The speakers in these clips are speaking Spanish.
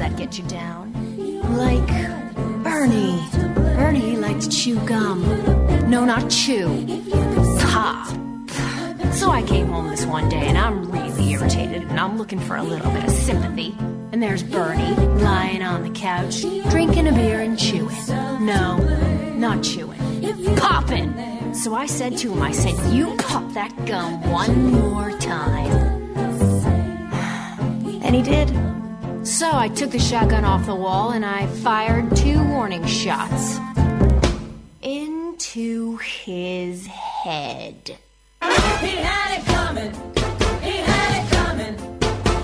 That get you down? Like Bernie. Bernie liked to chew gum. No, not chew. Pop. So I came home this one day and I'm really irritated and I'm looking for a little bit of sympathy. And there's Bernie lying on the couch, drinking a beer and chewing. No, not chewing. Popping. So I said to him, I said, You pop that gum one more time. And he did. So I took the shotgun off the wall and I fired two warning shots into his head. He had it coming. He had it coming.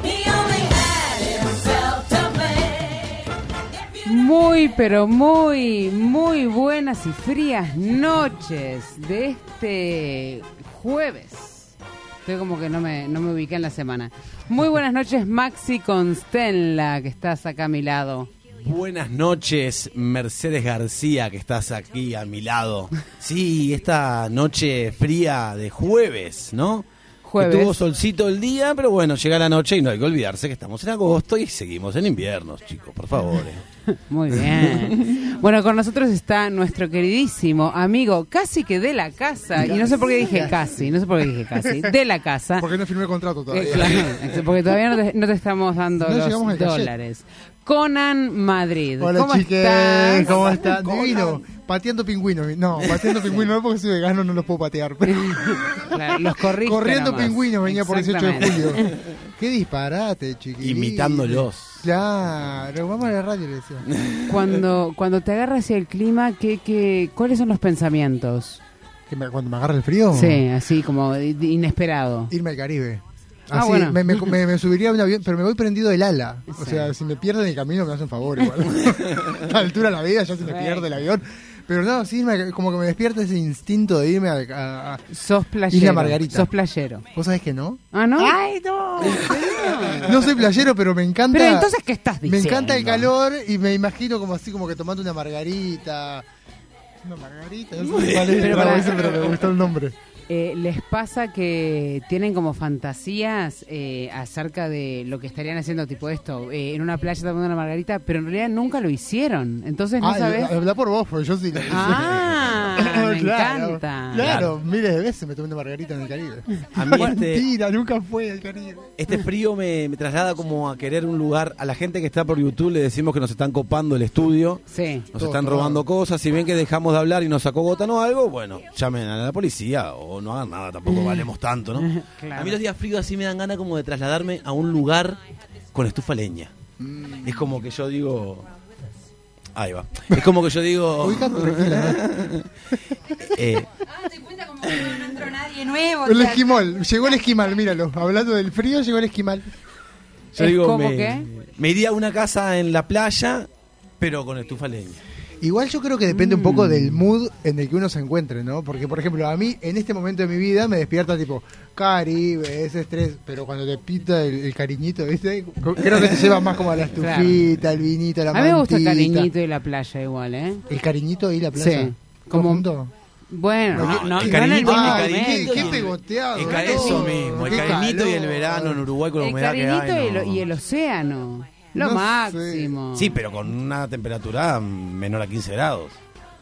He only had himself to blame. Muy, pero muy, muy buenas y frías noches de este jueves. Estoy como que no me, no me ubiqué en la semana. Muy buenas noches, Maxi Constenla, que estás acá a mi lado. Buenas noches, Mercedes García, que estás aquí a mi lado. Sí, esta noche fría de jueves, ¿no? Jueves. Que tuvo solcito el día, pero bueno, llega la noche y no hay que olvidarse que estamos en agosto y seguimos en invierno, chicos, por favor. eh. Muy bien. Bueno, con nosotros está nuestro queridísimo amigo, casi que de la casa. Y no sé por qué dije casi, no sé por qué dije casi. De la casa. Porque no firmé el contrato Eh, todavía. claro, porque todavía no te, no te estamos dando No los dólares. Conan Madrid. Hola ¿Cómo chiques, estás? ¿cómo están? Divino. Pateando pingüinos. No, pateando pingüinos no porque soy vegano, no los puedo patear. pero- Claro, los corriste Corriendo nomás. pingüinos venía por 18 de julio. Qué disparate, chiquillos. Imitándolos. Claro, vamos a la radio, le decía. Cuando, cuando te agarra hacia el clima, ¿qué, qué, ¿cuáles son los pensamientos? Que me- Cuando me agarra el frío, Sí, así como inesperado. irme al Caribe. Ah, Así, bueno. me, me- me- me subiría a un avión, pero me voy prendido del ala. O Sí. sea, si me pierden el camino me hacen favor igual. a la altura de la vida ya se me pierde el avión. Pero no, sí, me- como que me despierta ese instinto de irme a... a- a- Sos playero. Isla Margarita. Sos playero. ¿Vos sabés que no? Ah, ¿no? ¡Ay, no! No soy playero, pero me encanta... Pero entonces, ¿qué estás Me diciendo? encanta el calor y me imagino como así, como que tomando una margarita. Una margarita, no sé cuál es el Pero para- pero me gustó el nombre. Eh, ¿Les pasa que tienen como fantasías eh, acerca de lo que estarían haciendo tipo esto? eh, en una playa tomando una margarita, pero en realidad nunca lo hicieron. Entonces no Ah, sabes... habla por vos, porque yo sí lo Ah, me claro, encanta. Claro, miles de veces me tomé una margarita en el Caribe. A mí este, Mentira, nunca fue al Caribe. este frío me, me traslada como a querer un lugar. A la gente que está por YouTube le decimos que nos están copando el estudio. Sí. Nos Todo, están todo. robando cosas, si ven que dejamos de hablar y nos acogotan o algo, bueno, llamen a la policía o no hagan nada, tampoco valemos tanto, ¿no? Claro. A mí los días fríos así me dan ganas como de trasladarme a un lugar con estufa leña. Mm. Es como que yo digo... Ahí va. Es como que yo digo... Eh, cuenta como que no entró nadie nuevo. El o sea, esquimal, llegó el esquimal, míralo. Hablando del frío, llegó el esquimal. yo ¿Es digo, como me, qué? me iría a una casa en la playa, pero con estufa leña. Igual yo creo que depende un Mm. poco del mood en el que uno se encuentre, ¿no? Porque, por ejemplo, a mí en este momento de mi vida me despierta tipo Caribe, ese estrés, pero cuando te pita el, el cariñito, ¿viste? Creo que te lleva más como a la estufita, el vinito, la A mí me gusta el cariñito y la playa igual, ¿eh? ¿El cariñito y la playa? Sí. ¿Todo Como- junto? Bueno, no, no, el no cariñito, mismo el cariñito qué y el- pegoteado. el eso mismo, el Qué cariñito y el calor. verano en Uruguay con la El humedad que cariñito hay. no. el, y el océano. Lo No sé. máximo. Sí, pero con una temperatura menor a 15 grados.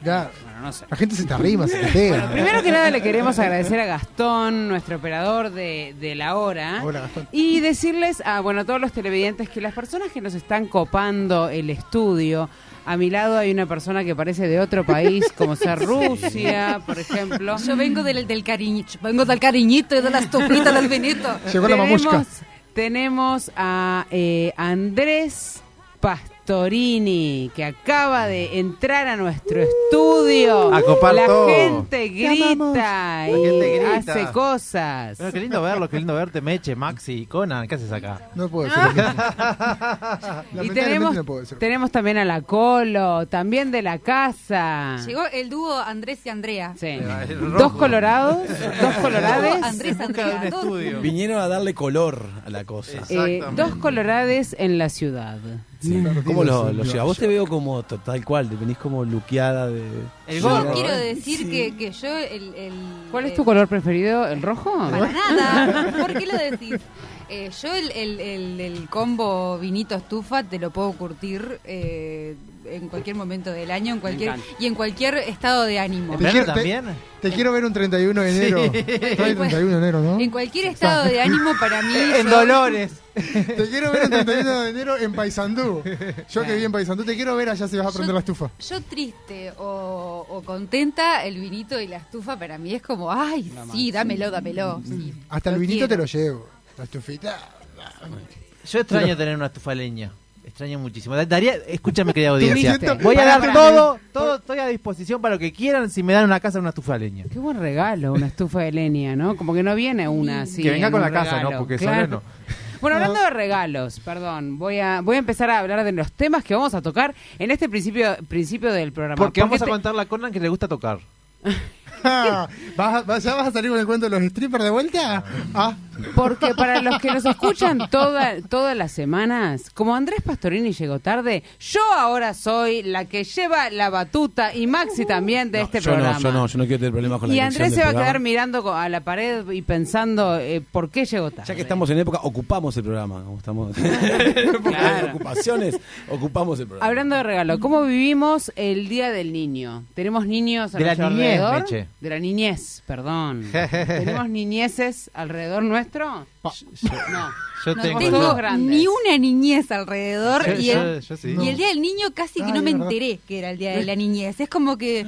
Ya, Bueno, no sé. la gente se te arrima, se te pega. Primero que nada le queremos agradecer a Gastón, nuestro operador de, de la hora. Hola, Gastón. Y decirles a bueno, a todos los televidentes que las personas que nos están copando el estudio, a mi lado hay una persona que parece de otro país, como ser Rusia, por ejemplo. Yo vengo del, del cariñito, vengo del cariñito y de la estufita del vinito. Llegó la Tenemos mamushka. Tenemos a eh, Andrés Pastorini, que acaba de entrar a nuestro estudio. A copar La todo. gente grita y La gente grita. hace cosas. Bueno, qué lindo verlo, qué lindo verte, Meche, Maxi, Conan, ¿qué haces acá? No puedo decir. Y tenemos, no puedo decir. tenemos también a la Colo, también de la casa. Llegó el dúo Andrés y Andrea. Sí. Dos colorados, dos colorades. Andrés Andrea. Vinieron a darle color a la cosa. eh, dos colorades en la ciudad. Sí. ¿Cómo lo, lo? Vos te veo como tal cual, te venís como luqueada de... El Yo gorro, quiero decir Sí. que, que yo el, el- ¿Cuál es el- tu color preferido? ¿El rojo? Para nada. ¿Por qué lo decís? Eh, yo el, el, el, el combo vinito estufa te lo puedo curtir eh, en cualquier momento del año en cualquier y en cualquier estado de ánimo. ¿En Te quiero- también? Te quiero ver un 31 de enero. Trae 31 de enero, ¿no? En cualquier estado de ánimo para mí. En yo- Dolores. Te quiero ver un 31 de enero en Paysandú. Yo que vi en Paysandú, te quiero ver allá si vas a prender Yo- la estufa. Yo triste o, o contenta, el vinito y la estufa para mí es como, ay, sí, dámelo, dámelo. sí, Hasta el vinito te lo llevo. La estufita. Yo extraño tener una estufa leña. Extraño muchísimo. Daría, escúchame, querida audiencia. Voy a dar todo, todo, estoy a disposición para lo que quieran si me dan una casa una estufa leña. Qué buen regalo, una estufa de leña, ¿no? Como que no viene una así. Que venga en con la casa, regalo. ¿no? Porque Claro. solo no. Bueno, hablando de regalos, perdón, voy a voy a empezar a hablar de los temas que vamos a tocar en este principio principio del programa. Porque vamos a te- a Conan que le gusta tocar. ¿Vas a- vas- ¿Ya vas a salir con el cuento de los strippers de vuelta? Ah, Porque para los que nos escuchan toda, todas las semanas, como Andrés Pastorini llegó tarde, yo ahora soy la que lleva la batuta y Maxi también de No, este yo programa. no, yo no, yo no quiero tener problemas con la y Andrés se va a quedar mirando a la pared y pensando eh, por qué llegó tarde. Ya que estamos en época, ocupamos el programa. Estamos Claro. ocupaciones, ocupamos el programa. Hablando de regalo, ¿cómo vivimos el Día del Niño? ¿Tenemos niños a De la niñez, alrededor? Meche. De la niñez, perdón. ¿Tenemos niñeces alrededor nuestro? No. Yo No tengo. tengo todos grandes. ni una niñez alrededor Yo- y, el, yo sí. y el día del niño casi que Ay, no me enteré que era el día de la niñez. Es como que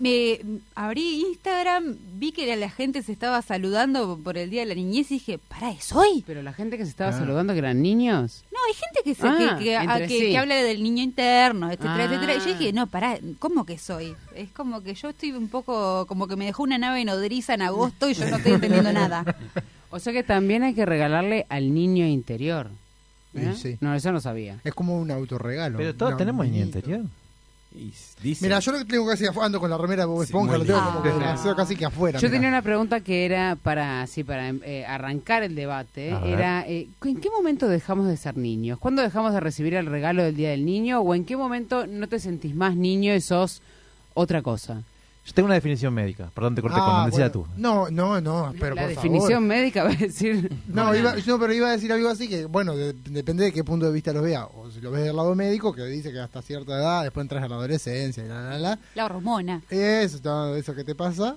me abrí Instagram, vi que la gente se estaba saludando por el día de la niñez y dije, ¿para es hoy? Pero la gente que se estaba Ah. saludando que eran niños. No, hay gente que se, Ah, que, que- a- entre que- sí. que habla del niño interno, etcétera, Ah. etcétera. Y yo dije, no, pará, ¿cómo que soy? Es como que yo estoy un poco, como que me dejó una nave nodriza en agosto y yo no estoy entendiendo nada. O sea que también hay que regalarle al niño interior. ¿Eh? Sí. No, eso no sabía. es como un autorregalo. Pero todos tenemos niño interior. Dice- Mira, yo lo que tengo casi ando con la remera de Bob Sí, Esponja, muy lo tengo como que Ah. casi que afuera. Yo mirá. tenía una pregunta que era para así para eh, arrancar el debate. A. Era eh, ¿en qué momento dejamos de ser niños? ¿Cuándo dejamos de recibir el regalo del día del niño? ¿O en qué momento no te sentís más niño y sos otra cosa? Yo tengo una definición médica. Perdón, te corté Ah, Conan, decía bueno. tú. No, no, no, pero la por definición favor. médica va a decir. No, iba, no, pero iba a decir algo así que, bueno, de- depende de qué punto de vista lo vea. O si lo ves del lado médico, que dice que hasta cierta edad, después entras a la adolescencia y la, la, la. La hormona. Eso, todo eso que te pasa.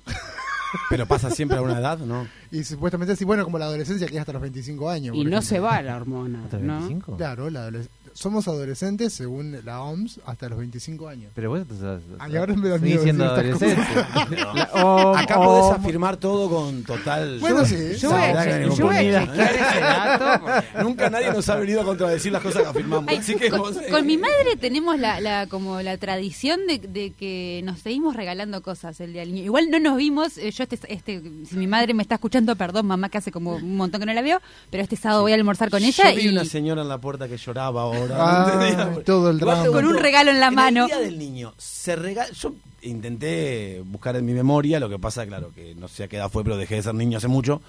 Pero pasa siempre a una edad, ¿no? Y supuestamente así, bueno, como la adolescencia que es hasta los 25 años. Y no ejemplo. se va la hormona, ¿Hasta los ¿no? 25? Claro, la adoles- somos adolescentes según la OMS hasta los 25 años. Pero vos estás. Ay, ahora me da miedo estas adolescente. La- Acá podés afirmar todo con total... Bueno, sí. Yo voy, a, yo voy ese dato. porque- Nunca nadie nos ha venido a contradecir las cosas que afirmamos. Ay, Así que con, vos, eh, con mi madre tenemos la, la como la tradición de, de que nos seguimos regalando cosas el día del niño. Igual no nos vimos, eh, yo este, este si mi madre me está escuchando, perdón mamá que hace como un montón que no la veo, pero este sábado voy a almorzar con ella Yo vi y una señora en la puerta que lloraba ahora. Ah, todo el drama. Con un regalo en la mano. el día del niño, se regala. Yo intenté buscar en mi memoria, lo que pasa, claro, que no sé a qué edad fue, pero dejé de ser niño hace mucho.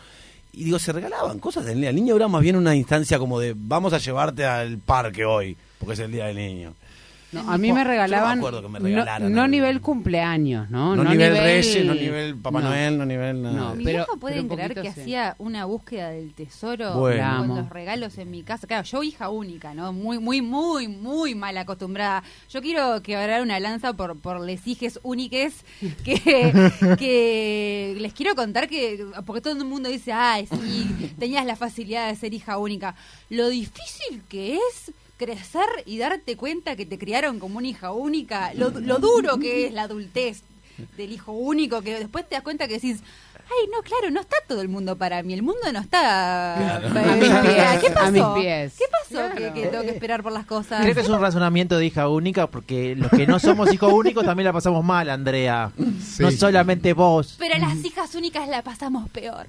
Y digo, se regalaban cosas del día del niño. Era más bien una instancia como de, vamos a llevarte al parque hoy, porque es el día del niño. No, a mí me regalaban. acuerdo que me no- regalaran no, nivel cumpleaños, ¿no? No, nivel, Reyes, no nivel Papá no. Noel, no nivel nada. No, Mi pero- pueden creer que sí. hacía una búsqueda del tesoro Bueno. Con los regalos en mi casa. Claro, yo hija única, ¿no? Muy, muy, muy, muy mal acostumbrada. Yo quiero quebrar una lanza por, por les hijes úniques que, que les quiero contar que, porque todo el mundo dice, ay, sí, tenías la facilidad de ser hija única. Lo difícil que es crecer y darte cuenta que te criaron como una hija única, lo, lo duro que es la adultez del hijo único, que después te das cuenta que decís, ay, no, claro, no está todo el mundo para mí, el mundo no está para A mis pies, ¿Qué pasó? a mis pies. ¿Qué pasó Claro. que, que tengo que esperar por las cosas? Creo que es un razonamiento de hija única porque los que no somos hijos únicos también la pasamos mal, Andrea. No solamente vos. Pero las hijas únicas la pasamos peor.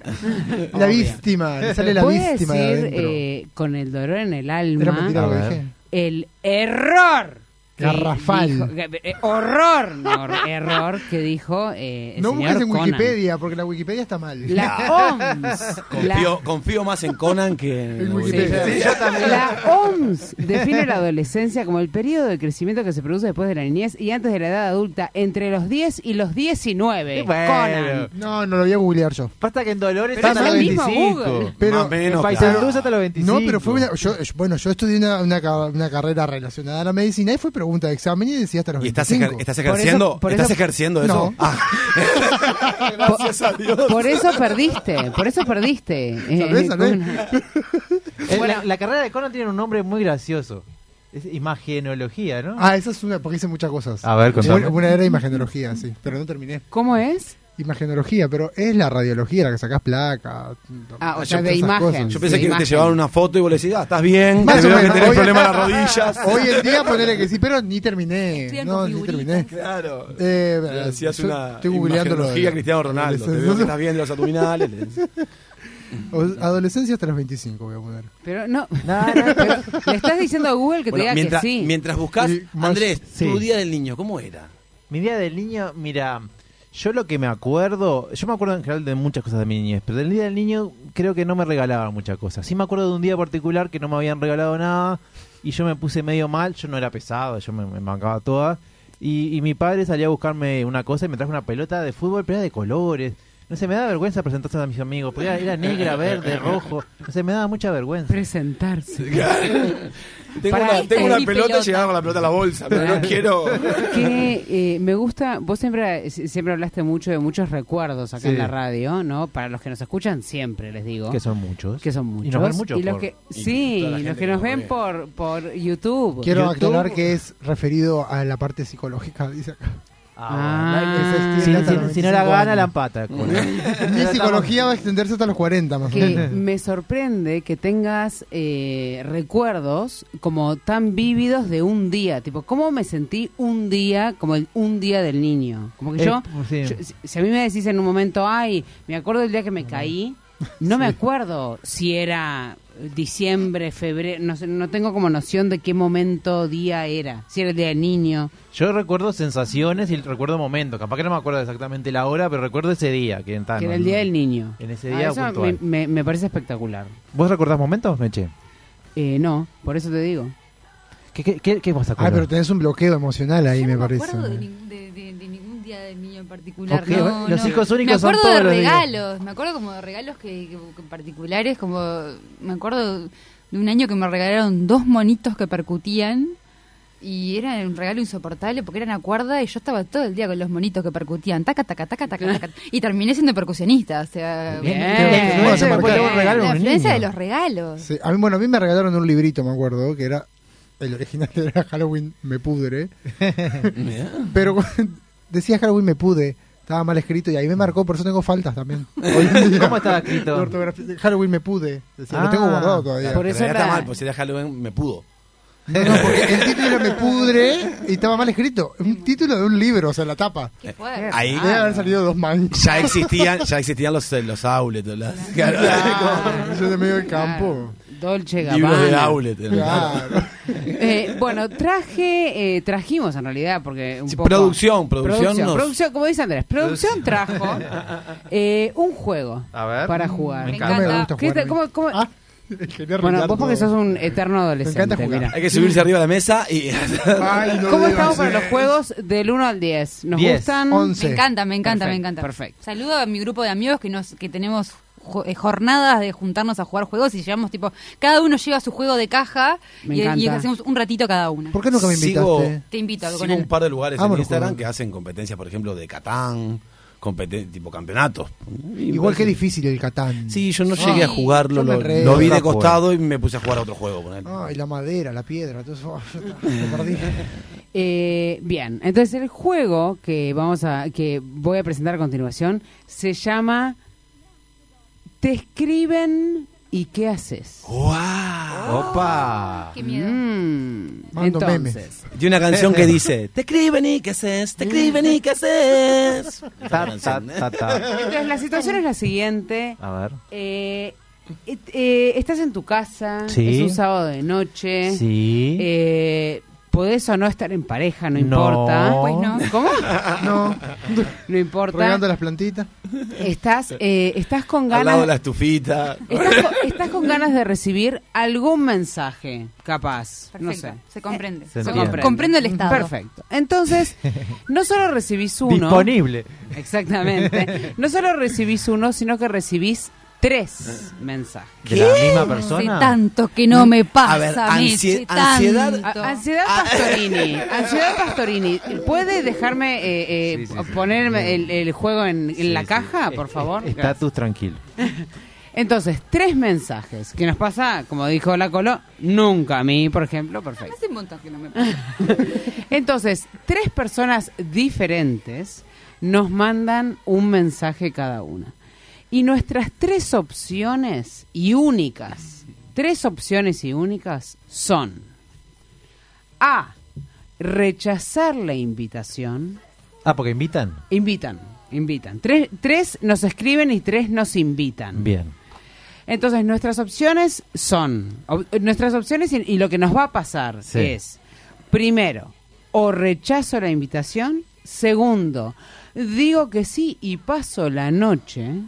La víctima, le sale la a víctima de decir, eh, con el dolor en el alma, A el error. Garrafal. dijo- eh, horror, no, error que dijo eh, el No señor busques en Conan. Wikipedia, porque la Wikipedia está mal. La OMS. Confío, la- confío más en Conan que en En Wikipedia. Wikipedia. La OMS define la adolescencia como el periodo de crecimiento que se produce después de la niñez y antes de la edad adulta, entre los 10 y los 19. Y bueno. Conan. No, no lo voy a googlear yo. Basta que en Dolores Pero están a es los el mismo 25. Google. Pero, Más menos, en claro. Hasta los 25. No, pero fue una, yo, yo- bueno, yo estudié una, una, ca- una carrera relacionada a la medicina y fue pregunta de examen y decía hasta los ¿Y estás, 25. ejer- estás Por eso- ejerciendo, por ¿estás eso- ejerciendo eso? No. Ah. Gracias a Dios. Por eso perdiste, por eso perdiste. eh, Salvé. Conan. Eh, la, la carrera de Conan tiene un nombre muy gracioso. Es imagenología, ¿no? Ah, esa es una, porque hice muchas cosas. A ver, contame. Una, una era imagenología, sí, pero no terminé. ¿Cómo es? Imagenología, pero es la radiología, la que sacás placa. Ah, o sea, de imagen. cosas. Yo pensé Sí, que te imagen. llevaban una foto y vos le decías, ah, estás bien, Más te o veo que menos. tenés Hoy- problemas en las rodillas. Hoy en día ponerle que sí, pero ni terminé. No, ni terminé. Claro. Eh, Le hacías una estoy googleando lo de- imagenología a Cristiano Ronaldo. Te veo que estás bien de los abdominales. O- Adolescencia hasta los 25 voy a poner. Pero no, pero le estás diciendo a Google que te Bueno, diga mientras, que sí. mientras buscas, Andrés, sí. tu día del niño, ¿cómo era? Mi día del niño, mira, yo lo que me acuerdo, yo me acuerdo en general de muchas cosas de mi niñez, pero del día del niño creo que no me regalaban muchas cosas. Sí me acuerdo de un día particular que no me habían regalado nada y yo me puse medio mal, yo no era pesado, yo me, me bancaba toda. Y, y mi padre salía a buscarme una cosa y me trajo una pelota de fútbol, pero era de colores. No sé, me da vergüenza presentarse a mis amigos, porque era, era negra, verde, rojo. No sé, me daba mucha vergüenza. Presentarse. Tengo Pará, una, tengo una pelota pelota. y llegaba con la pelota a la bolsa, pero no quiero. que eh, me gusta, vos siempre siempre hablaste mucho de muchos recuerdos acá Sí. en la radio, ¿no? Para los que nos escuchan siempre les digo. Que son muchos. que son muchos. Y nos ven mucho Y los por- que, y sí, los que que nos nos ven ve. por, por YouTube. Quiero YouTube. aclarar que es referido a la parte psicológica, dice acá. Ah, Ah. Si, si- si no la 25 gana, la empata. Mi psicología va a extenderse hasta los 40 más o que menos. me sorprende que tengas eh, recuerdos como tan vívidos de un día, tipo, ¿cómo me sentí un día como el un día del niño? Como que Eh, yo, sí. yo- si, si a mí me decís en un momento, ay, me acuerdo del día que me caí, no me acuerdo si era diciembre, febrero, no, sé, no tengo como noción de qué momento, día era, si era el día del niño. Yo recuerdo sensaciones y recuerdo momentos. Capaz que no me acuerdo exactamente la hora, pero recuerdo ese día. Que, está, que no- era el día del niño. En ese Ah, día eso me, me- me parece espectacular. ¿Vos recordás momentos, Meche? Eh, no, por eso te digo. ¿Qué, qué, qué, qué vas a Ah, pero tenés un bloqueo emocional ahí, Yo me no parece. acuerdo de, de- de- del niño en particular. Los no. hijos Me únicos son acuerdo todos de los días. regalos. Me acuerdo como de regalos que, que- que particulares, como me acuerdo de un año que me regalaron dos monitos que percutían y era un regalo insoportable porque eran a cuerda y yo estaba todo el día con los monitos que percutían, taca, taca, taca, taca, taca, y terminé siendo percusionista, o sea, Bien. la Bien. influencia, regalo la de los regalos. Sí, a mí, bueno, a mí me regalaron un librito, me acuerdo, que era el original era Halloween me pudre, pero decía Halloween me pude, estaba mal escrito y ahí me marcó, por eso tengo faltas también. ¿Cómo estaba escrito? Halloween me pude, decía, Ah. lo tengo guardado todavía. Por eso ya está mal, pues si era Halloween me pudo. No, no, porque el título era me pudre y estaba mal escrito. Un título de un libro, o sea, la tapa. Qué fuerte. Ahí Debe haber salido dos manchas. ya existían, ya existían los, los outlets, las, claro, Yo de medio del campo. Dolce libros de Gabbana. Claro. Eh, bueno, traje, eh, trajimos en realidad, porque un Sí, poco... producción, producción nos- producción, como dice Andrés, producción trajo eh, un juego A ver. para jugar. Me encanta. me gusta ¿Qué jugar. te- cómo- cómo- Ah, bueno, vos porque sos un eterno adolescente. encanta jugar. mira. Hay que subirse arriba de la mesa y... Ay, no ¿Cómo estamos para los juegos del 1 al 10? ¿Nos gustan? Once. Me encanta, me encanta, me encanta. perfecto. Saludo a mi grupo de amigos que nos que tenemos jornadas de juntarnos a jugar juegos y llevamos tipo cada uno lleva su juego de caja y, y hacemos un ratito cada uno. ¿Por qué nunca me Sigo- invitaste? Te invito a Sigo con un par de lugares Ah, en Instagram que hacen competencias, por ejemplo, de Catán, competen- tipo campeonatos. Y Igual que difícil el Catán. Sí, yo no Ah, llegué a jugarlo, lo, re- lo vi de costado y me puse a jugar a otro juego con él. Ay, la madera, la piedra, todo eso. oh, yo lo perdí. Eh, bien, entonces el juego que vamos a que voy a presentar a continuación se llama Te escriben y ¿qué haces? Opa. Qué miedo. Mm, Mando entonces, De una canción que dice, te escriben y qué haces, te escriben y qué haces. Ta, ta, ta, ta. entonces la situación es la siguiente. A ver. Eh, eh, eh, estás en tu casa, Sí. es un sábado de noche. Sí. Podés o no estar en pareja, no, No. importa. Pues no. ¿Cómo? No, No importa. regando las plantitas. Estás, eh, estás con Al lado de ganas. la estufita. Estás con, estás con ganas de recibir algún mensaje, capaz. Perfecto. No sé. Se comprende. Se Se comprende. Comprendo el estado. Perfecto. Entonces, no solo recibís uno. Disponible. Exactamente. No solo recibís uno, sino que recibís tres mensajes. ¿De la misma Hace persona? tanto que no me pasa, A ver, ansie- ansiedad- tanto. A- Ansiedad Pastorini, Ansiedad Pastorini, ¿puede dejarme eh, eh, Sí, sí, sí. ponerme el, el juego en, en Sí, la sí. caja, Eh, por eh, favor? Estatus tranquilo. Entonces, tres mensajes que nos pasa, como dijo la Colo, nunca a mí, por ejemplo, perfecto. Hace un montón que no me pasa. Entonces, tres personas diferentes nos mandan un mensaje cada una. Y nuestras tres opciones y únicas, tres opciones y únicas son A. Rechazar la invitación. Ah, porque invitan. Invitan, invitan. Tres, tres nos escriben y tres nos invitan. Bien. Entonces, nuestras opciones son, ob- nuestras opciones y, y lo que nos va a pasar Sí. es, primero, o rechazo la invitación, segundo, digo que sí y paso la noche,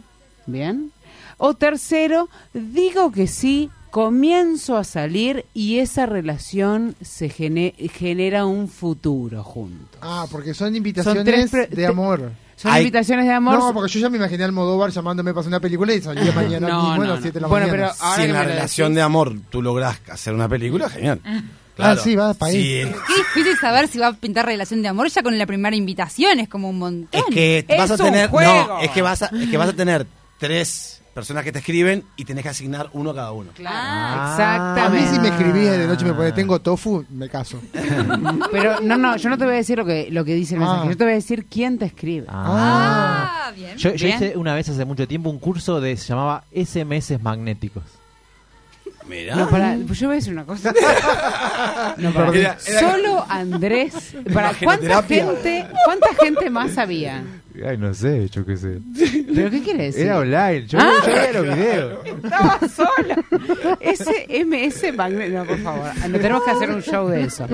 ¿bien? O tercero, digo que sí, comienzo a salir y esa relación se gene- genera un futuro juntos. Ah, porque son Son invitaciones de amor. Son invitaciones de amor. No, porque yo ya me imaginé al Modóvar llamándome para hacer una película y salía mañana No, mismo a no, las no. 7 de la Bueno, mañana. pero ahora si en la relación decís- de amor tú lográs hacer una película, genial. Ah, sí, va para ahí. Sí, es- Qué difícil saber si va a pintar relación de amor ya con la primera invitación, es como un montón. es que Es vas a tener. juego. No, es que vas a, es que vas a tener tres personas que te escriben y tenés que asignar uno a cada uno. Claro, Ah. A mí exactamente. si me escribís de noche y me pone tengo tofu, me caso. Pero no, no, yo no te voy a decir lo que, lo que dice el Ah. mensaje, yo te voy a decir quién te escribe. Ah. Ah, bien. Yo, yo Bien. hice una vez hace mucho tiempo un curso de se llamaba SMS magnéticos. Mirá. No, para, yo voy a decir una cosa. No, para. Era- era- Solo Andrés. Para, ¿cuánta gente, ¿Cuánta gente más había? Ay, no sé, yo qué sé. ¿Pero qué quiere decir? Era online, yo, Ah. yo veía los videos. Estaba solo. Ese MS Magnet. No, por favor. No tenemos que hacer un show de eso.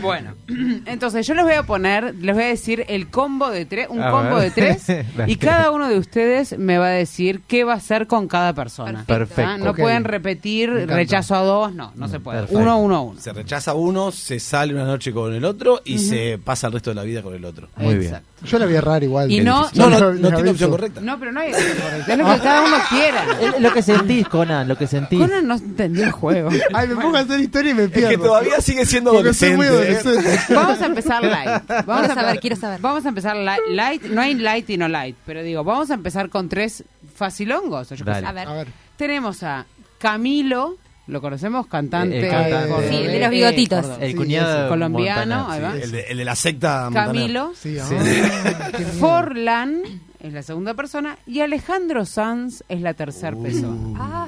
Bueno, entonces yo les voy a poner, les voy a decir el combo de tres, un A combo ver. de tres, y cada uno de ustedes me va a decir qué va a hacer con cada persona. Perfecto. ¿Ah? No pueden repetir rechazo a dos, no, no se puede. Perfecto. Uno, uno, uno. Se rechaza uno, se sale una noche con el otro y se pasa el resto de la vida con el otro. Muy bien. Exacto. Yo la voy a errar igual. Y no-. No, no, tiene opción correcta. No, pero no hay correcto, es lo que cada uno quiera. Es Lo que sentís, Conan, lo que sentís. Conan no entendió el juego. Ay, me pongo a hacer historia y me Es pierdo. que todavía sigue siendo adolescente. ¿Eh? adolescente. Vamos a empezar light. Vamos a saber, quiero saber. Vamos a empezar li- light. No hay light y no light, pero digo, vamos a empezar con tres facilongos. yo Dale. A ver. A ver. Tenemos a Camilo, ¿lo conocemos? Cantante, El cantante. cordobés, Sí, el de los bigotitos. El Sí, cuñado. Colombiano, sí. El de, el de la secta. Camilo, Sí, ah. Forlan es la segunda persona y Alejandro Sanz es la tercera persona. Ah,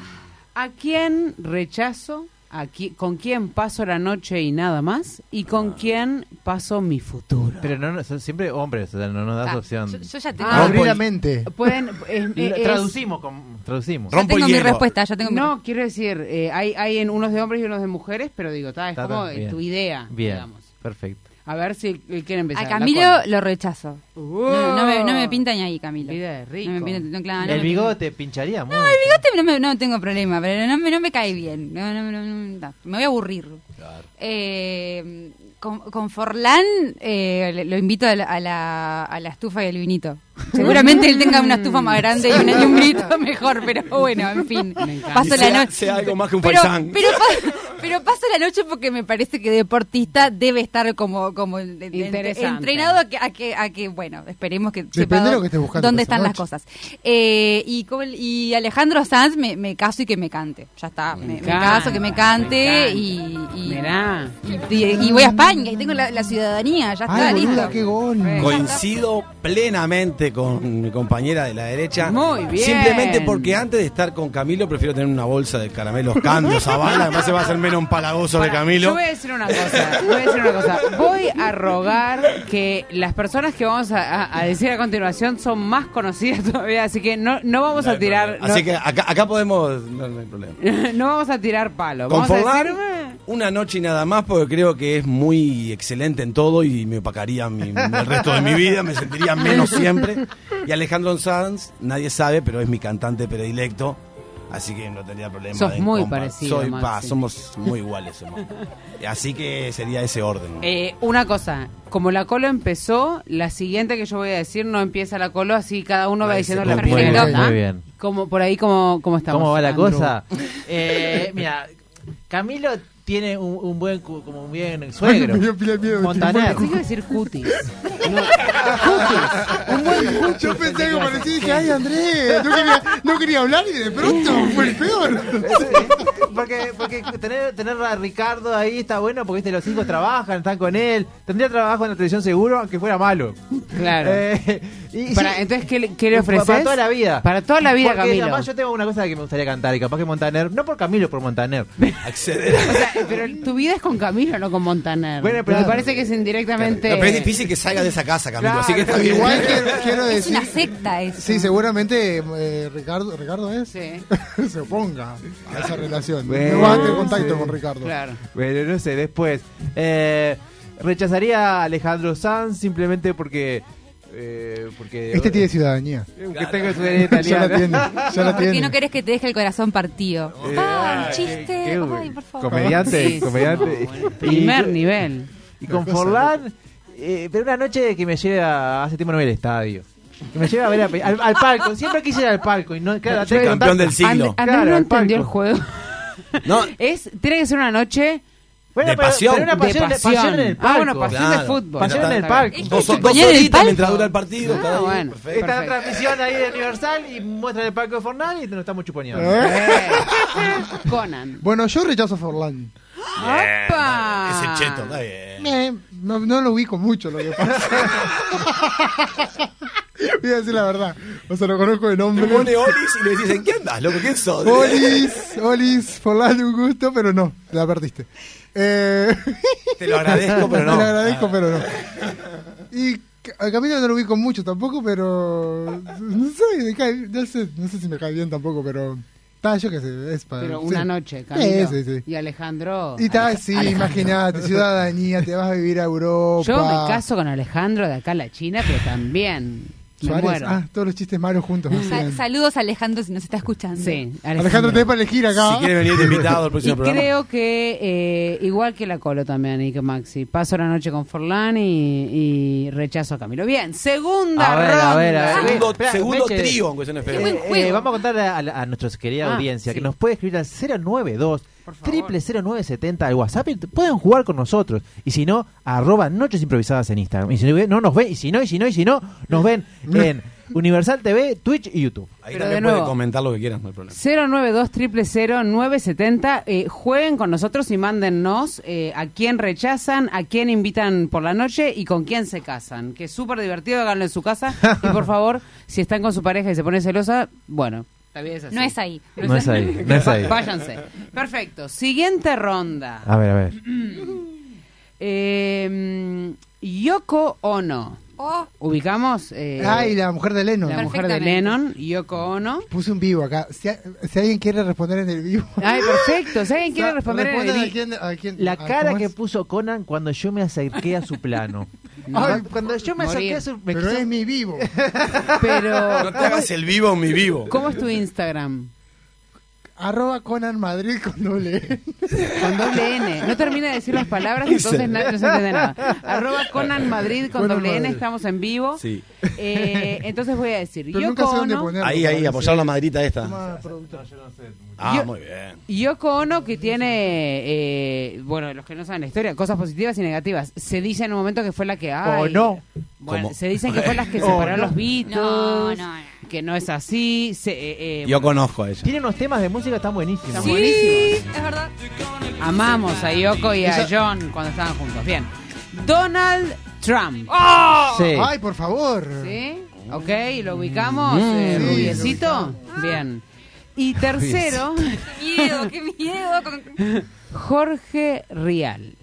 ¿A quién rechazo? ¿A qui- ¿Con quién paso la noche y nada más? ¿Y con quién paso mi futuro? Pero no, no, son siempre hombres, o sea, no nos das ah, opción. yo, yo ya tengo, Ah, la mente. Pueden, es- es- traducimos, con- traducimos. ya tengo mi respuesta, ya tengo mi No, quiero decir, eh, hay, hay en unos de hombres y unos de mujeres, pero digo, ta, es Ta, ta, como eh, bien. tu idea, Bien, digamos. perfecto. A ver si eh, quieren empezar. A Camilo lo rechazo. Uh. No, no me, no me pinta ni ahí, Camilo. Vida de rico. No me pinta, no, claro, no el me bigote pincharía mucho. pinta. El bigote no, me- no tengo problema, pero no, me- no me cae bien. No, no, no, no, no, me voy a aburrir. Eh, con, con Forlán eh, le- lo invito a la, a, la, a la estufa y al vinito. Seguramente él tenga una estufa más grande y, una- y un vinito mejor, pero bueno, en fin. Paso Y la sea- noche. sea algo más que un pero, pero, Pero paso la noche porque me parece que deportista debe estar como, como entrenado a que, a que, a que, bueno, esperemos que Depende sepa de lo que estés buscando dónde están las cosas. Eh, y, como el- y Alejandro Sanz me, me caso y que me cante. Ya está, me, me encanta, caso, que me cante y, y, Mirá. y, y voy a España y tengo la, la ciudadanía, ya está, Ay, listo. boluda, qué gol. Coincido plenamente con mi compañera de la derecha. Muy bien. Simplemente porque antes de estar con Camilo prefiero tener una bolsa de caramelos cambios a bala. Además se va a hacer menos empalagoso de Camilo. Yo voy a decir una cosa. Voy a decir una cosa. Voy a rogar que las personas que vamos a, a- a decir a continuación son más conocidas todavía, así que no, no vamos No a tirar. No, Así que acá, acá podemos. No, no hay problema. no vamos a tirar palo. Con Vamos a Forlán, decir. Una noche y nada más, porque creo que es muy excelente en todo y me opacaría mi- el resto de mi vida, me sentiría menos siempre. Y Alejandro Sanz, nadie sabe, pero es mi cantante predilecto, así que no tendría problema. Sos en muy compa- parecido, Soy, pa, somos muy iguales. somos. Así que sería ese orden. eh, una cosa, como la colo empezó, la siguiente que yo voy a decir no empieza la colo, así cada uno va diciendo la. Muy primera. bien, muy bien. Como por ahí como, como estamos. ¿Cómo va la Andrew? cosa? Eh, mira, Camilo tiene un, un buen cu- como un bien suegro. Me dio pila de miedo, Montaner. Pensé que iba a decir cutis. No, cutis. Un buen cutis. Yo pensé algo parecido y dije, ay Andrés, no quería, no quería hablar y de pronto fue el peor. porque porque tener, tener a Ricardo ahí está bueno porque viste, los hijos trabajan, están con él. Tendría trabajo en la televisión seguro, aunque fuera malo. Claro. Eh, y- Para, sí, entonces, ¿qué, le- qué le ofreces? Para toda la vida. Para toda la vida, Porque Camilo. además yo tengo una cosa que me gustaría cantar y capaz que Montaner, no por Camilo, por Montaner. Acceder. O sea, pero tu vida es con Camilo, no con Montaner. Bueno, pero- ¿Te parece que es indirectamente... Pero es difícil que salga de esa casa, Camilo, Claro, así que está bien. Igual quiero, quiero Es decir. una secta eso. Sí, seguramente eh, Ricardo, Ricardo es, Sí, se oponga a esa relación. Bueno, no va a tener contacto sí. con Ricardo. claro. Bueno, no sé, después. Eh, rechazaría a Alejandro Sanz simplemente porque. Eh, porque Este tiene ciudadanía. que tengo ciudadanía Ya la italiana. tiene, ya la ¿Por qué tiene. no querés que te deje el corazón partido? Eh, Ay, qué- chiste. qué- Ay, por favor. Comediante, Sí, comediante. sí, Primer y, nivel. y con Forlán, eh, pero una noche que me lleve a. Hace tiempo no voy al estadio. Que me lleve a ver a al, al palco. Siempre quise ir al palco. Y no, claro, Campeón del siglo. And- Claro, no entendió el juego. No, Es, tiene que ser una noche Bueno, De pero- pasión. pero una de pasión, pasión. en el palco. Ah, bueno, pasión de fútbol. Pasión en el bien. dos, dos del horitas palco. mientras dura el partido. Ah, cada día, bueno. perfecto. Está la transmisión ahí de Universal y muestran el palco de Forlán y nos estamos chuponeando. ¿Eh? Eh, Conan. Bueno, yo rechazo a Forlán. ¡Opa! Ese cheto, está bien. No, no lo ubico mucho lo que pasa. Voy a decir la verdad. O sea, lo conozco de nombre. pone Olis y le dicen, ¿qué andas, loco? ¿Quién sos? Olis, Olis, Forlán, un gusto, pero no, la perdiste. Eh, Te lo agradezco, pero no. Te lo agradezco, pero no. Y a Camilo no lo ubico mucho tampoco, pero. No sé, me cae- no sé, no sé si me cae bien tampoco, pero. Está, yo qué sé, es para. Pero sí. una noche, Camilo. Sí, sí, sí. Y Alejandro. Y está, sí, imagínate, ciudadanía, te vas a vivir a Europa. Yo me caso con Alejandro de acá a la China, pero también me Suárez, muero. Ah, todos los chistes malos juntos. saludos a Alejandro si nos está escuchando. Sí, Alejandro, tenés para elegir acá. Si quiere venir de invitado al Y próximo programa. creo que eh, igual que la Colo también, y que Maxi. Paso la noche con Forlán y, y rechazo a Camilo. Bien, segunda A ver, ronda. a ver, a ver. Segundo, Espera, segundo Meche. trío, aunque feo. buen Eh, eh, vamos a contar a, a- a nuestra querida Ah, audiencia sí. que nos puede escribir al 092 Por favor. Triple 0970 al WhatsApp y pueden jugar con nosotros. Y si no, arroba noches improvisadas en Instagram. Y si no, no nos ven, y si no, y si no, y si no, nos ven en Universal TV, Twitch y YouTube. Ahí Pero también de nuevo. puede comentar lo que quieran, no hay problema. 092 970 eh, Jueguen con nosotros y mándennos eh, a quién rechazan, a quién invitan por la noche y con quién se casan. Que es súper divertido, háganlo en su casa. y por favor, si están con su pareja y se pone celosa, bueno, la vida es así. No es ahí. No es ahí, no es ahí. Ah. Váyanse. Perfecto. Siguiente ronda. A ver, a ver. Eh, Yoko Ono. Oh, Ubicamos eh, Ay, la mujer de Lennon. la mujer de. Lennon, Yoko Ono. Puse un vivo acá. Si, a- si alguien quiere responder en el vivo. Ay, perfecto. Si alguien quiere responder en el respondan a vi- quién- a quién- La cara ¿cómo que puso Conan cuando yo me acerqué a su plano. No, Ay, cuando yo me acerqué a su... Pero quiso- es mi vivo. No Pero, te hagas el vivo mi vivo. ¿cómo es tu Instagram? Arroba Conan Madrid con doble E. Con doble N. No termina de decir las palabras, entonces nadie no se entiende nada. Arroba Conan Madrid con Conan doble N, Madrid. estamos en vivo. Sí. Eh, entonces voy a decir, Pero nunca sé Yoko dónde Ono, ponerlo. Ahí, ahí, parece. apoyar la madrita esta. Toma, productor. Ah, Yo- muy bien. Yoko Ono que tiene, eh, bueno, los que no saben la historia, cosas positivas y negativas. Se dice en un momento que fue la que... Ay, ¿O no? Bueno, ¿Cómo? se dicen que fue las que Oh, separaron no. los Beatles, No, no, no. Que no es así. se- eh, eh, Yo conozco a ella. Tiene unos temas de música que están buenísimos. Están Sí, buenísimos. es verdad. Amamos a Yoko y a Ella- John cuando estaban juntos. Bien. Donald Trump. Sí. Ay, por favor. ¿Sí? Ok, lo ubicamos. Mm. eh, Sí, rubiecito. lo. Bien. Y tercero, Qué miedo, qué miedo. con- Jorge Rial.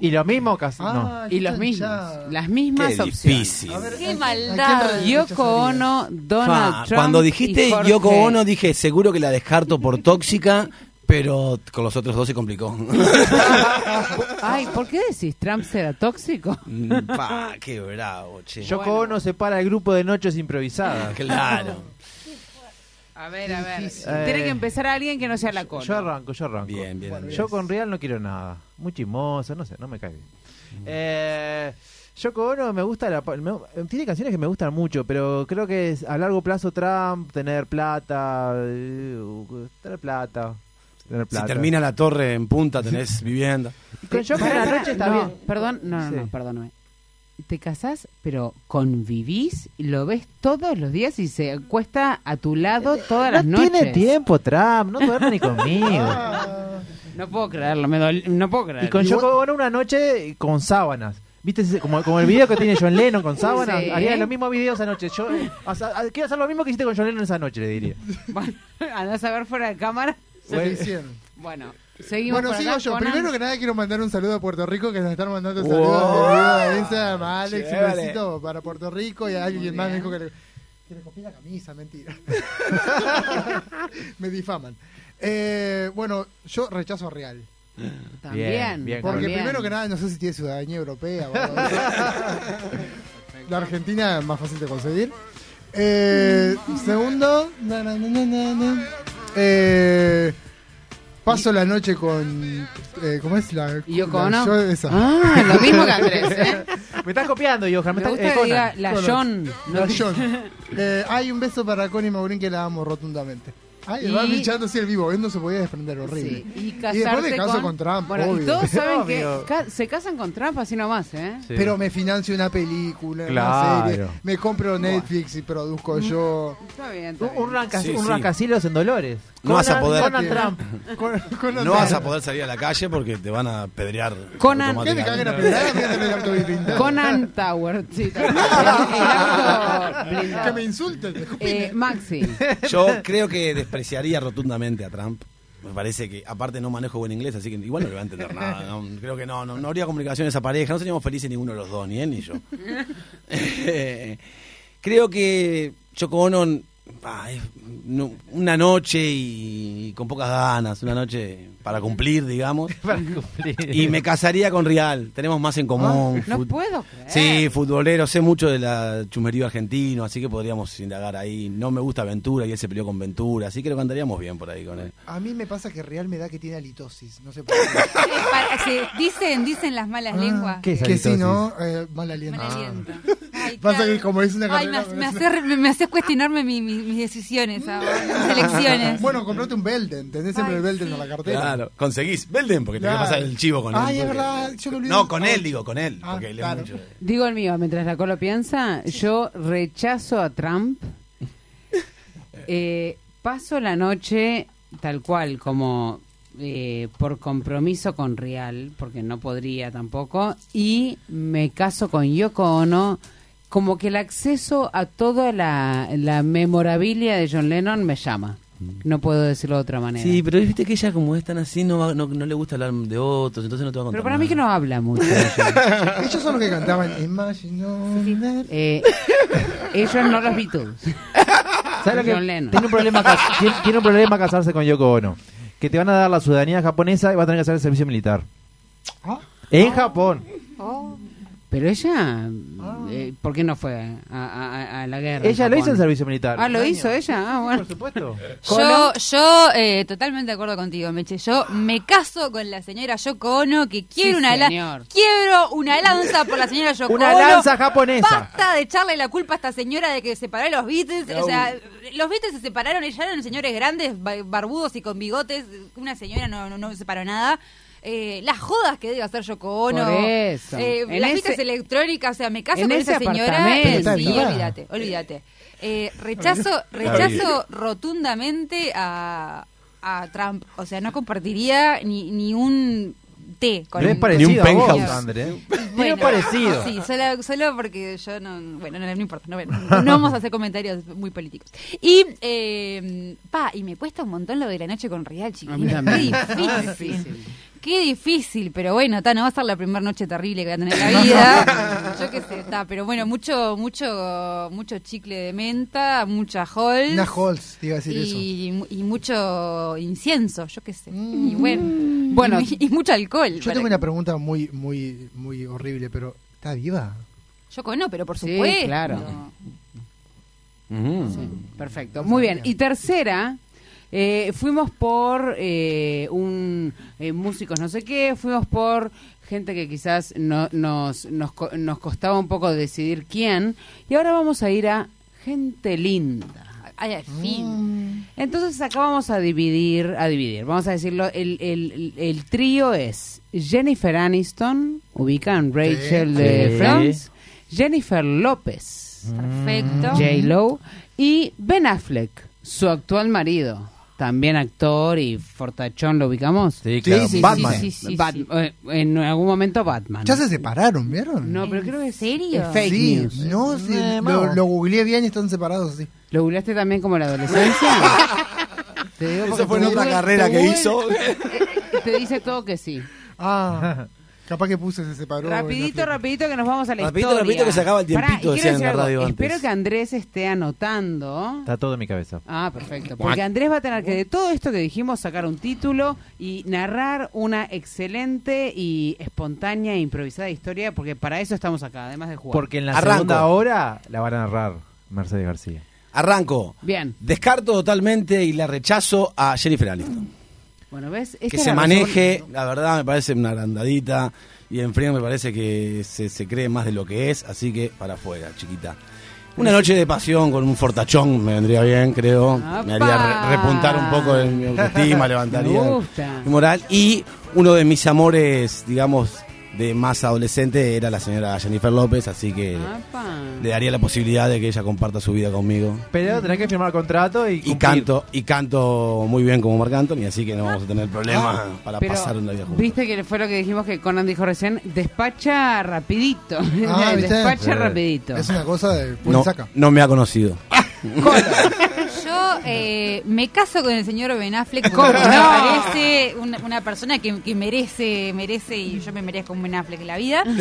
Y lo mismo casi. no. Ah, Y los mismos. Las mismas Qué opciones. ver, Qué ¿a- a maldad. Yoko? Ono, Donald Fa, Trump. Cuando y dijiste Jorge- Yoko Ono, dije, seguro que la descarto por tóxica, pero con los otros dos se complicó. Ay, ¿por qué decís Trump será tóxico? Mm, Pa, qué bravo, che. Yoko Bueno. Ono separa el grupo de noches improvisadas. Claro. A ver, a ver. Tiene Eh, que empezar alguien que no sea la cola. Yo arranco, yo arranco. Bien, bien. bien. Yo con Real no quiero nada. Muy chismoso, no sé, no me cae bien. Eh, Yoko Ono me gusta, la, pa- me- tiene canciones que me gustan mucho, pero creo que es a largo plazo Trump, tener plata, eh, tener plata, tener Si plata. termina la torre en punta, tenés vivienda. Y con Yoko en la noche está no, bien. Perdón, no, no, Sí. no, perdóname. Te casás, pero convivís, lo ves todos los días y se acuesta a tu lado todas las No noches. tiene tiempo Trump, no duerme ni conmigo. No puedo creerlo, me no puedo creerlo. Y con Yoko Ono una noche con sábanas. ¿Viste? ese- Como, como el video que tiene John Lennon con sábanas. Sí. Haría los mismos videos esa noche. Yo sea, ah, quiero hacer lo mismo que hiciste con John Lennon esa noche, le diría. Bueno, andás a ver fuera de cámara. se hicieron. Bueno, seguimos Bueno, sigo yo. Conan. Primero que nada quiero mandar un saludo a Puerto Rico que nos están mandando Wow. saludos de Instagram a Alex. Un besito para Puerto Rico y a alguien más me dijo que le, que le copié la camisa, mentira. me difaman. Eh, bueno, yo rechazo a Real. También, Bien, bien, Porque también. primero que nada no sé si tiene ciudadanía europea o algo así. La Argentina es más fácil de conseguir. Eh, segundo, na, na, na, na, na, na. Eh, paso la noche con. Eh, ¿Cómo es la.? Yoko la yo- esa. Ah, lo mismo que Andrés, ¿eh? Me estás copiando, Johan. Me Me estás, gusta eh, que diga la. John. no La diga- John. Eh, hay un beso para Connie Maurín que la amo rotundamente. Ay, Y- va bichando así el vivo, él no se podía desprender, horrible. Sí, y Y después me caso con... con Trump, Bueno, y todos saben que ca- se casan con Trump así nomás, ¿eh? Sí. Pero me financio una película, Claro. una serie, me compro Netflix y produzco yo. Está bien, está Un, bien. un, rancas- Sí, un en Dolores. No vas a poder- Conan Trump. No vas a poder salir a la calle porque te van a pedrear. Conan- ¿Qué caguen a. Conan Tower, sí. Que me insulten. Eh, Maxi, Yo creo que despreciaría rotundamente a Trump. Me parece que, aparte, no manejo buen inglés, así que igual no le va a entender nada. no, creo que no, no, no habría comunicación en esa pareja. No seríamos felices ninguno de los dos, ni él ni yo. Eh, creo que Yoko Ono, ah, es no- una noche y, con pocas ganas, una noche para cumplir, digamos. Para cumplir. Y me casaría con Real. Tenemos más en común. Ah, no puedo creer. Sí, futbolero, sé mucho de la chumería argentino, así que podríamos indagar ahí. No me gusta Ventura y él se peleó con Ventura, así que lo cantaríamos bien por ahí con él. A mí me pasa que Real me da que tiene halitosis. No sé por qué. Para- se- dicen, dicen las malas lenguas. ¿Qué es que sí, halitosis? ¿no? Eh, mal aliento. Mal aliento. Ay, Pasa claro. que como es una Ay, me, carrera- me hace, re- me hace cuestionarme mi- mi- mis decisiones ahora, mis elecciones. Bueno, comprate un Belden. Tenés siempre Ay, el Belden sí. en la cartera. Claro, conseguís. Belden, porque te voy a Claro. pasar el chivo con él. Ay, es porque- verdad, yo lo olvidé. No, con Ah. él, digo, con él. Ah, porque él es claro. mucho Digo el mío, mientras la Colo piensa, yo rechazo a Trump. Eh, paso la noche tal cual, como eh, por compromiso con Real, porque no podría tampoco, y me caso con Yoko Ono. Como que el acceso a toda la, la memorabilia de John Lennon me llama. No puedo decirlo de otra manera. Sí, pero viste que ella como es tan así, no, va- no, no le gusta hablar de otros, entonces no te va a contar Pero para mí que nada. no habla mucho. Ellos son los que cantaban Imagine Eh, ellos no los Beatles. ¿Sabes lo que? John Lennon. Tiene un, problema tiene, tiene un problema casarse con Yoko Ono. Que te van a dar la ciudadanía japonesa y va a tener que hacer el servicio militar. Ah. En Japón. Pero ella, eh, ¿por qué no fue a, a- a la guerra? Ella lo hizo en Japón? servicio militar. Ah, lo hizo ella. Ah, bueno. Por supuesto. Yo, yo eh, totalmente de acuerdo contigo, Meche. Yo me caso con la señora Yoko Ono, que quiero Sí, una la- señor. quiero una lanza por la señora Yoko Una Ono. lanza japonesa. Basta de echarle la culpa a esta señora de que separó a los Beatles. O sea, los Beatles se separaron, ya eran señores grandes, ba- barbudos y con bigotes. Una señora no, no, no separó nada. Eh, las jodas que debe hacer Yoko Ono. Por eso. Eh, las fiestas electrónicas, o sea, me caso en con esa señora. Sí, olvídate, olvídate. Eh, rechazo, rechazo rotundamente a, a Trump. O sea, no compartiría ni, ni un té con Pero es Ni parecido un penthouse. André. bueno, parecido. Sí, solo, solo porque yo no. Bueno, no, no importa. No, no vamos a hacer comentarios muy políticos. Y, eh, pa, y me cuesta un montón lo de la noche con Real, también. Qué difícil. Qué difícil, pero bueno, ta, no va a ser la primera noche terrible que voy a tener en la vida. Yo qué sé, está, pero bueno, mucho, mucho, mucho chicle de menta, mucha Halls. Una Holz, te iba a decir eso. y, y mucho incienso, yo qué sé. Mm. Y bueno, Bueno. y, y mucho alcohol. Yo tengo una pregunta muy, muy, muy horrible, pero ¿está viva? Yo no, pero por Sí, supuesto. claro. Ujú. Sí, perfecto. Muy bien. Y tercera, eh, fuimos por eh, un eh, músicos no sé qué, fuimos por gente que quizás no, nos, nos, co- nos costaba un poco decidir quién, y ahora vamos a ir a gente linda. Ay, al fin. Entonces acá vamos a dividir, a dividir, vamos a decirlo, el, el, el trío es Jennifer Aniston, ubican Rachel Sí. de Sí. Friends, Jennifer López, Perfecto. J. Lo y Ben Affleck, su actual marido, también actor y fortachón, ¿lo ubicamos? Sí, claro. sí, sí, Batman. sí, sí. Bat- eh, en algún momento Batman. Ya se separaron, ¿vieron? No, pero ¿En creo que es, serio? es fake sí, news. no, sí, Eh, lo, lo googleé bien y están separados así. ¿Lo googleaste también como la adolescencia? Te digo porque Eso fue en otra carrera que hizo. Te dice todo que sí. Ah, capaz que puse se separó. Rapidito, rapidito que nos vamos a la Rapidito, historia. rapidito que se acaba el tiempito, Pará, decían en la radio antes. Espero que Andrés esté anotando. Está todo en mi cabeza. Ah, perfecto. Porque Andrés va a tener que de todo esto que dijimos sacar un título y narrar una excelente y espontánea e improvisada historia, porque para eso estamos acá, además de jugar. Porque en la Arranco. segunda hora la van a narrar Mercedes García. Arranco. Bien. Descarto totalmente y la rechazo a Jennifer Aniston. Bueno, ¿ves? Esta que se maneje, razón- la verdad me parece una agrandadita. Y en frío me parece que se, se cree más de lo que es, así que para afuera, chiquita. Una noche de pasión con un fortachón me vendría bien, creo. Me haría repuntar un poco en mi autoestima, levantaría mi moral. Y uno de mis amores, digamos, de más adolescente era la señora Jennifer López, así que Apa. le daría la posibilidad de que ella comparta su vida conmigo. Pero tenés que firmar contrato y canto, y canto muy bien como Marc Anthony, así que no vamos a tener problema para Ah, Pero, pasar una vida juntos. Viste que fue lo que dijimos que Conan dijo recién, despacha rapidito. Ah, despacha Sí. rapidito. Es una cosa de No, saca. no me ha conocido. Eh, me caso con el señor Ben Affleck ¿Cómo porque me no? parece una, una persona que, que merece, merece, y yo me merezco un Ben Affleck en la vida.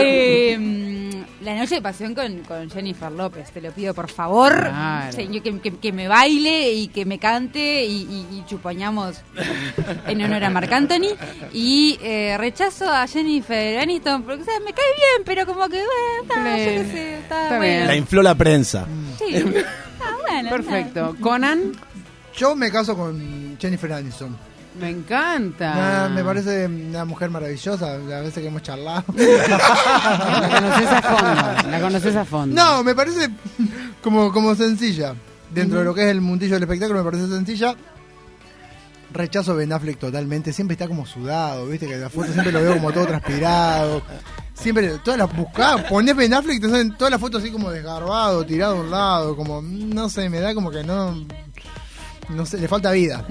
Eh, la noche de pasión con, con Jennifer López, te lo pido por favor. Claro. Señor, que, que- que me baile y que me cante y, y, y chupoñamos en honor a Marc Anthony. Y eh, rechazo a Jennifer Aniston porque o sea, me cae bien, pero como que, bueno, está, yo qué sé, está, Está bueno. bien. La infló la prensa. Sí. Perfecto. Conan, Yo me caso con Jennifer Aniston. me encanta. Nah, me parece una mujer maravillosa, las veces que hemos charlado. La conoces a fondo. La conoces a fondo. No, me parece como, como sencilla. Dentro de lo que es el mundillo del espectáculo me parece sencilla. Rechazo a Ben Affleck totalmente. Siempre está como sudado, viste que en la foto siempre lo veo como todo transpirado. Siempre, todas las buscás, ponés Ben Affleck te salen todas las fotos así como desgarbado, tirado a un lado, como, no sé, me da como que no, no sé, le falta vida.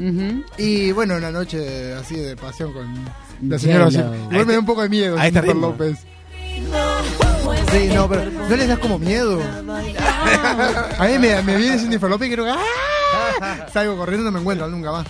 Y bueno, una noche así de pasión con la señora. Igual me da un poco de miedo, a este. López. Sí, no, pero ¿no les das como miedo? A mí me, me viene Jennifer López y creo que ¡ah! salgo corriendo no me encuentro nunca más.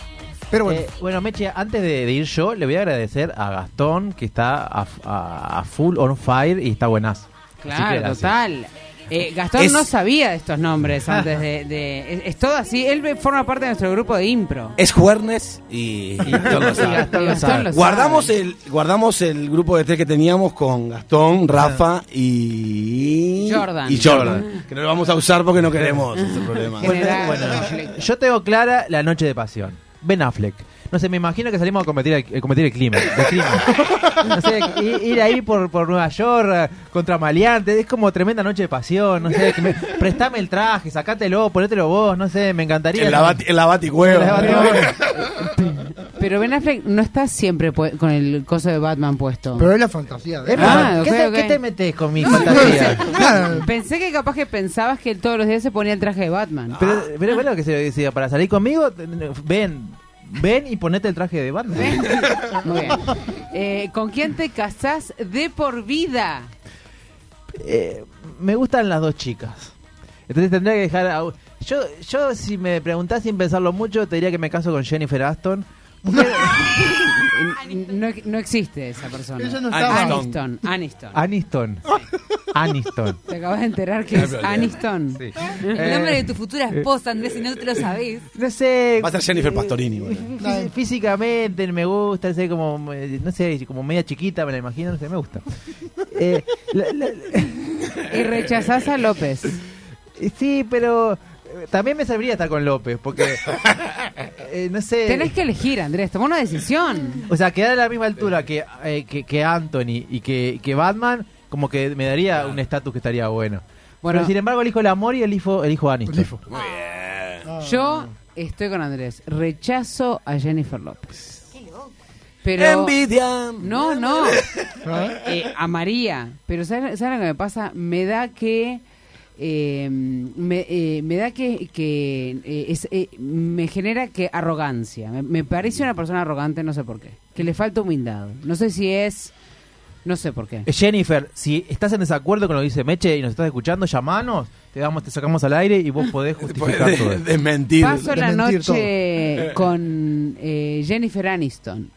Pero bueno, Eh, bueno, Meche, antes de, de ir yo, le voy a agradecer a Gastón, que está a, a- a full on fire y está buenazo. Que Claro, total. Eh, Gastón Es- no sabía de estos nombres antes de, de- es, es todo así. Él forma parte de nuestro grupo de impro. Es Juernes y, y Gastón lo Y sabe. Gastón lo sabe. Guardamos el, guardamos el grupo de tres que teníamos con Gastón, Rafa y. Jordan. Y Jordan. Que no lo vamos a usar porque no queremos ese problema. General Bueno, Affleck. yo tengo clara la noche de pasión. Ben Affleck. No sé, me imagino que salimos a combatir el, a combatir el crimen. el crimen. No sé, ir ahí por, por Nueva York eh, contra maleantes, es como tremenda noche de pasión. No sé, que me- prestame el traje, sacátelo, ponételo vos, no sé, me encantaría. En la, bati, en la baticueva. Pero Ben Affleck no está siempre con el coso de Batman puesto. Pero es la fantasía. de- Ah, ¿Qué, te, ok. qué te metes con mi fantasía? Pensé que capaz que pensabas que todos los días se ponía el traje de Batman. Pero, pero bueno, que se decía, para salir conmigo, te- ven, ven y ponete el traje de Batman. Muy bien. Eh, ¿Con quién te casás de por vida? Eh, me gustan las dos chicas. Entonces tendría que dejar. a- Yo, yo si me preguntás sin pensarlo mucho, te diría que me caso con Jennifer Aston. No, no existe esa persona. Ella no estaba. Aniston. Aniston. Aniston. Aniston. Te acabas de enterar que hay es. Aniston. Sí. El nombre de Eh, tu futura esposa, Andrés, si no te lo sabés. No sé. Va a ser Jennifer Pastorini. boludo. Fí- Físicamente me gusta, sé como, eh, no sé, como media chiquita, me la imagino, no sé, me gusta. Eh, la- la- Y rechazás a López. eh, sí, pero eh, también me serviría estar con López, porque, eh, no sé... Tenés que elegir, Andrés. Toma una decisión. O sea, quedar a la misma altura que, eh, que, que Anthony y que, que Batman, como que me daría un estatus que estaría bueno. Bueno. Pero sin embargo, elijo el amor y elijo, elijo Aniston. Lifo. Muy bien. Yo estoy con Andrés. Rechazo a Jennifer López. Pero... Envidia. No, no. ¿Ah? Eh, a María. Pero ¿sabes, ¿sabes lo que me pasa? Me da que... eh, me, eh, me da que, que eh, es, eh, me genera que arrogancia. Me, me parece una persona arrogante, no sé por qué. Que le falta humildad. No sé si es... No sé por qué. Eh, Jennifer, si estás en desacuerdo con lo que dice Meche y nos estás escuchando, llamanos, te damos, te sacamos al aire y vos podés justificar todo Puede esto. desmentir. Paso la noche con eh, Jennifer Aniston.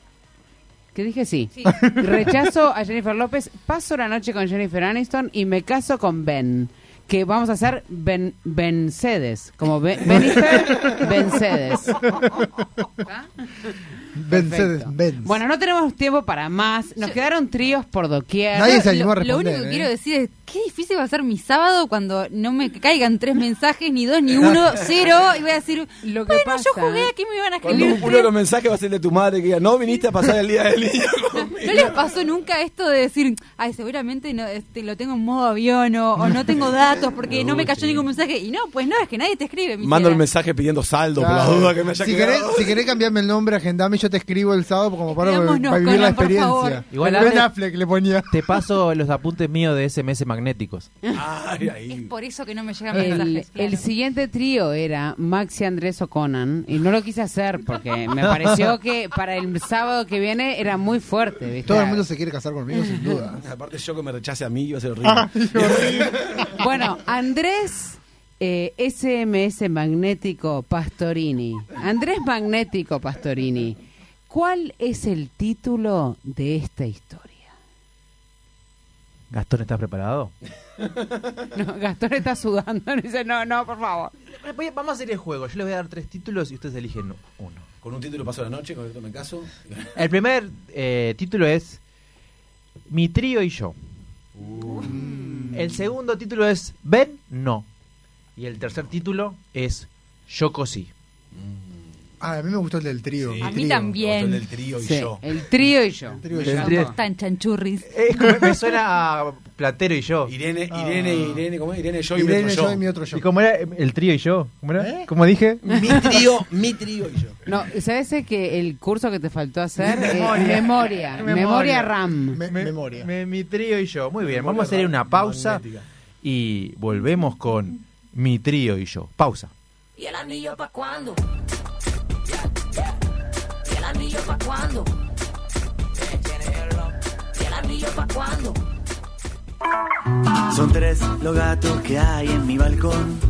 ¿Qué dije? Sí. Sí. Rechazo a Jennifer López, paso la noche con Jennifer Aniston y me caso con Ben. Que vamos a hacer Ben Bencedes. Como Be- Benifer Bencedes. ¿Ah? Bencedes. Benz. Bueno, no tenemos tiempo para más. Nos quedaron tríos por doquier. Nadie se animó a Lo, lo responder. único que ¿eh? quiero decir es qué difícil va a ser mi sábado cuando no me caigan tres mensajes, ni dos, ni uno, cero, y voy a decir, Lo que bueno, pasa- yo jugué, aquí me iban a Cuando escribir. uno de los mensajes va a ser de tu madre que diga, no viniste a pasar el día del niño conmigo. ¿No les pasó nunca esto de decir, ay, seguramente no, este, lo tengo en modo avión o, o no tengo datos porque no me cayó ningún mensaje? Y no, pues no, es que nadie te escribe. mi Mando el mensaje pidiendo saldo por la duda que me haya si querés, quedado. si querés cambiarme el nombre, agendame yo te escribo el sábado como para, para vivir la Conan, por favor. experiencia. Igual Ben Affleck le ponía. Te paso los apuntes míos de SMS magnéticos. Ay, Es por eso que no me llegan El, mensajes. claro. el siguiente trío era Maxi Andrés O'Conan y no lo quise hacer porque me pareció que para el sábado que viene era muy fuerte. ¿viste? Todo el mundo se quiere casar conmigo, sin duda. Aparte yo que me rechace a mí iba a ser horrible. Bueno, Andrés eh, SMS Magnético Pastorini. Andrés Magnético Pastorini. ¿Cuál es el título de esta historia? Gastón, ¿estás preparado? No, Gastón está sudando. Dice, no, no, por favor. Vamos a hacer el juego. Yo les voy a dar tres títulos y ustedes eligen uno. Con un título paso la noche, con esto me caso. El primer eh, título es Mi trío y yo. El segundo título es Ven, no. Y el tercer título es Yo cosí. Ah, a mí me gustó el del trío. Sí. A mí trío. también. El del trío y Sí, yo. el trío y yo. El trío y El yo. trío. Somos tan chanchurris. Es como- me suena a Platero y yo. Irene, Ah. Irene, Irene, ¿cómo es? Irene, yo y mi Irene, otro yo yo. y mi otro yo. ¿Y cómo era el trío y yo? ¿Cómo era? ¿Eh? ¿Cómo dije? Mi trío, mi trío y yo. No, ¿sabes que el curso que te faltó hacer? Eh, Memoria. memoria. Memoria. RAM. Me- memoria. me- mi trío y yo. Muy bien, vamos a hacer una pausa Magnética. y volvemos con mi trío y yo. Pausa. ¿Y el anillo pa' cuándo? ¿Y el anillo pa' cuándo? ¿Y el anillo pa' cuándo? Son tres los gatos que hay en mi balcón.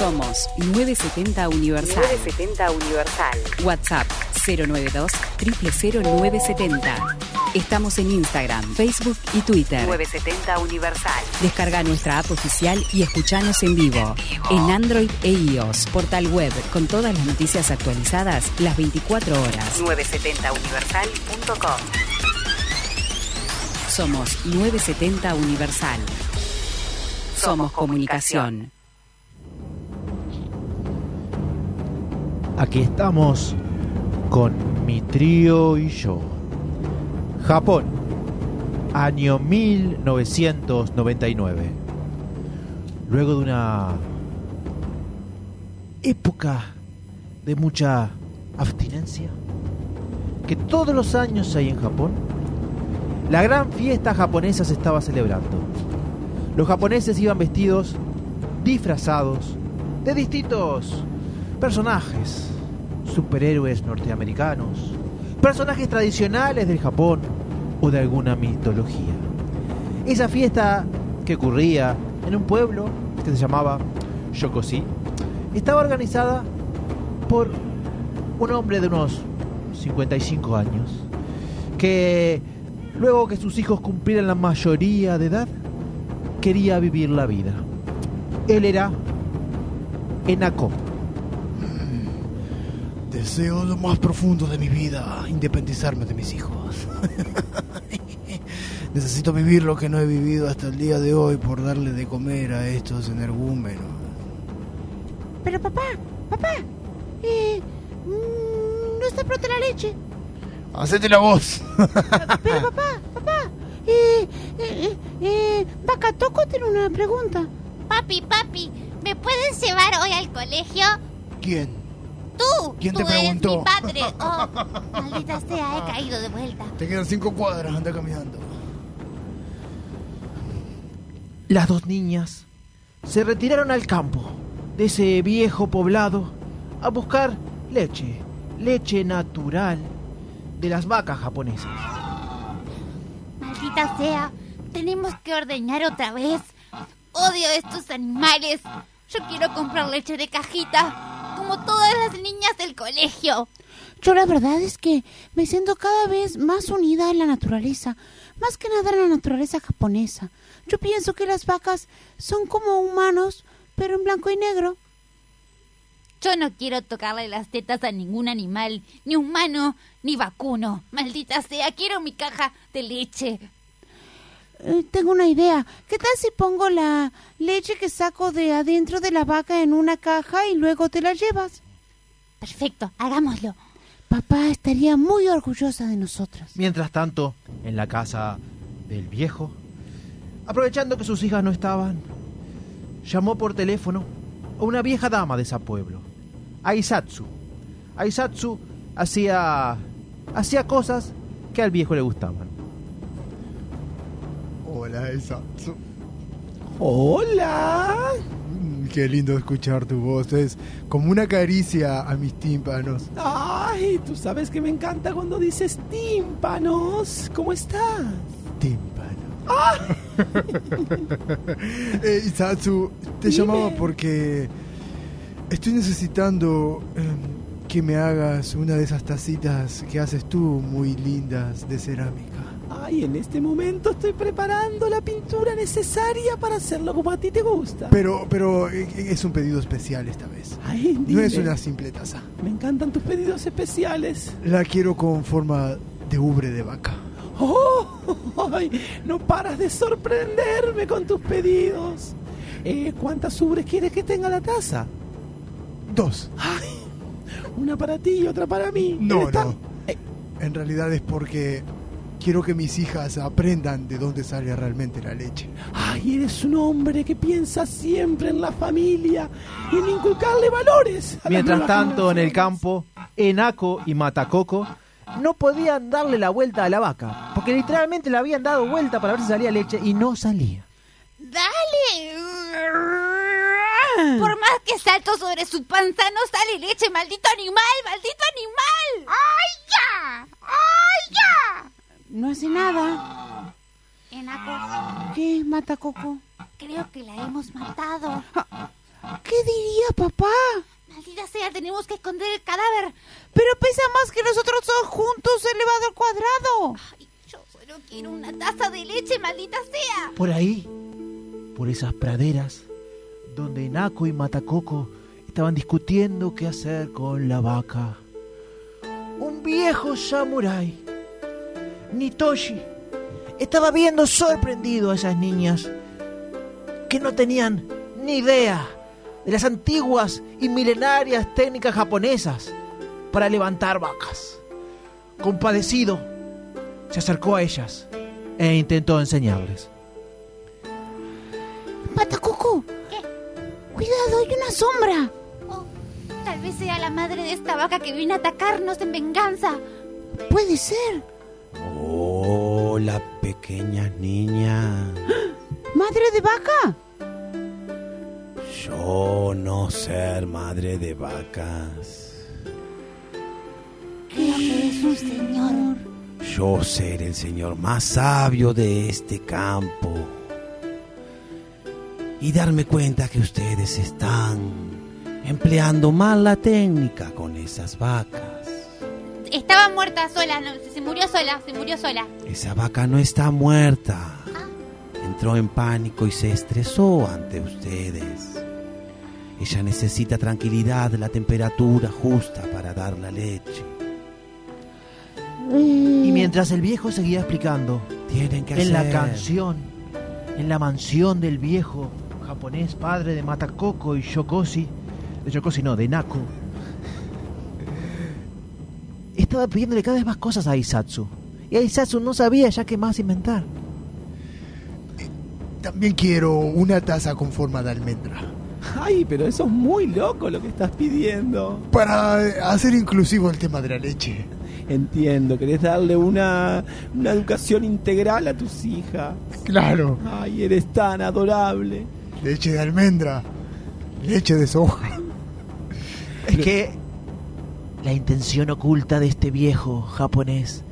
Somos 970 Universal. 970 Universal. WhatsApp 092 000970. Estamos en Instagram, Facebook y Twitter. 970 Universal. Descarga nuestra app oficial y escuchanos en vivo. En Android e iOS. Portal web con todas las noticias actualizadas las 24 horas. 970universal.com. Somos 970 Universal. Somos comunicación. Aquí estamos con mi trío y yo. Japón, año 1999. Luego de una época de mucha abstinencia que todos los años hay en Japón, la gran fiesta japonesa se estaba celebrando. Los japoneses iban vestidos, disfrazados, de distintos personajes, superhéroes norteamericanos, personajes tradicionales del Japón o de alguna mitología. Esa fiesta que ocurría en un pueblo que se llamaba Yokoshi estaba organizada por un hombre de unos 55 años que luego que sus hijos cumplieran la mayoría de edad quería vivir la vida. Él era Enako. Deseo lo más profundo de mi vida, independizarme de mis hijos. Necesito vivir lo que no he vivido hasta el día de hoy por darle de comer a estos energúmenos. Pero papá, papá, eh, mm, no está pronta la leche. Hacete la voz. Pero papá, papá, eh, eh, eh, Vaca Toco tiene una pregunta. Papi, papi, ¿me puedes llevar hoy al colegio? ¿Quién? Tú. ¿Quién tú te preguntó? eres mi padre. Oh, maldita sea, he caído de vuelta. Te quedan cinco cuadras, anda caminando. Las dos niñas se retiraron al campo de ese viejo poblado a buscar leche, leche natural de las vacas japonesas. Maldita sea, tenemos que ordeñar otra vez. Odio a estos animales. Yo quiero comprar leche de cajita, como todas las niñas del colegio. Yo la verdad es que me siento cada vez más unida a la naturaleza, más que nada a la naturaleza japonesa. Yo pienso que las vacas son como humanos, pero en blanco y negro. Yo no quiero tocarle las tetas a ningún animal, ni humano, ni vacuno. Maldita sea, quiero mi caja de leche. Eh, tengo una idea. ¿Qué tal si pongo la leche que saco de adentro de la vaca en una caja y luego te la llevas? Perfecto, hagámoslo. Papá estaría muy orgullosa de nosotras. Mientras tanto, en la casa del viejo, aprovechando que sus hijas no estaban, llamó por teléfono una vieja dama de ese pueblo, Aisatsu. Aisatsu hacía, hacía cosas que al viejo le gustaban. Hola. Hola. Mm, Qué lindo escuchar tu voz. Es como una caricia a mis tímpanos. Ay, tú sabes que me encanta cuando dices tímpanos. ¿Cómo estás? Eh, Isatsu, te Dime. llamaba porque estoy necesitando em, que me hagas una de esas tacitas que haces tú, muy lindas, de cerámica. Ay, en este momento estoy preparando la pintura necesaria para hacerlo como a ti te gusta. Pero, pero eh, es un pedido especial esta vez. Ay, No dime. es una simple taza. Me encantan tus pedidos especiales. La quiero con forma de ubre de vaca. ¡Oh! Ay, no paras de sorprenderme con tus pedidos. Eh, ¿Cuántas ubres quieres que tenga la taza? Dos. Ay, una para ti y otra para mí. No, ¿Eres tan- no. En realidad es porque quiero que mis hijas aprendan de dónde sale realmente la leche. Ay, eres un hombre que piensa siempre en la familia y en inculcarle valores. Mientras tanto, en el campo, Enaco y Matacoco no podían darle la vuelta a la vaca, porque literalmente le habían dado vuelta para ver si salía leche y no salía. ¡Dale! Por más que salto sobre su panza, no sale leche, maldito animal, maldito animal. ¡Ay, ya! ¡Ay, ya! No hace nada. Enaco, ¿Qué, Matacoco? creo que la hemos matado. ¿Qué diría papá? Maldita sea, tenemos que esconder el cadáver. Pero pesa más que nosotros dos juntos elevado al cuadrado. Ay, yo solo quiero una taza de leche, maldita sea. Por ahí, por esas praderas, donde Enaco y Matacoco estaban discutiendo qué hacer con la vaca. Un viejo samurái, Nitoshi, estaba viendo sorprendido a esas niñas que no tenían ni idea de las antiguas y milenarias técnicas japonesas para levantar vacas. Compadecido, se acercó a ellas Hola, pequeñas niñas. ¿Madre de vaca? Yo no ser madre de vacas. Creo que es un señor. Yo ser el señor más sabio de este campo. Y darme cuenta que ustedes están empleando mal la técnica con esas vacas. Estaba muerta sola, no, se murió sola, se murió sola. Esa vaca no está muerta. Entró en pánico y se estresó ante ustedes. Ella necesita tranquilidad, la temperatura justa para dar la leche. Y mientras el viejo seguía explicando, Tienen que en la canción, en la mansión del viejo japonés padre de Matakoko y Shokoshi, de Shokoshi no, de Nako, estaba pidiéndole cada vez más cosas a Aisatsu. Y Aisatsu no sabía ya qué más inventar. También quiero una taza con forma de almendra. Ay, pero eso es muy loco lo que estás pidiendo. Para eh, hacer inclusivo el tema de la leche. Entiendo, querés darle una, una educación integral a tus hijas. Claro. Ay, eres tan adorable. Leche de almendra. Leche de soja. Es que la intención oculta de este viejo japonés,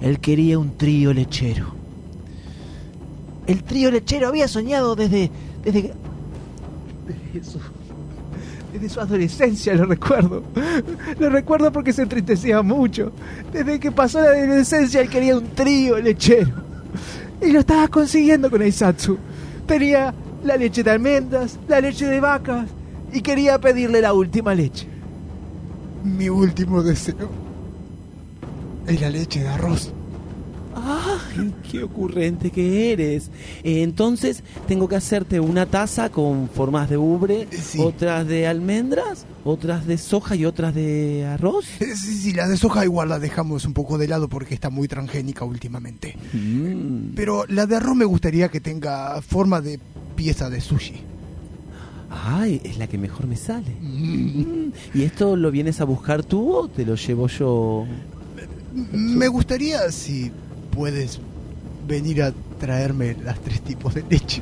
él quería un trío lechero. El trío lechero había soñado desde desde, desde su desde su adolescencia, lo recuerdo. Lo recuerdo porque se entristecía mucho. Desde que pasó la adolescencia él quería un trío lechero. Y lo estaba consiguiendo con Aisatsu. Tenía la leche de almendras, la leche de vacas y quería pedirle la última leche. Mi último deseo. Es la leche de arroz. Ay, qué ocurrente que eres. Eh, entonces, tengo que hacerte una taza con formas de ubre, Sí. otras de almendras, otras de soja y otras de arroz. Eh, Sí, sí, la de soja igual la dejamos un poco de lado porque está muy transgénica últimamente. Mm. Pero la de arroz me gustaría que tenga forma de pieza de sushi. Ay, es la que mejor me sale. Mm. ¿Y esto lo vienes a buscar tú o te lo llevo yo? Me gustaría si puedes venir a traerme las tres tipos de leche.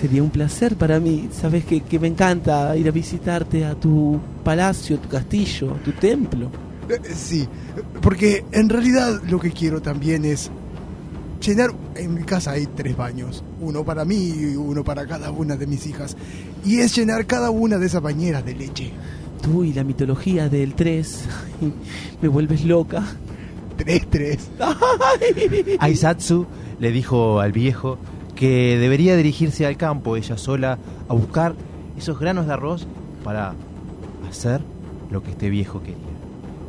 Sería un placer para mí. Sabes que, que me encanta ir a visitarte a tu palacio, tu castillo, tu templo. Eh, Sí, porque en realidad lo que quiero también es llenar. En mi casa hay tres baños, uno para mí y uno para cada una de mis hijas. Y es llenar cada una de esas bañeras de leche. Tú y la mitología del 3 me vuelves loca. Tres, tres. Aizatsu le dijo al viejo que debería dirigirse al campo ella sola a buscar esos granos de arroz para hacer lo que este viejo quería.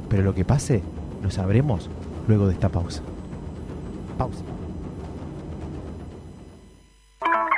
Pero lo que pase lo sabremos luego de esta pausa. Pausa.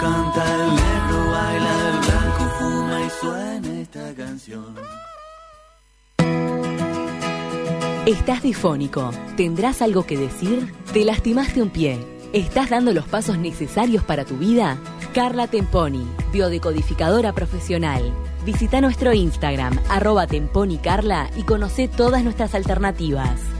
Canta, el negro baila, el blanco fuma y suena esta canción. Estás difónico. ¿Tendrás algo que decir? ¿Te lastimaste un pie? ¿Estás dando los pasos necesarios para tu vida? Carla Temponi, biodecodificadora profesional. Visita nuestro Instagram, arroba temponicarla y conoce todas nuestras alternativas.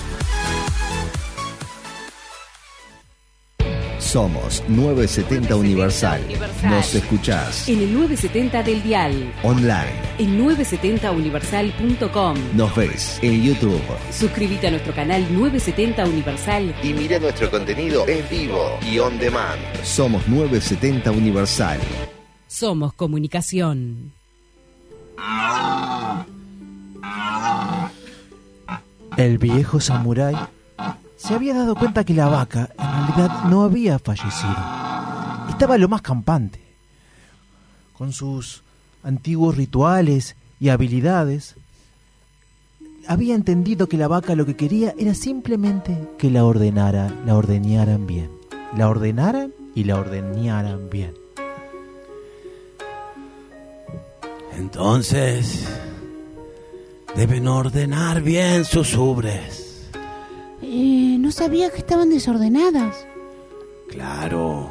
Somos 970 Universal. Nos escuchás En el 970 del Dial, online. en 970universal.com. Nos ves en YouTube. Suscríbete a nuestro canal 970 Universal Y mira nuestro contenido en vivo y on demand. Somos 970 Universal. Somos Comunicación. El viejo samurái se había dado cuenta que la vaca en realidad no había fallecido. Estaba lo más campante. Con sus antiguos rituales y habilidades, había entendido que la vaca lo que quería era simplemente que la ordenara, la ordeñaran bien. La ordenaran y la ordeñaran bien. Entonces, deben ordenar bien sus ubres. Eh, no sabía que estaban desordenadas. Claro.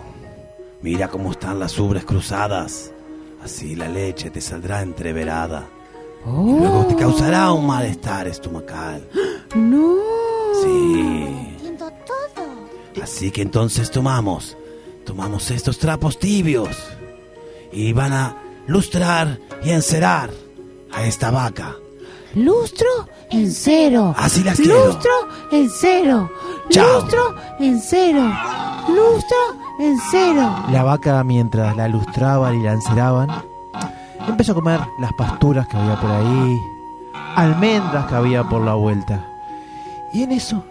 Mira cómo están las ubres cruzadas. Así la leche te saldrá entreverada. Y luego te causará un malestar estomacal. No. Sí. Entiendo todo. Así que entonces tomamos, tomamos estos trapos tibios y van a lustrar y encerar a esta vaca. Lustro en cero. Así las quiero. Lustro en cero. Chao. Lustro en cero. Lustro en cero. La vaca, mientras la lustraban y la enceraban, empezó a comer las pasturas que había por ahí, almendras que había por la vuelta. Y en eso,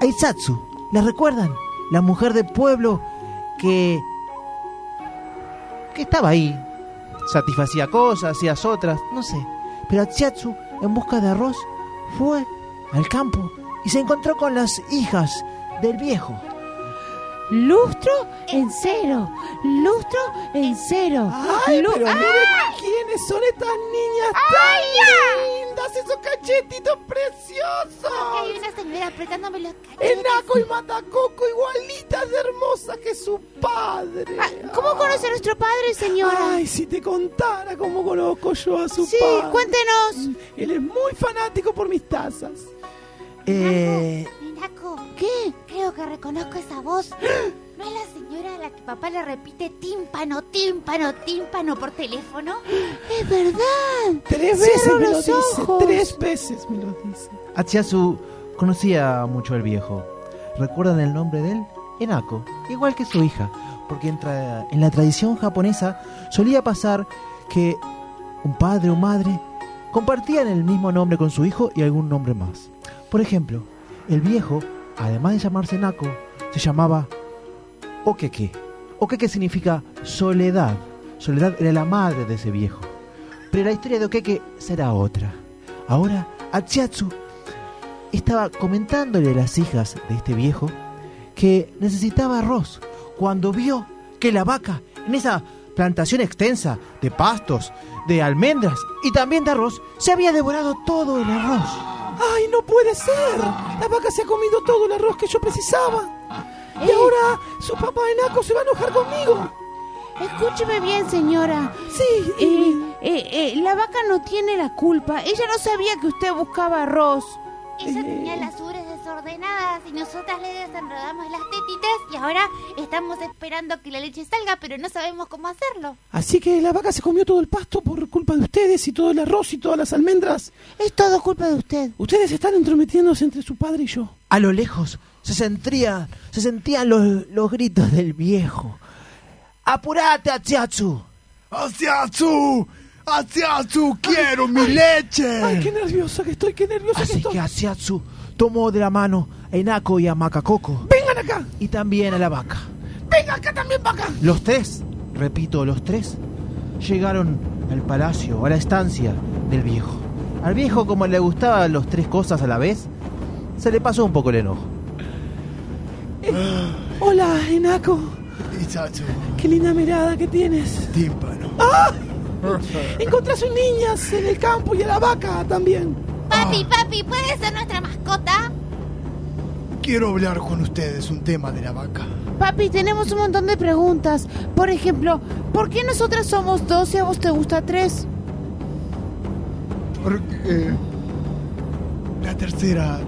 Aizatsu, ¿la recuerdan? La mujer del pueblo que. que estaba ahí. Satisfacía cosas, hacía otras, no sé. Pero Aizatsu, en busca de arroz, fue al campo y se encontró con las hijas del viejo. Lustro en cero. Lustro en cero. ¡Ay, Lu- pero ¡Ah! miren quiénes son estas niñas tan lindas! ¡Esos cachetitos preciosos! Hay una señora apretándome los El Naco y Matacoco igualitas de hermosa que su padre. Ah, ¿Cómo conoce a nuestro padre, señora? Ay, si te contara cómo conozco yo a su sí, padre. cuéntenos. Él es muy fanático por mis tazas. Eh, Minaco, ¿Qué? creo que reconozco esa voz. ¿No es la señora a la que papá le repite tímpano, tímpano, tímpano por teléfono? Es verdad. Tres Cierro veces me lo dice. Tres veces me lo dice. Atsiasu conocía mucho al viejo. ¿Recuerdan el nombre de él? Enako, igual que su hija. porque en, tra- en la tradición japonesa solía pasar que un padre o madre compartían el mismo nombre con su hijo y algún nombre más. Por ejemplo, el viejo, además de llamarse Nako, se llamaba Okeke. Okeke significa soledad. Soledad era la madre de ese viejo. Pero la historia de Okeke será otra. Ahora, Achiatsu estaba comentándole a las hijas de este viejo que necesitaba arroz cuando vio que la vaca en esa plantación extensa de pastos, de almendras y también de arroz se había devorado todo el arroz. ¡Ay, no puede ser! La vaca se ha comido todo el arroz que yo precisaba. Y ahora su papá enaco se va a enojar conmigo. Escúcheme bien, señora. Sí. Eh, eh, eh, la vaca no tiene la culpa. Ella no sabía que usted buscaba arroz. Ella tenía las ubres desordenadas y nosotras le desenredamos las tetitas y ahora estamos esperando que la leche salga, pero no sabemos cómo hacerlo. Así que la vaca se comió todo el pasto por culpa de ustedes y todo el arroz y todas las almendras. Es todo culpa de usted. Ustedes están entrometiéndose entre su padre y yo. A lo lejos se sentía, se sentían los, los gritos del viejo. ¡Apurate, Achiatsu! ¡Asiatsu! ¡Asiatsu! ¡Quiero mi leche! Ay, qué nerviosa que estoy, qué nerviosa que Así estoy. que Asiatsu tomó de la mano a Enako y a Makakoko ¡Vengan acá! y también a la vaca. ¡Venga acá también, vaca! Los tres, repito, los tres, llegaron al palacio, a la estancia del viejo. Al viejo, como le gustaban las tres cosas a la vez, se le pasó un poco el enojo. Hola, Enaco. Qué linda mirada que tienes. tímpano. Encontré a sus niñas en el campo y a la vaca también. Papi, papi, ¿puede ser nuestra mascota? Quiero hablar con ustedes un tema de la vaca. Papi, tenemos un montón de preguntas. Por ejemplo, ¿por qué nosotras somos dos y a vos te gusta tres? Porque eh, la tercera...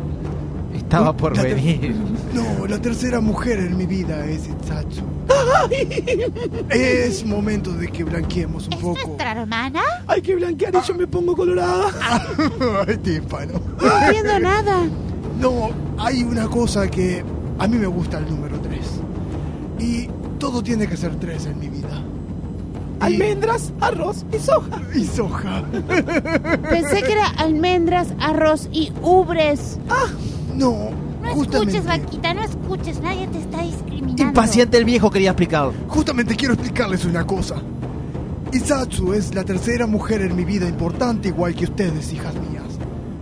Estaba por La ter- venir. No, la tercera mujer en mi vida es Itsatsu. Es momento de que blanqueemos un ¿Es poco. nuestra hermana? Hay que blanquear y yo me pongo colorada. Ay, tímpano. No entiendo nada. No, hay una cosa que a mí me gusta el número 3. Y todo tiene que ser 3 en mi vida. Almendras, arroz y soja. Y soja. Pensé que era almendras, arroz y ubres. No, No justamente. escuches, vaquita, no escuches, nadie te está discriminando. Impaciente el viejo quería explicar. Justamente quiero explicarles una cosa. Isatsu es la tercera mujer en mi vida importante igual que ustedes, hijas mías.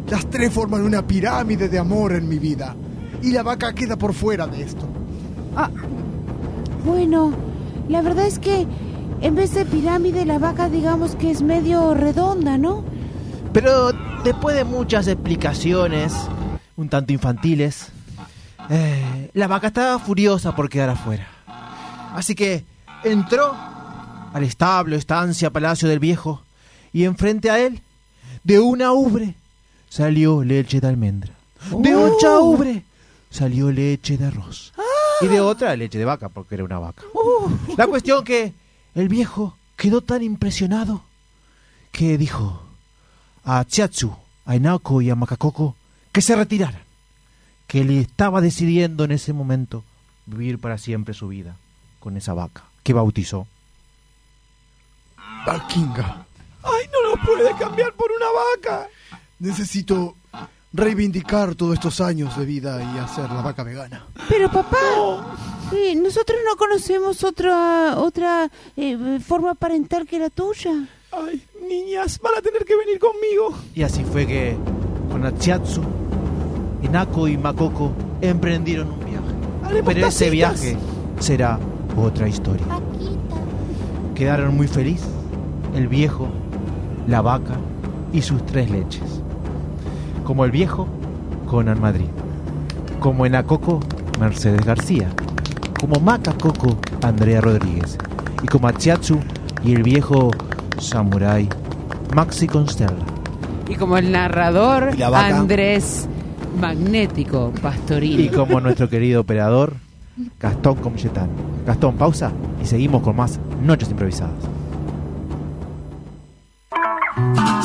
Las tres forman una pirámide de amor en mi vida. Y la vaca queda por fuera de esto. Bueno, la verdad es que en vez de pirámide, la vaca digamos que es medio redonda, ¿no? Pero después de muchas explicaciones, un tanto infantiles, eh, la vaca estaba furiosa por quedar afuera. Así que entró al establo, estancia, palacio del viejo, y enfrente a él, de una ubre, salió leche de almendra. De otra ubre, salió leche de arroz. Y de otra, leche de vaca, porque era una vaca. La cuestión que el viejo quedó tan impresionado que dijo a Chiatsu, a Inako y a Makakoko que se retiraran, que él estaba decidiendo en ese momento vivir para siempre su vida con esa vaca que bautizó. Vaquinga. Ay, no lo puede cambiar por una vaca. Necesito reivindicar todos estos años de vida y hacer la vaca vegana. Pero papá, eh, nosotros no conocemos otra otra eh, forma parental que la tuya. Ay, niñas, van a tener que venir conmigo. Y así fue que con Achiatsu, Inako y Makoko emprendieron un viaje. Haremos Pero ese viaje será otra historia. Quedaron muy felices el viejo, la vaca y sus tres leches. Como el viejo, Conan Madrid. Como en Acoco, Mercedes García. Como Macacoco, Andrea Rodríguez. Y como Achiatsu y el viejo Samurai, Maxi Consterla. Y como el narrador. Andrés Magnético Pastorino. Y como nuestro querido operador, Gastón Comyetano. Gastón, pausa y seguimos con más Noches Improvisadas.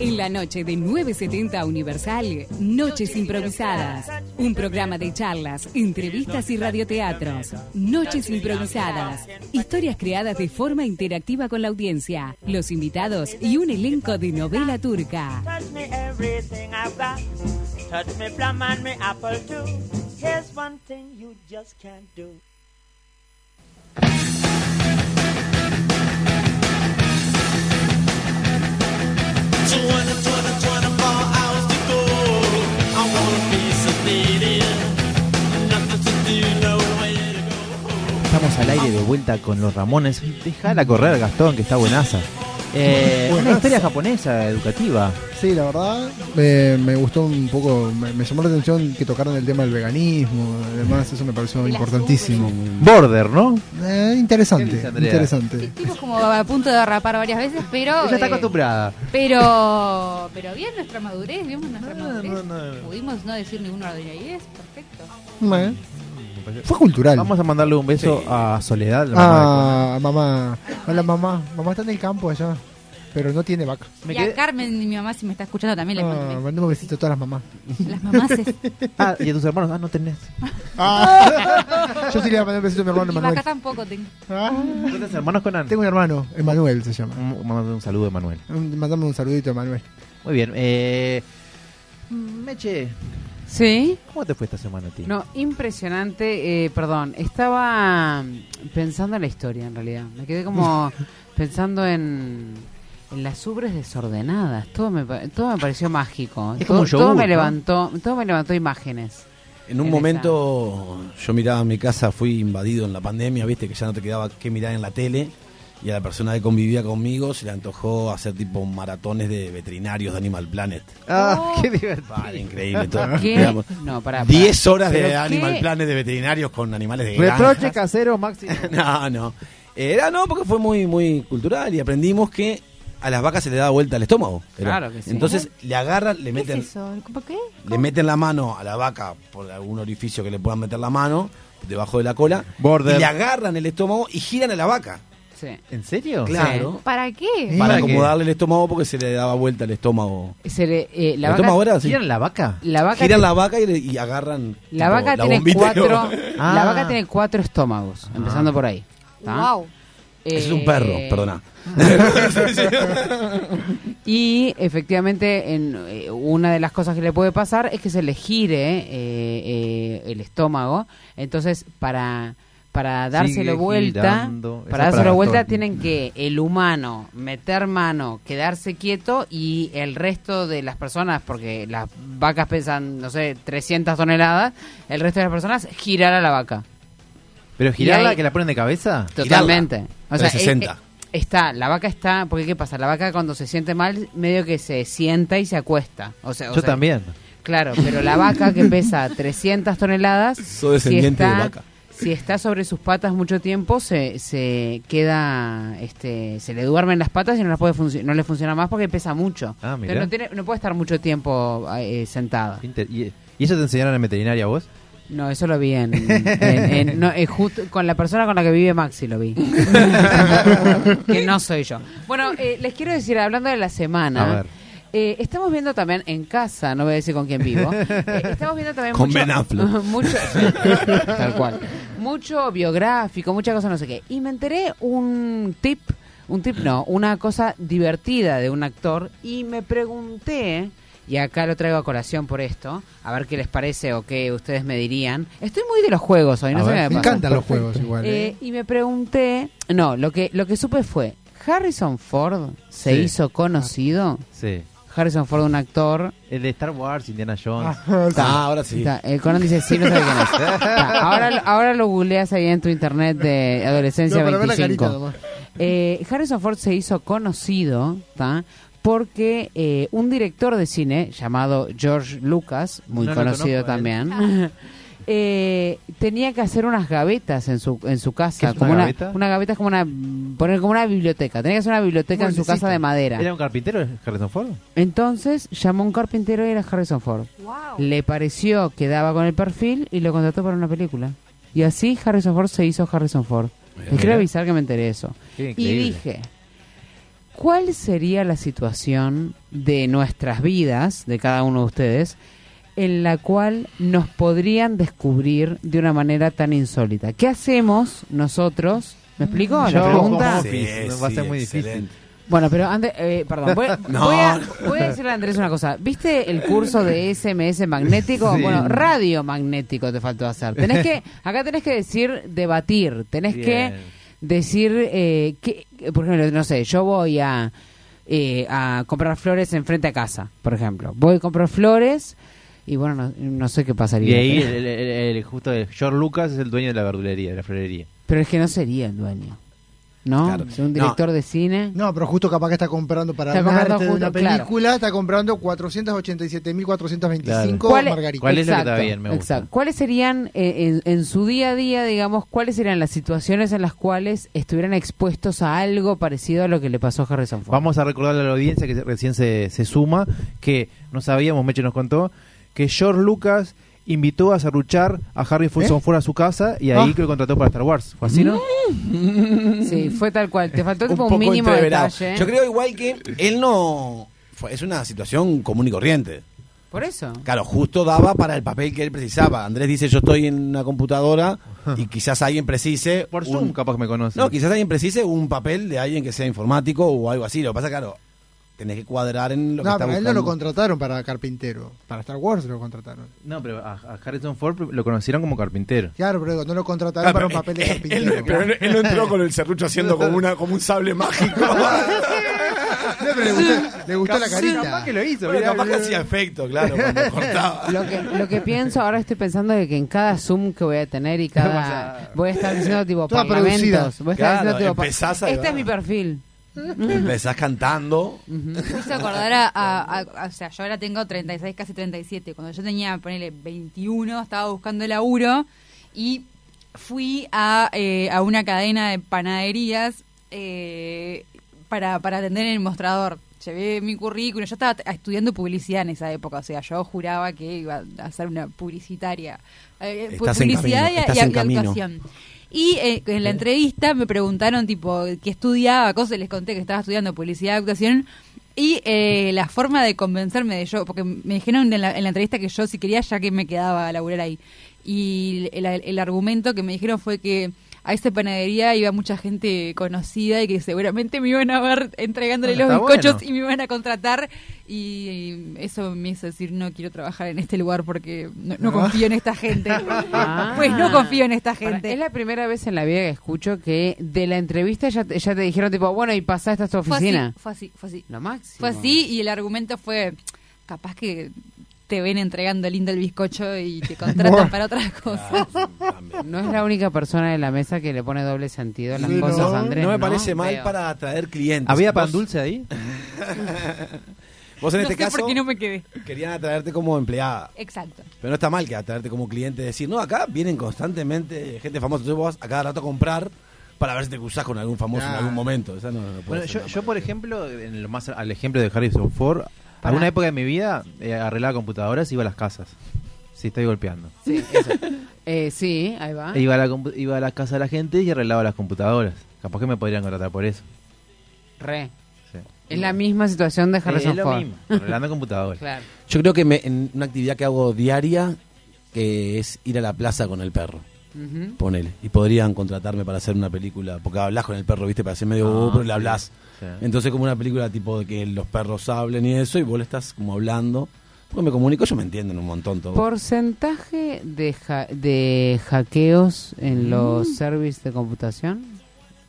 En la noche de 970 Universal, Noches Improvisadas. Un programa de charlas, entrevistas y radioteatros. Noches Improvisadas. Historias creadas de forma interactiva con la audiencia, los invitados y un elenco de novela turca. Here's one thing you just can't do. Estamos al aire de vuelta con los Ramones. Dejala correr, Gastón, que está buenaza. Eh, una historia japonesa, educativa. Sí, la verdad, me, me gustó un poco, me, me llamó la atención que tocaron el tema del veganismo, además eso me pareció importantísimo. Border, ¿no? Eh, ¿Qué interesante, interesante. Tipo como a punto de derrapar varias veces, pero. Ella está eh, acostumbrada. Pero, pero bien nuestra madurez, vimos nuestra madurez. no, no. Pudimos no decir ninguna es perfecto. Eh, Fue cultural. Vamos a mandarle un beso a Soledad, la mamá Ah, mamá. Hola, mamá. Mamá está en el campo allá, pero no tiene vaca. y a Carmen, mi mamá, si me está escuchando también, le mando un Ah, beso. mandemos besitos a todas las mamás. Las mamás es- Ah, y a tus hermanos, ah, no tenés. Ah, yo sí le voy a mandar un besito a mi hermano Y Manuel. acá tampoco tengo. ¿Cuántos hermanos con Tengo un hermano, Emanuel se llama. Un, mandame un saludo, Emanuel. Un- Mandame un saludito a Emanuel. Muy bien. Eh, Meche, Sí. ¿cómo te fue esta semana a ti? No, impresionante. eh, perdón, estaba pensando en la historia en realidad. Me quedé como pensando en, en las ubres desordenadas. Todo me, todo me pareció mágico. Es todo, como me ¿no? levantó, todo me levantó imágenes. En un En momento yo miraba mi casa, fui invadido en la pandemia, viste que ya no te quedaba que mirar en la tele y a la persona que convivía conmigo se le antojó hacer tipo maratones de veterinarios de Animal Planet. Ah, qué divertido. Vale, increíble. todo. ¿Qué? Digamos, No, pará, pará. 10 horas de ¿Pero qué? Animal Planet de veterinarios con animales de Reproche casero máximo. No, no. Era no, porque fue muy, muy cultural y aprendimos que a las vacas se le da vuelta al estómago. Era. Claro que sí. Entonces le agarran, le ¿Qué meten, es eso? ¿Por qué? le meten la mano a la vaca por algún orificio que le puedan meter la mano debajo de la cola Border. y le agarran el estómago y giran a la vaca. Sí. ¿En serio? Claro. ¿Para qué? Para acomodarle el estómago porque se le daba vuelta el estómago. Se le- eh, la ¿El vaca, estómago era así? ¿Giran la vaca? la vaca Giran la vaca y, le- y agarran. La tipo, vaca la tiene cuatro. Ah. La vaca tiene cuatro estómagos, empezando por ahí. ¿tá? Wow. Ese es Eh, un perro, perdona. Y efectivamente, en, eh, una de las cosas que le puede pasar es que se le gire eh, eh, el estómago. Entonces, para, para dárselo vuelta, girando. Esa para dárselo vuelta, tienen que el humano meter mano, quedarse quieto y el resto de las personas, porque las vacas pesan, no sé, 300 toneladas, el resto de las personas girar a la vaca. ¿Pero girarla ahí- que la ponen de cabeza? Totalmente. O sea, 360. eh, Está, la vaca está, porque ¿qué pasa? La vaca cuando se siente mal, medio que se sienta y se acuesta. O sea, o Yo sea, también. Claro, pero la vaca que pesa 300 toneladas, Soy descendiente está, de vaca. Si está sobre sus patas mucho tiempo, se, se queda, este, se le duermen las patas y no, las puede no le funciona más porque pesa mucho. Ah. Entonces no, tiene, no puede estar mucho tiempo eh, sentada. Inter- ¿Y, y eso te enseñaron en veterinaria vos? No, eso lo vi en, en- en- no, eh, justo con la persona con la que vive Maxi lo vi. que no soy yo. Bueno, eh, les quiero decir, hablando de la semana, A ver. Eh, estamos viendo también en casa, no voy a decir con quién vivo, eh, estamos viendo también Con mucho, Ben Affleck. mucho, tal cual, mucho biográfico, mucha cosa no sé qué. Y me enteré un tip, un tip no, una cosa divertida de un actor y me pregunté, y acá lo traigo a colación por esto, a ver qué les parece o qué ustedes me dirían. Estoy muy de los juegos hoy, no A sé ver, qué me me pasa. encantan los juegos igual. Eh, ¿eh? y me pregunté, no, lo que lo que supe fue, Harrison Ford se Sí. hizo conocido. Sí. Harrison Ford, un actor. El de Star Wars, Indiana Jones. Ah, ahora sí. Está, el Conan dice, sí, no sabe quién es. Está, ahora, lo- ahora lo googleas ahí en tu internet de adolescencia No, para ver la 25. carita nomás. Eh, Harrison Ford se hizo conocido, ¿tá? Porque eh, un director de cine llamado George Lucas, muy No conocido conozco él. también, eh, tenía que hacer unas gavetas en su en su ¿Qué casa, es como una una gaveta? una gaveta es como una poner como una biblioteca, tenía que hacer una biblioteca en su casa de madera. ¿Era un carpintero Harrison Ford? Entonces llamó a un carpintero y era Harrison Ford. Le pareció que daba con el perfil y lo contrató para una película. Y así Harrison Ford se hizo Harrison Ford. Les quiero avisar que me enteré de eso. Qué Y dije, ¿cuál sería la situación de nuestras vidas, de cada uno de ustedes, en la cual nos podrían descubrir de una manera tan insólita? ¿Qué hacemos nosotros? ¿Me explico la pregunta? office, va a ser muy difícil. excelente. Bueno, pero antes, eh, perdón, voy, No. voy a, voy a decirle a Andrés una cosa. ¿Viste el curso de SMS magnético? Sí. Bueno, radiomagnético te faltó hacer. Tenés que, acá tenés que decir debatir, tenés Bien. que decir eh, que, por ejemplo, no sé, yo voy a, eh, a comprar flores enfrente a casa, por ejemplo. Voy a comprar flores y bueno, no, no sé qué Y pasaría. ahí, el, el- el- justo el George Lucas es el dueño de la verdulería, de la florería. Pero es que no sería el dueño. ¿No? Claro. Si un director de cine. No, pero justo capaz que está comprando para Está comprando de una película, está comprando 487.425 ¿Cuál es- margaritas. ¿Cuál es que Exacto, está bien? Me gusta. exacto. ¿Cuáles serían, eh, en, en su día a día, digamos, cuáles serían las situaciones en las cuales estuvieran expuestos a algo parecido a lo que le pasó a Harrison Ford? Vamos a recordarle a la audiencia que recién se, se suma que no sabíamos, Meche nos contó, que George Lucas invitó a serruchar a Harrison ¿Eh? Ford a su casa y ahí Ah. que lo contrató para Star Wars. ¿Fue así, no? Sí, fue tal cual. Te faltó tipo un, poco mínimo entreverado. detalle. Yo creo igual que él no... fue- es una situación común y corriente. Por eso. Claro, justo daba para el papel que él precisaba. Andrés dice, yo estoy en una computadora y quizás alguien precise... Por un- Zoom capaz que me conoce. No, quizás alguien precise un papel de alguien que sea informático o algo así. Lo que pasa, claro, tenés que cuadrar en lo que No, está pero a él no lo contrataron para carpintero. Para Star Wars lo contrataron. No, pero a, a Harrison Ford lo conocieron como carpintero. Claro, pero no lo contrataron Ah, para un papel de carpintero. él- pero él, él no entró con el serrucho haciendo como, una, como un sable mágico. No, pero le gustó, le gustó la carita. Capaz que lo hizo. Bueno, mirá, capaz que hacía efecto, claro, cuando cortaba. Lo que, lo que pienso, ahora estoy pensando de que en cada Zoom que voy a tener y cada... Voy a estar diciendo tipo Toda parlamentos. producida. Voy a estar Claro, diciendo tipo... empezás a- Este es mi perfil. Empezás cantando. Me hizo acordar a, a- a- O sea, yo ahora tengo 36, casi 37. Cuando yo tenía, ponele, 21, estaba buscando laburo y fui a, eh, a una cadena de panaderías eh, para, para atender en el mostrador. Llevé mi currículum. Yo estaba t- estudiando publicidad en esa época. O sea, yo juraba que iba a ser una publicitaria. Eh, pu- Estás en publicidad camino, y, estás y- en y camino. actuación. Y eh, en la entrevista me preguntaron, tipo, qué estudiaba, cosas, les conté que estaba estudiando publicidad y actuación. Y eh, la forma de convencerme de yo, porque me dijeron en la, en la entrevista que yo si quería ya que me quedaba a laburar ahí. Y el, el argumento que me dijeron fue que a esa panadería iba mucha gente conocida y que seguramente me iban a ver entregándole los bizcochos bueno. y me iban a contratar. Y eso me hizo decir, no quiero trabajar en este lugar porque no, no confío en esta gente. Ah. Pues no confío en esta Para- gente. es la primera vez en la vida que escucho que de la entrevista ya te, ya te dijeron tipo, bueno, y pasá esta a tu Fue así, oficina. fue así, fue así. Lo máximo. Fue así y el argumento fue, capaz que te ven entregando lindo el bizcocho y te contratan para otras cosas. No es la única persona de la mesa que le pone doble sentido a las Sí, cosas, no, Andrés. no me parece mal Veo. para atraer clientes. ¿Había pan dulce ahí? Vos en no este sé caso por qué no me quedé. querían atraerte como empleada. Exacto. Pero no está mal que atraerte como cliente decir, no, acá vienen constantemente gente famosa, entonces vos vas a cada rato a comprar para ver si te cruzás con algún famoso en Ah. algún momento. Esa no- no puede Bueno, ser yo, yo, por ejemplo, en lo más al ejemplo de Harrison Ford, alguna época de mi vida eh, arreglaba computadoras y iba a las casas. Sí, estoy golpeando. Sí, eso. Eh, sí, ahí va. Iba, a la, iba a la casa de la gente y arreglaba las computadoras. Capaz que me podrían contratar por eso. Re. Sí. Es la misma situación de Eh, Harrison es lo Ford. mismo, arreglando computadoras. Claro. Yo creo que me- en una actividad que hago diaria que es ir a la plaza con el perro. Ujú. Ponele. Y podrían contratarme para hacer una película. Porque hablas con el perro, viste, para ser medio Ah, bobo, pero le hablas. Sí. Entonces, como una película tipo de que los perros hablen y eso, y vos le estás como hablando. Porque me comunico, ellos me entienden un montón todo. ¿Porcentaje de, ja- de hackeos en Mm. los servicios de computación?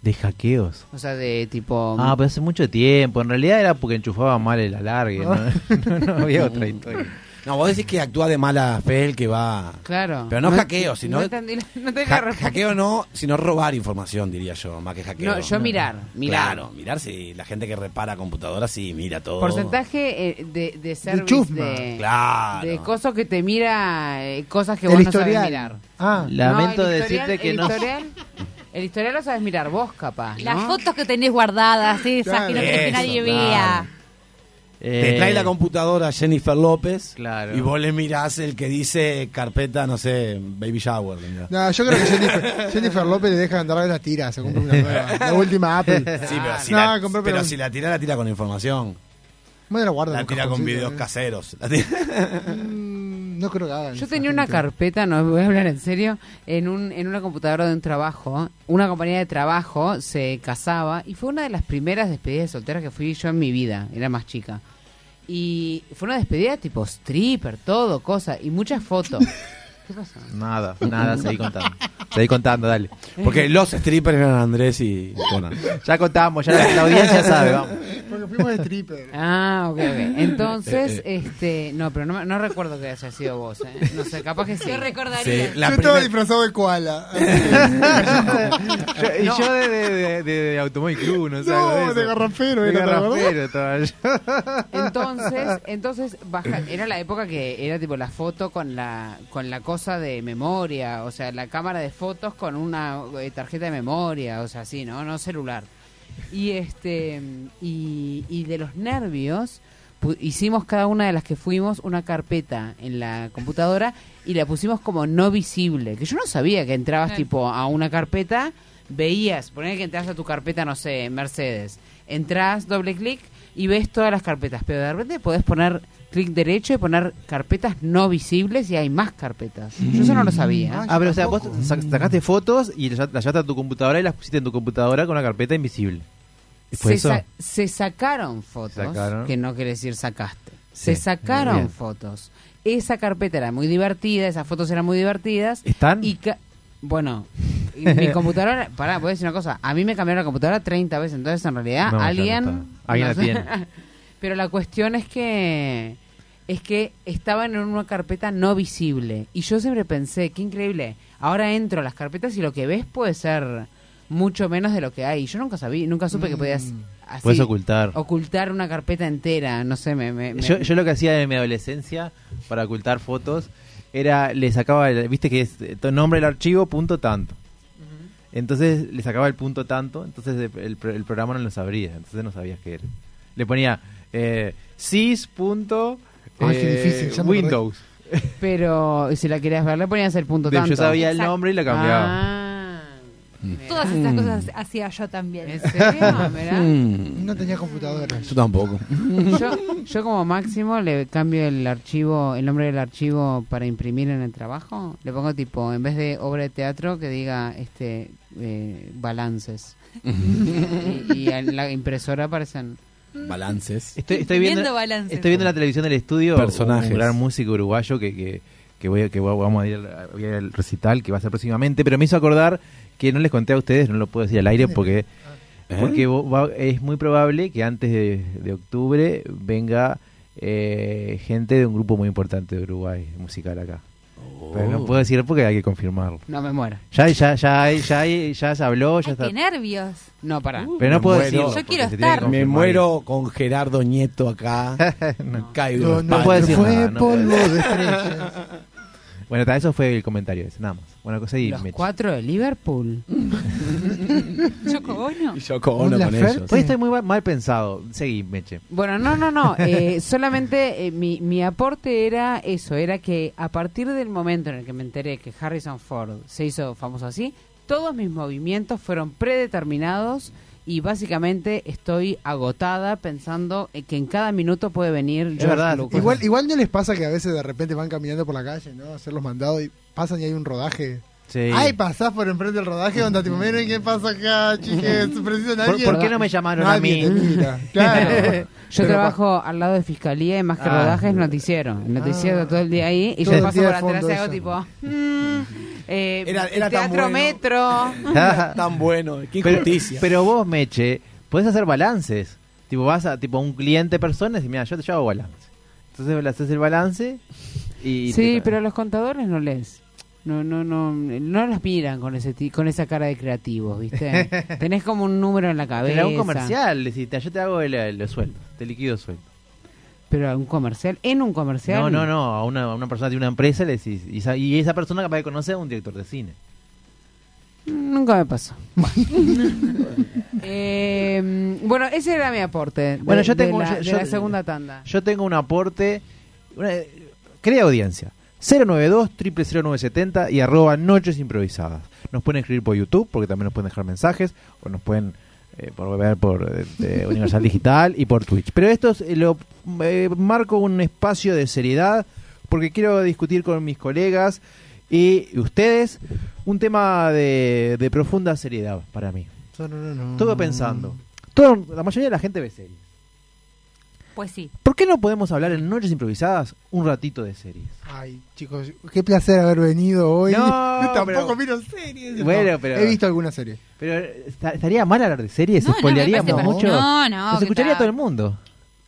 De hackeos. O sea, de tipo... Ah, pero hace mucho tiempo. En realidad era porque enchufaba mal el alargue. No, no, no había otra historia. No, vos decís que actúa de mala fe el que va. Claro. Pero no, hackeo, sino. No entendí, no Ja- hackeo no, sino robar información, diría yo, más que hackeo. No, yo mirar, mirar. Claro, mirar si la gente que repara computadoras sí mira todo. Porcentaje eh, de, de service de, Claro. de cosas que te mira, eh, cosas que El vos no historial. sabes mirar. Ah, Lamento No, el decirte historial- que el no. Historial, el historial lo sabes mirar vos, capaz, ¿no? Las fotos que tenés guardadas, esas que no querés que Eso, nadie claro. Te Eh, trae la computadora Jennifer López Claro. y vos le mirás el que dice carpeta, no sé, baby shower. No, yo creo que Jennifer, Jennifer López le deja andar las tiras, se compra una nueva. La última Apple. Sí, pero, si, No, la, compré, pero pero- si la tira, la tira con información. Bueno, la guarda La tira con videos ¿eh? caseros. La tira- Mm, No creo que hagan. Yo tenía una carpeta, no voy a hablar en serio, en, un, en una computadora de un trabajo. Una compañía de trabajo se casaba y fue una de las primeras despedidas de soltera que fui yo en mi vida. Era más chica. Y fue una despedida tipo stripper, todo, cosa, y muchas fotos. ¿Qué pasa? Nada, nada, seguí contando. Seguí contando, dale. Porque los strippers eran Andrés y Conan. Ya contamos, ya la, la audiencia sabe, vamos. Porque fuimos de stripper. Ah, ok, ok. Entonces, Eh, este, no, pero no, me- no recuerdo que haya sido vos, ¿eh? No sé, capaz que sí. Yo recordaría. Sí, la Yo estaba primer- disfrazado de koala. Yo- y yo de, de, de, de, de Automóvil Club, no sé. No, algo eso. de garrafero De era, ¿te garrafero estaba yo. Entonces, entonces baja, era la época que era tipo la foto con la con la cosa de memoria, o sea, la cámara de fotos con una eh, tarjeta de memoria, o sea, así, ¿no? No celular. Y este y, y de los nervios hicimos cada una de las que fuimos una carpeta en la computadora y la pusimos como no visible, que yo no sabía que entrabas tipo a una carpeta, veías, poner que entras a tu carpeta, no sé, Mercedes, entras, doble clic y ves todas las carpetas, pero de repente podés poner clic derecho y poner carpetas no visibles y hay más carpetas. Yo eso no lo sabía. Ah, pero o sea, vos sac- sacaste fotos y las las llevaste a tu computadora y las pusiste en tu computadora con una carpeta invisible. ¿Fue se, eso? sa- se sacaron fotos, Sacaron. que no quiere decir sacaste. Sí, se sacaron bien. fotos. Esa carpeta era muy divertida, esas fotos eran muy divertidas. ¿Están? Y ca- bueno, y mi computadora, pará, voy a decir una cosa, a mí me cambiaron la computadora 30 veces, entonces en realidad No, ya no alguien... está. Alguien la tiene. Pero la cuestión es que es que estaban en una carpeta no visible y yo siempre pensé, qué increíble. Ahora entro a las carpetas y lo que ves puede ser mucho menos de lo que hay. Yo nunca sabía, nunca supe que podías así, Puedes ocultar. ocultar una carpeta entera, no sé, me, me- me- Yo, yo lo que hacía en mi adolescencia para ocultar fotos era, le sacaba, el- viste que es eh, tu nombre del archivo, punto tanto. Entonces le sacaba el punto tanto, entonces el, el programa no lo sabría, entonces no sabías qué era. Le ponía eh, sys. punto, Ay, qué eh, difícil, ya me acordé. Windows. pero si la querías ver le ponías el punto De- tanto. yo sabía el Exacto. nombre y la cambiaba. Ah, mira. Todas estas cosas hacía yo también. ¿En serio? Mirá. Mm, No tenía computadora. yo tampoco. Yo, yo como máximo le cambio el archivo, el nombre del archivo para imprimir en el trabajo. Le pongo tipo, en vez de obra de teatro, que diga este eh, balances. y, y en la impresora aparecen... Balances. Estoy, estoy viendo, Viendo balances. estoy viendo en la televisión del estudio Personajes. un gran músico uruguayo que, que, que voy a, que voy a- vamos a ir a ir al recital que va a ser próximamente, pero me hizo acordar que no les conté a ustedes, no lo puedo decir al aire porque ¿Eh? porque va- es muy probable que antes de, de octubre venga eh, gente de un grupo muy importante de Uruguay, musical acá. Pero Oh. no puedo decir porque hay que confirmarlo. No me muero. Ya, ya, ya, ya, ya, se habló, ya Ay, está. qué nervios. No, para. Pero no puedo. Yo quiero estar. Me muero con Gerardo Nieto acá. Caigo. Lo de nuestro puedo decir fue nada, no polvo de estrellas. Bueno, ta, eso fue el comentario ese, nada más. Buena cosa y Los me cuatro de Liverpool. Choco Ono. Y yo con uno Hola, con Fer. ellos. Hoy estoy muy mal, mal pensado. Seguí, Meche. Bueno, no, no, no. eh, solamente eh, mi, mi aporte era eso, era que a partir del momento en el que me enteré que Harrison Ford se hizo famoso así, todos mis movimientos fueron predeterminados y básicamente estoy agotada pensando eh, que en cada minuto puede venir George verdad. Lucas. Igual, igual no les pasa que a veces de repente van caminando por la calle, ¿no? A hacer los mandados y pasan y hay un rodaje. Sí. Ay, pasás por enfrente del rodaje, onda, tipo, miren qué pasa acá, chiques, preciso ¿Por, nadie. por qué no me llamaron Nadie a te mí? mira. Claro. Yo Pero trabajo al lado de fiscalía y más que Ah. rodaje es noticiero. El noticiero Ah. todo el día ahí y Todo yo el paso día por de atrás fondo y hago eso. tipo... mm, eh, Era- era tan teatro bueno. metro. Tan bueno. Qué Pero, injusticia. pero vos, Meche, podés hacer balances. Tipo, vas a tipo un cliente persona y mira, yo te yo hago balance. Entonces le haces el balance y... Sí, te- pero a los contadores no les. No, no, no, no los miran con ese con esa cara de creativos, ¿viste? Tenés como un número en la cabeza. Pero a un comercial, decís, te- yo te hago el, el sueldo, te liquido sueldo. Pero a un comercial, en un comercial. No, no, no, a una, a una persona de una empresa le decís, y esa, y esa persona capaz de conocer a un director de cine. Nunca me pasó. Eh, bueno, ese era mi aporte. de- Bueno, yo de tengo- la, yo- de yo- la segunda tanda. Yo tengo un aporte, una, crea audiencia. 092 0970 y arroba noches improvisadas. Nos pueden escribir por YouTube, porque también nos pueden dejar mensajes, o nos pueden eh, por ver por eh, Universal Digital y por Twitch. Pero esto es, eh, lo eh, marco un espacio de seriedad, porque quiero discutir con mis colegas y ustedes un tema de, de profunda seriedad para mí. No, no, no, no. Estuve pensando. Todo, la mayoría de la gente ve series. Pues sí. ¿Por qué no podemos hablar en Noches Improvisadas un ratito de series? Ay, chicos, qué placer haber venido hoy. No, Tampoco pero- miro series. Bueno, No, pero- He visto alguna serie. Pero esta- estaría mal hablar de series, No, spoilearíamos mucho. No, no, Nos que escucharía está- todo el mundo.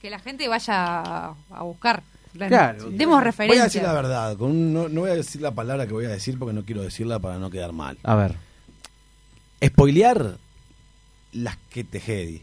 Que la gente vaya a, buscar. Claro. Demos Voy referencia. a decir la verdad. Con un- no, no voy a decir la palabra que voy a decir porque no quiero decirla para no quedar mal. A ver. Spoilear las que te jedi.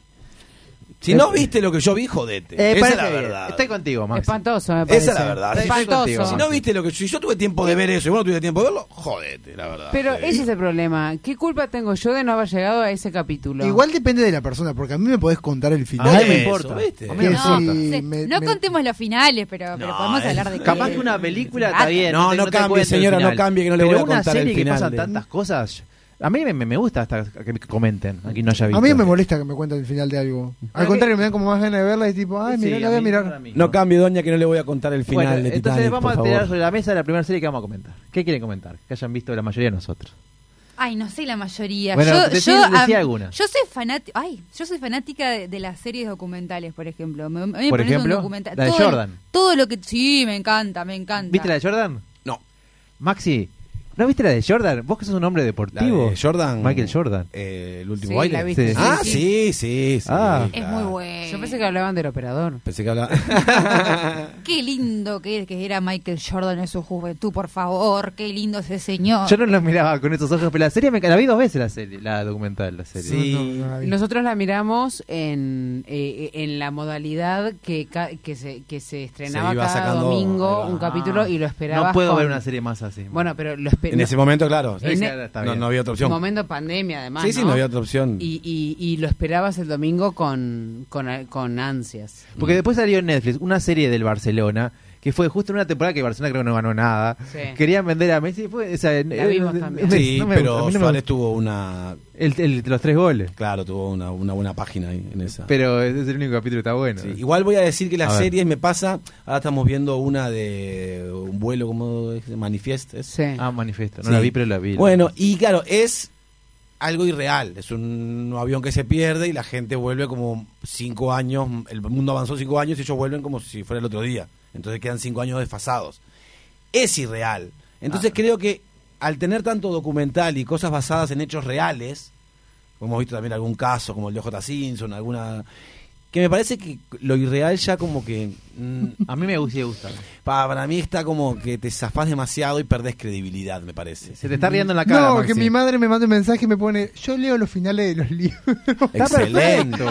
Si no viste lo que yo vi, jodete. Eh, Esa es la bien. verdad. Estoy contigo, Max. Espantoso, me parece. Esa es la verdad. Si- Espantoso. Si no viste lo que si yo tuve tiempo de ver eso y vos no tuviste tiempo de verlo, jodete, la verdad. Pero Sí. ese es el problema. ¿Qué culpa tengo yo de no haber llegado a ese capítulo? Igual depende de la persona, porque a mí me podés contar el final. A mí no me Eso, importa. ¿viste? A mí no me Que No, importa. me- no me- contemos los finales, pero, pero No, podemos eh, hablar de Capaz que- que una película Ah, está bien. No, no cambie, señora, no cambie, que no le Pero voy a una contar el serie que final pasan de- tantas cosas. A mí me, gusta hasta que me comenten. Aquí no haya visto. A mí me molesta que me cuenten el final de algo. Al contrario, me dan como más ganas de verla y tipo, ay, Sí, mira, la voy a mí- mirar. mí No cambie, doña, que no le voy a contar el final Bueno, de entonces Titanic, vamos por a tirar sobre la mesa la primera serie que vamos a comentar. ¿Qué quieren comentar? Que hayan visto la mayoría de nosotros. Ay, no sé la mayoría. Bueno, yo, decí- yo, decí am, alguna. yo soy fanática, ay, yo soy fanática de, de las series documentales, por ejemplo. Me, a mí me Por un ejemplo, documental- la de todo- Jordan. Todo lo que sí, me encanta, me encanta. ¿Viste la de Jordan? No. Maxi, ¿no viste la de Jordan? Vos que sos un hombre La deportivo. de Jordan. Michael Jordan. Eh, el último Sí, baile. la viste, Sí. ah, sí. sí, sí. Ah. Es muy bueno. Yo pensé que hablaban del operador. Pensé que hablaba. Qué lindo que, que era Michael Jordan en su juventud, por favor. Qué lindo ese señor. Yo no la miraba con esos ojos, pero la serie me la vi dos veces la serie, la documental, la serie. Sí. No, no la vi. Nosotros la miramos en, eh, en la modalidad que, ca- que, se, que se estrenaba Se cada sacando- domingo un capítulo y lo esperabas No puedo con- ver una serie más así. Bueno, pero lo En no- ese momento, claro. En e- no, no había otra opción. momento pandemia además, Sí, sí, no había otra opción. Y, y, y lo esperabas el domingo con, con, con ansias. Porque después salió en Netflix una serie del Barcelona que fue justo en una temporada que Barcelona creo que no ganó nada. Sí. Querían vender a Messi. Fue, o sea, La eh, vimos eh, también. Sí, no me pero no Suárez tuvo una. El, el- los tres goles. Claro, tuvo una, una buena página ahí en esa. Pero ese es el único capítulo que está bueno. Sí, Igual voy a decir que las A ver. series me pasa. Ahora estamos viendo una de un vuelo como es? Manifest. ¿es? Sí. Ah, manifiesto. No Sí. la vi, pero la vi. Bueno, y claro, es algo irreal. Es un avión que se pierde y la gente vuelve como cinco años. El mundo avanzó cinco años y ellos vuelven como si fuera el otro día. Entonces quedan cinco años desfasados. Es irreal. Entonces creo que al tener tanto documental y cosas basadas en hechos reales, hemos visto también algún caso como el de J. Simpson, alguna que me parece que lo irreal ya como que... mm, A mí me gustando. pa- para mí está como que te zafás demasiado y perdés credibilidad, me parece. Se te está riendo en la cara. No, Maxi. que mi madre me manda un mensaje y me pone, yo leo los finales de los libros. Excelente.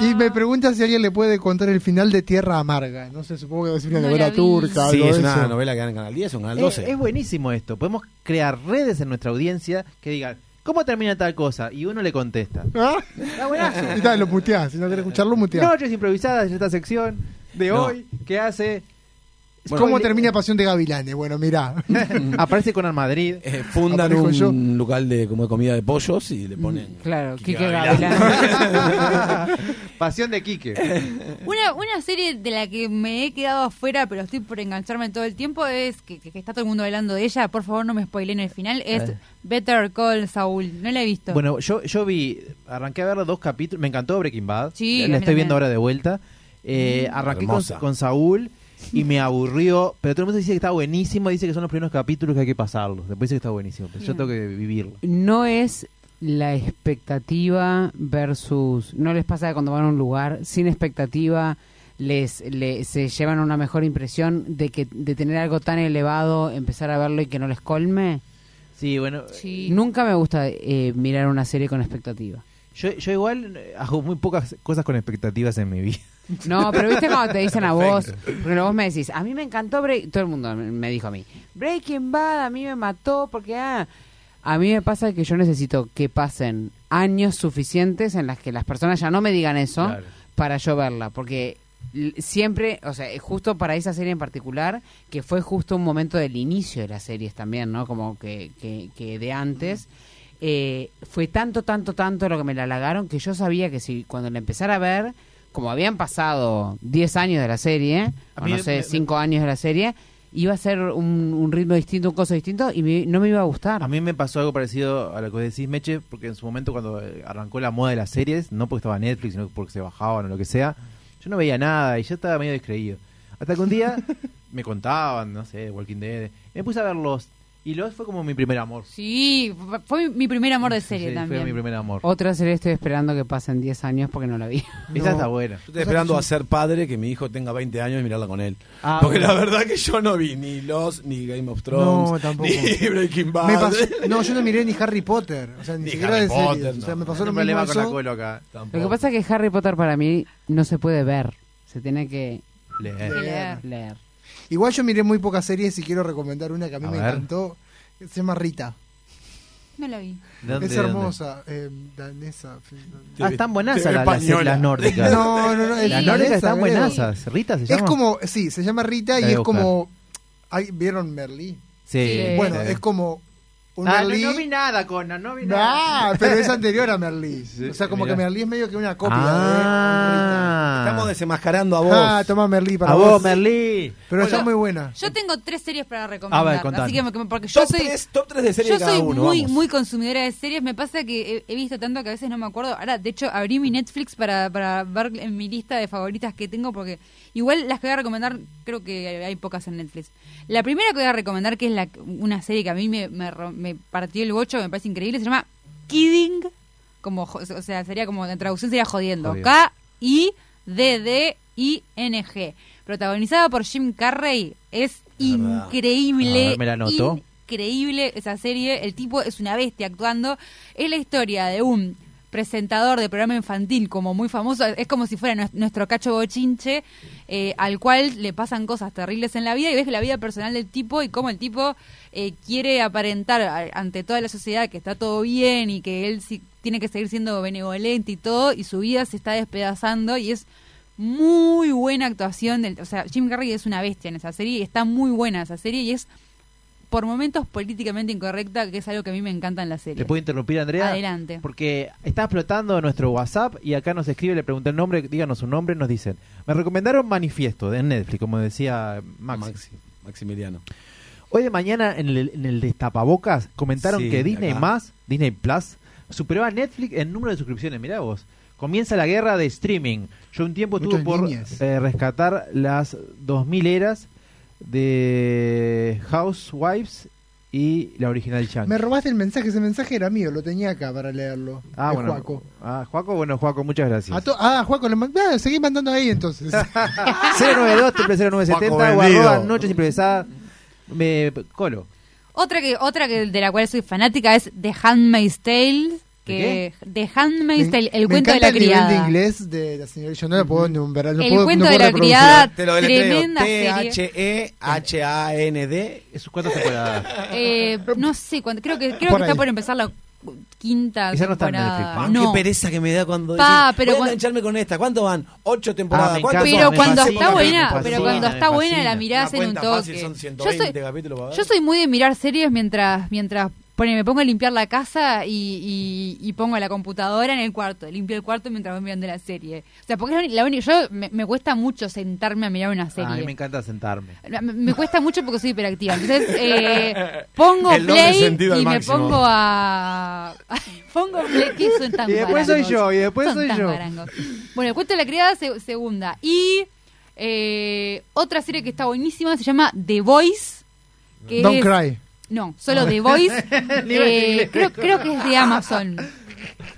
Y me pregunta si alguien le puede contar el final de Tierra Amarga. No sé, supongo que va a ser una No novela vi. turca. Sí, algo es de una eso. novela que dan en Canal 10 o en Canal Es, 12. es buenísimo esto. Podemos crear redes en nuestra audiencia que digan, ¿cómo termina tal cosa? Y uno le contesta. ¿Ah? Está buenazo. Y tal, lo muteás. Si no querés escucharlo, muteás. Noches improvisadas en esta sección de No. hoy que hace... ¿Cómo termina Pasión de Gavilanes? Bueno, mirá. Aparece con Madrid. Eh, fundan Aparezco un yo. local de como de comida de pollos y le ponen... Claro, Quique Quique. Pasión de Quique. Una, una serie de la que me he quedado afuera, pero estoy por engancharme todo el tiempo, es que, que- que está todo el mundo hablando de ella. Por favor, no me spoileen el final. Es Eh. Better Call Saul. No la he visto. Bueno, yo, yo vi, arranqué a ver dos capítulos, me encantó Breaking Bad, Sí, la estoy viendo ahora de vuelta. Eh, arranqué con, con Saúl y me aburrió, pero todo el mundo dice que está buenísimo, dice que son los primeros capítulos que hay que pasarlos, después dice que está buenísimo, pero yo tengo que vivirlo. no es la expectativa versus no les pasa que cuando van a un lugar sin expectativa les, le- se llevan una mejor impresión de que de tener algo tan elevado empezar a verlo y que no les colme Sí, bueno, Sí. nunca me gusta eh, mirar una serie con expectativa yo, yo igual eh, hago muy pocas cosas con expectativas en mi vida. no pero viste cuando te dicen a vos porque vos me decís a mí me encantó Break todo el mundo me dijo a mí Breaking Bad a mí me mató porque ah a mí me pasa que yo necesito que pasen años suficientes en las que las personas ya no me digan eso Claro. para yo verla, porque siempre, o sea, justo para esa serie en particular, que fue justo un momento del inicio de las series también, ¿no? Como que, que, que de antes, eh, fue tanto, tanto, tanto lo que me la halagaron que yo sabía que si cuando la empezara a ver, como habían pasado 10 años de la serie, A o no sé, me- 5 años de la serie, iba a ser un, un ritmo distinto, un coso distinto, y me- no me iba a gustar. A mí me pasó algo parecido a lo que vos decís, Meche, porque en su momento cuando eh, arrancó la moda de las series, no porque estaba Netflix, sino porque se bajaban o lo que sea, yo no veía nada y yo estaba medio descreído. Hasta que un día me contaban, no sé, Walking Dead, me puse a ver Lost, y Lost fue como mi primer amor. Sí, fue- mi primer amor de serie Sí, también. Fue mi primer amor. Otra serie estoy esperando que pasen 10 años porque no la vi. Esa está buena. Yo estoy esperando a ser padre, que mi hijo tenga 20 años y mirarla con él. Ah, Porque bueno. la verdad que yo no vi ni Lost, ni Game of Thrones, No, tampoco. ni Breaking Bad. Me pasó- no, yo no miré ni Harry Potter. O sea, ni, Ni siquiera Harry de series. Potter, O sea, no. me pasó No lo hay mismo problema con la colo acá. Tampoco. Lo que pasa es que Harry Potter para mí no se puede ver, se tiene que Leer. Leer. leer. Igual yo miré muy pocas series y quiero recomendar una que a mí A me ver. encantó. Se llama Rita. No la vi. ¿De dónde- es hermosa. eh, danesa. Ah, están buenas las, las, las nórdicas. No, no, no. es Las nórdicas están buenasas. Rita se Es llama. como, sí, se llama Rita La y es buscar. como. ¿Vieron Merlí? Sí. Sí. Bueno, Sí. es como Ah, no, Merlí. no vi nada, Conan, no vi nada. Pero es anterior a Merlí. Sí, o sea, como mirá. que Merlí es medio que una copia Ah. Estamos desenmascarando a de vos. Ah, toma Merlí para A vos. vos, Merlí. Pero está Bueno, muy buena. Yo tengo tres series para recomendar. A ver, contanos. así que porque yo Top soy 3, top 3 de serie yo de cada soy uno, muy vamos. muy consumidora de series. Me pasa que he, he visto tanto que a veces no me acuerdo. Ahora, de hecho, abrí mi Netflix para, para ver en mi lista de favoritas que tengo porque igual las que voy a recomendar creo que hay pocas en Netflix. La primera que voy a recomendar que es la, una serie que a mí me, me, ro- me partió el bocho, me parece increíble, se llama Kidding. Como, o sea, sería como, en traducción sería jodiendo. Jodido. K-I-D-D-I-N-G. Protagonizada por Jim Carrey. Es increíble. Ver, me la anoto. Increíble esa serie. El tipo es una bestia actuando. Es la historia de un presentador de programa infantil como muy famoso, es como si fuera nues- nuestro cacho bochinche, eh, al cual le pasan cosas terribles en la vida y ves la vida personal del tipo y cómo el tipo eh, quiere aparentar ante toda la sociedad que está todo bien y que él sí tiene que seguir siendo benevolente y todo y su vida se está despedazando y es muy buena actuación, del, o sea, Jim Carrey es una bestia en esa serie y está muy buena esa serie y es por momentos políticamente incorrecta, que es algo que a mí me encanta en la serie. ¿Le puedo interrumpir, Andrea? Adelante. Porque está explotando nuestro WhatsApp y acá nos escribe, le pregunté el nombre, díganos su nombre, nos dicen. Me recomendaron Manifiesto de Netflix, como decía Max. Maxi, Maximiliano. Hoy de mañana en el, en el Destapabocas comentaron Sí, que Disney acá. más, Disney Plus, superó a Netflix en número de suscripciones. Mirá vos. Comienza la guerra de streaming. Yo un tiempo Muchos tuve por eh, rescatar las 2000 eras de Housewives y la original Yankee. Me robaste el mensaje, ese mensaje era mío, lo tenía acá para leerlo. Ah, de bueno. Juaco. Ah, Juaco, bueno, Juaco, muchas gracias. A to- ah, Juaco, le mand- ah, seguí mandando ahí entonces. 092 0970 Juaco o arroba noches improvisadas. Me, Colo. Otra que otra que de la cual soy fanática es The Handmaid's Tale, que The Handmaid's Tale, el me cuento de la el nivel de criada. inglés de la señora. Yo no la puedo nombrar. No El puedo, cuento no de la criada, Te lo deletreo. tremenda serie. T-H-E-H-A-N-D. ¿Es cuántas temporadas? Eh, no sé, cuándo, creo que creo Por que ahí. está por empezar la quinta Esa no está en temporada. Ah, no. Qué pereza que me da cuando Pa, decís, pero voy a engancharme con esta. ¿Cuánto van? Ocho temporadas. Ah, ¿Cuántos. Pero son? cuando está buena, pero cuando está buena la mirás en un fácil toque. Yo 120 soy, capítulos, yo soy muy de mirar series mientras mientras pone, me pongo a limpiar la casa y, y- y pongo la computadora en el cuarto, limpio el cuarto mientras voy mirando la serie. O sea, porque es la única, yo me, me cuesta mucho sentarme a mirar una Ah, a serie. mí me encanta sentarme. Me, me cuesta mucho porque soy hiperactiva. Entonces, eh, pongo El play y me pongo a. pongo play. ¿Qué son tan Y después soy yo, y después Son soy tan yo. Bueno, el cuento de la criada, se- segunda. Y eh, otra serie que está buenísima se llama The Voice. Que Don't es- cry. No, solo The Voice. Eh, creo, creo que es de Amazon.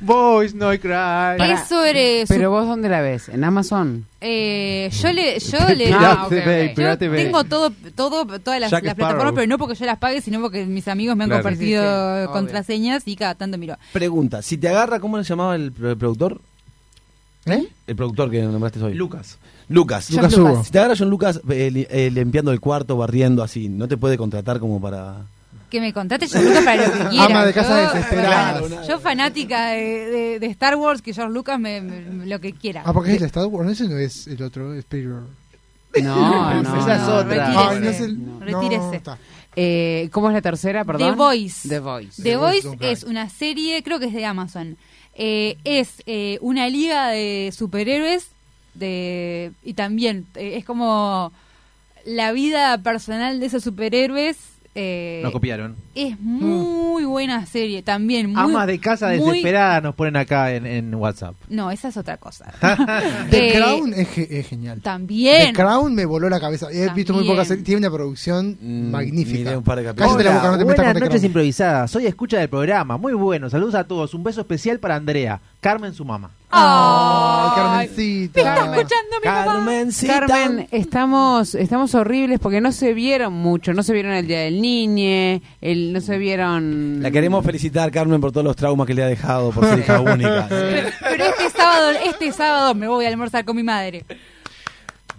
Boys, no hay cry. Es sobre. su- Pero vos, ¿dónde la ves? ¿En Amazon? eh, yo le. Yo le Pirate Ah, ok, ok. Bay, Yo Pirate Bay. tengo todo, todo, todas las, Jack las Sparrow. plataformas, pero no porque yo las pague, sino porque mis amigos me han Claro. compartido Sí, sí, sí, obvio. contraseñas y cada tanto miro. Pregunta, si te agarra, ¿cómo le llamaba el, pro- el productor? ¿Eh? El productor que nombraste hoy. Lucas. Lucas. Lucas Lucas. Hugo. Si te agarra John Lucas eh, li- eh, limpiando el cuarto, barriendo así, ¿no te puede contratar como para...? Que me contrate George Lucas para lo que quiera. Ama de casa Yo- fanática de, de- de Star Wars, que George Lucas me, me- lo que quiera. Ah, porque es el Star Wars. No, ese no es el otro, es Spielberg. No, no. Esa es no. otra. retírese. Ay, no es el- No. no, Retírese. está. Eh, ¿Cómo es la tercera, perdón? The Voice. The Voice. The The Voice es una serie, creo que es de Amazon. Eh, es eh, una liga de superhéroes de y también eh, es como la vida personal de esos superhéroes. Eh, Nos copiaron. Es muy buena serie también. Muy, Amas de casa muy- desesperada nos ponen acá en, en WhatsApp. No, esa es otra cosa. The Eh, Crown es, ge- es genial. También. The Crown me voló la cabeza. He visto muy pocas series. Tiene una producción Mm, magnífica. un par de capítulos. Cállate la boca, no te metas buenas noches improvisadas. Soy escucha del programa. Muy bueno. Saludos a todos. Un beso especial para Andrea, Carmen, su mamá. Ay, Carmencita. me está escuchando mi mamá. Carmencita. Carmen, estamos, estamos horribles porque no se vieron mucho, no se vieron el Día del Niñe, el, no se vieron... La queremos felicitar, Carmen, por todos los traumas que le ha dejado por ser hija única. Pero este sábado, este sábado me voy a almorzar con mi madre.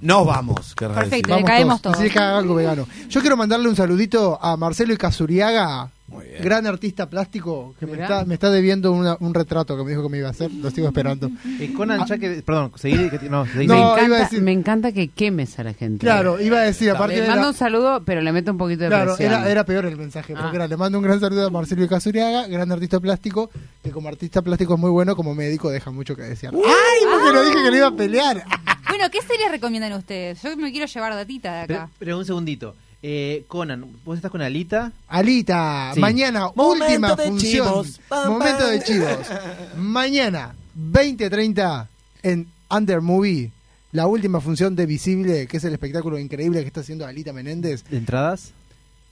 Nos vamos, Perfecto. decir. le caemos todos. todos. Así que haga algo vegano. Yo quiero mandarle un saludito a Marcelo Icazuriaga, Muy bien. gran artista plástico, que me está, me está debiendo una- un retrato que me dijo que me iba a hacer. Lo sigo esperando. Eh, Conan, ya que. Perdón, seguí. que- No, seguí. No, me, iba a encanta, decir- me encanta que quemes a la gente. Claro, iba a decir, aparte Le mando la- un saludo, pero le meto un poquito de Claro, presión. era, era peor el mensaje, porque Ah. era, le mando un gran saludo a Marcelo Icazuriaga, gran artista plástico, que como artista plástico es muy bueno, como médico deja mucho que desear. ¡Ay! Porque lo dije que le iba a pelear. Bueno, ¿qué series recomiendan ustedes? Yo me quiero llevar datita de Pero, acá. pero un segundito. Eh, Conan, ¿vos estás con Alita? Alita, Sí. mañana, Momento última de función. chivos. Pam, Momento pam. de chivos. Mañana, 20.30 en Under Movie, la última función de Visible, que es el espectáculo increíble que está haciendo Alita Menéndez, ¿De entradas?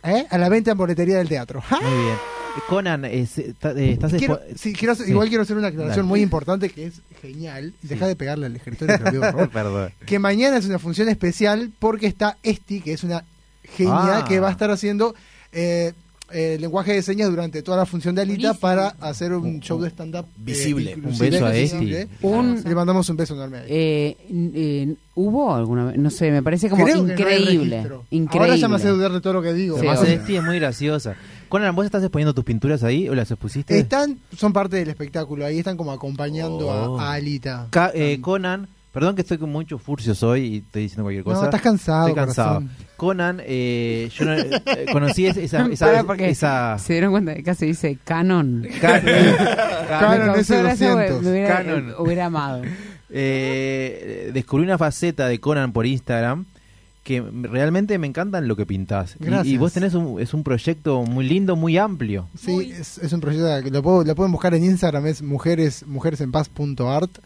¿eh? a la venta en boletería del teatro. Muy bien. Eh, Conan, está- eh, estás. Quiero, sí, quiero hacer- Sí. Igual quiero hacer una aclaración Dale. muy importante que es genial. Deja de pegarle al escritorio, te lo pido, por favor. Perdón. que mañana es una función especial porque está Esti, que es una genia Ah. que va a estar haciendo eh, eh, lenguaje de señas durante toda la función de Alita Buenísimo. para hacer un show de stand-up eh, Visible. Un beso a. Esti. Un- Le mandamos un beso enorme. Eh, eh, ¿Hubo alguna vez? No sé, me parece como Creo que no hay increíble. increíble. Ahora ya me hace dudar de todo lo que digo. Además, Sí. Esti es muy graciosa. Conan, ¿vos estás exponiendo tus pinturas ahí o las expusiste? Están, son parte del espectáculo, ahí están como acompañando a- Oh. a, Alita. Ca- eh, Conan, perdón que estoy con muchos furcios hoy y estoy diciendo cualquier cosa. No, estás cansado, Estoy cansado. corazón. Conan, eh, yo no- eh, conocí esa, esa, esa, esa- se dieron cuenta de que se dice canon. Ca- Canon causó ese gracia, 200. me hubiera, Canon. eh, hubiera amado. eh, descubrí una faceta de Conan por Instagram que realmente me encantan lo que pintás. Y- Y, Gracias. vos tenés un, es un proyecto muy lindo, muy amplio. Sí, es, es un proyecto que lo, puedo- lo pueden buscar en Instagram, es mujeres mujeresenpaz.art,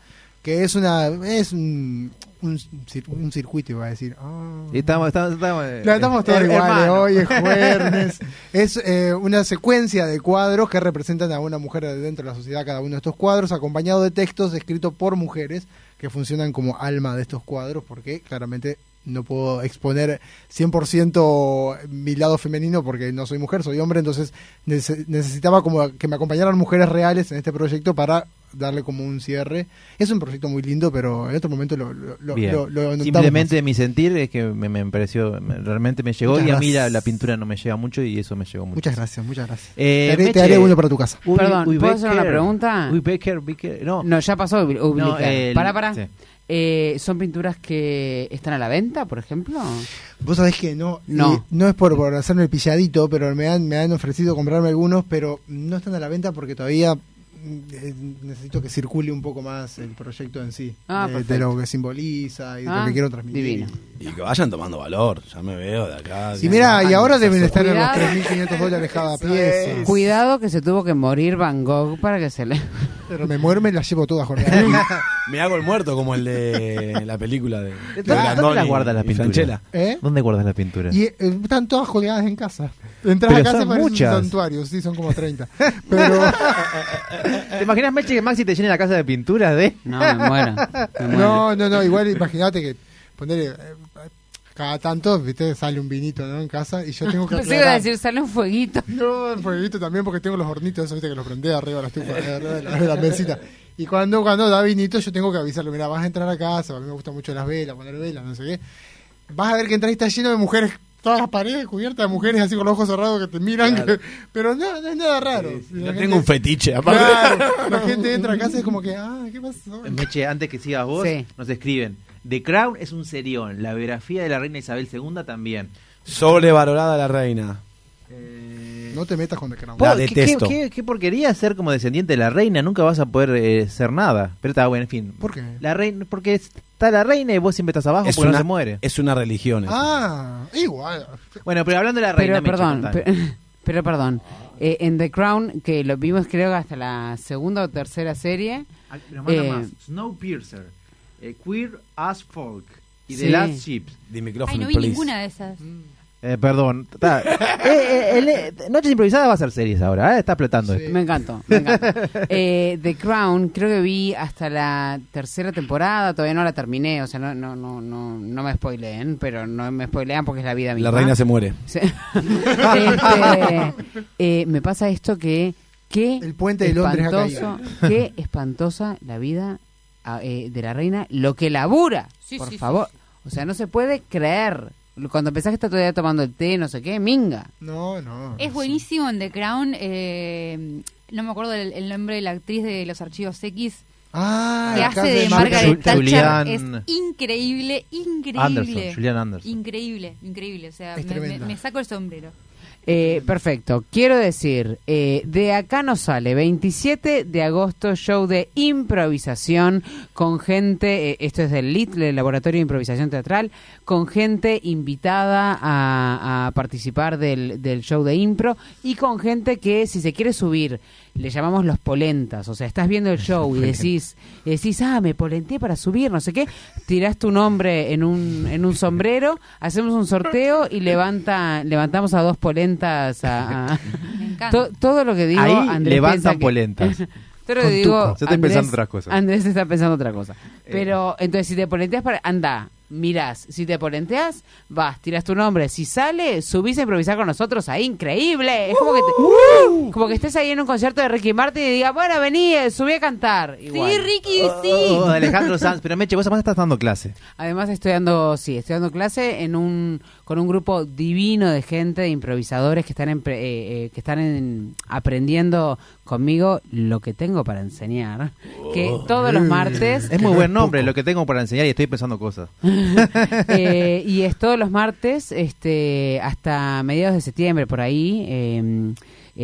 que es una es un, un, cir- un circuito, iba a decir. Ah. Y estamos, estamos, estamos, eh, No, estamos todos iguales, hoy es jueves. es eh, una secuencia de cuadros que representan a una mujer dentro de la sociedad, cada uno de estos cuadros, acompañado de textos escritos por mujeres que funcionan como alma de estos cuadros, porque claramente no puedo exponer 100% mi lado femenino porque no soy mujer, soy hombre, entonces nece- necesitaba como que me acompañaran mujeres reales en este proyecto para darle como un cierre. Es un proyecto muy lindo, pero en otro momento lo, lo, lo- lo- Simplemente mi sentir es que me, me pareció, me- realmente me llegó Muchas y a mí la, gracias. la pintura no me llega mucho y eso me llegó mucho. Muchas gracias, muchas gracias. Eh, te, haré, te Meche, haré uno para tu casa. Uy, Perdón, uy, ¿puedo hacer una pregunta? Uy, Becker, Becker, no. No, ya pasó. Ubi- No, el- para, para. sí. Eh, ¿Son pinturas que están a la venta, por ejemplo? Vos sabés que no, No. y no es por, por hacerme el pilladito, pero me han, me han ofrecido comprarme algunos, pero no están a la venta porque todavía eh, necesito que circule un poco más el proyecto en sí, Ah, de, lo que simboliza y de Ah, lo que quiero transmitir. divino. Y que vayan tomando valor, ya me veo de acá. Y mira, y ahora deben estar en los Cuidado. 3.500 dólares cada pieza. Cuidado que se tuvo que morir Van Gogh para que se le... Pero me muero, me las llevo todas, Jorge. Me hago el muerto como el de la película de, de ¿Dónde, las guardas pinturas? Franchella. ¿Eh? ¿Dónde guardas las pinturas? Y eh, están todas colgadas en casa. Entras Pero a casa y muchas. un santuario, sí, son como 30. Pero ¿Te imaginas, Meche, que Maxi te llene la casa de pinturas de...? No, me muero. me muero. No, no, no, igual imagínate que ponerle cada tanto, viste, sale un vinito, ¿no? En casa y yo tengo que Pensé que iba a aclarar. decir, sale un fueguito. No, el fueguito también porque tengo los hornitos, esos, viste, que los prendé arriba de la estufa, eh, arriba de la, de la mesita. Y cuando, cuando da vinito yo tengo que avisarle, mira, vas a entrar a casa, a mí me gustan mucho las velas, poner velas, no sé qué. Vas a ver que entras y está lleno de mujeres, todas las paredes cubiertas de mujeres así con los ojos cerrados que te miran, Claro. que- pero no, no es nada raro. La Yo gente- tengo un fetiche, aparte. Claro, la gente entra a casa y es como que, ah, ¿qué pasó? Meche, antes que sigas vos, Sí. nos escriben. The Crown es un serión. La biografía de la reina Isabel II también. Sobrevalorada la reina. No te metas con The Crown. La ¿Qué- detesto. Qué, qué- qué porquería ser como descendiente de la reina. Nunca vas a poder eh, ser nada. Pero está bueno, en fin. ¿Por qué? La reina, porque está la reina y vos siempre estás abajo Es porque una, no se muere. es una religión. eso. Ah, igual. Bueno, pero hablando de la reina, Pero perdón, pero, pero perdón. Eh, en The Crown, que lo vimos creo que hasta la segunda o tercera serie. Ah, pero manda eh, más. Snowpiercer, eh, Queer as Folk y Sí. The Last Ship. The Ay, no vi please. ninguna de esas. Eh, perdón. Está- eh, eh, el- eh, Noches Improvisadas va a ser series ahora. ¿eh? Está explotando Sí. esto. Me encantó, me encantó. Eh, The Crown, creo que vi hasta la tercera temporada, todavía no la terminé, o sea, no no no no, no me spoileen, pero no me spoilean porque es la vida misma. La reina se muere. Sí. Este, eh, me pasa esto que qué El puente de Londres qué espantosa la vida ah, eh, de la reina, lo que labura, Sí, por sí, sí, favor. O sea, no se puede creer. Cuando pensás que está todavía tomando el té, no sé qué, minga. No, no. Es buenísimo en The Crown. eh, no me acuerdo el, el nombre de la actriz de los archivos X. Ah, que hace de Mar- Margaret Thatcher. Julian- Es increíble, increíble. Anderson, Julian Anderson. Increíble, increíble. O sea, Es me, me- tremenda. me saco el sombrero. Eh, perfecto. Quiero decir, eh, de acá nos sale 27 de agosto, show de improvisación con gente, eh, esto es del LIT, el Laboratorio de Improvisación Teatral, con gente invitada a, participar del show de impro y con gente que si se quiere subir, le llamamos los polentas, o sea, estás viendo el show y decís, y decís, ah, me polenteé para subir, no sé qué, tirás tu nombre en un, en un sombrero, hacemos un sorteo y levanta, levantamos a dos polentas a... a- Me encanta. To- todo lo que digo, Ahí Andrés levantan que- polentas. Todo lo Con que digo. Yo estoy pensando otras cosas. Andrés está pensando otra cosa. Eh. Pero entonces si te polenteas para anda, mirás, si te polenteas, vas, tiras tu nombre, si sale, subís a improvisar con nosotros, ahí increíble. Es como que te- como que estés ahí en un concierto de Ricky Martin y digas, "Bueno, vení, eh, subí a cantar." Igual. Sí, Ricky, sí. Oh, de Alejandro Sanz. Pero Meche, vos además estás dando clase. Además estoy dando, sí, estoy dando clase en un con un grupo divino de gente, de improvisadores que están en, pre- eh, eh, que están en- aprendiendo conmigo lo que tengo para enseñar, que todos los martes Es muy buen nombre lo que tengo para enseñar y estoy pensando cosas. Eh, y es todos los martes este hasta mediados de septiembre por ahí eh,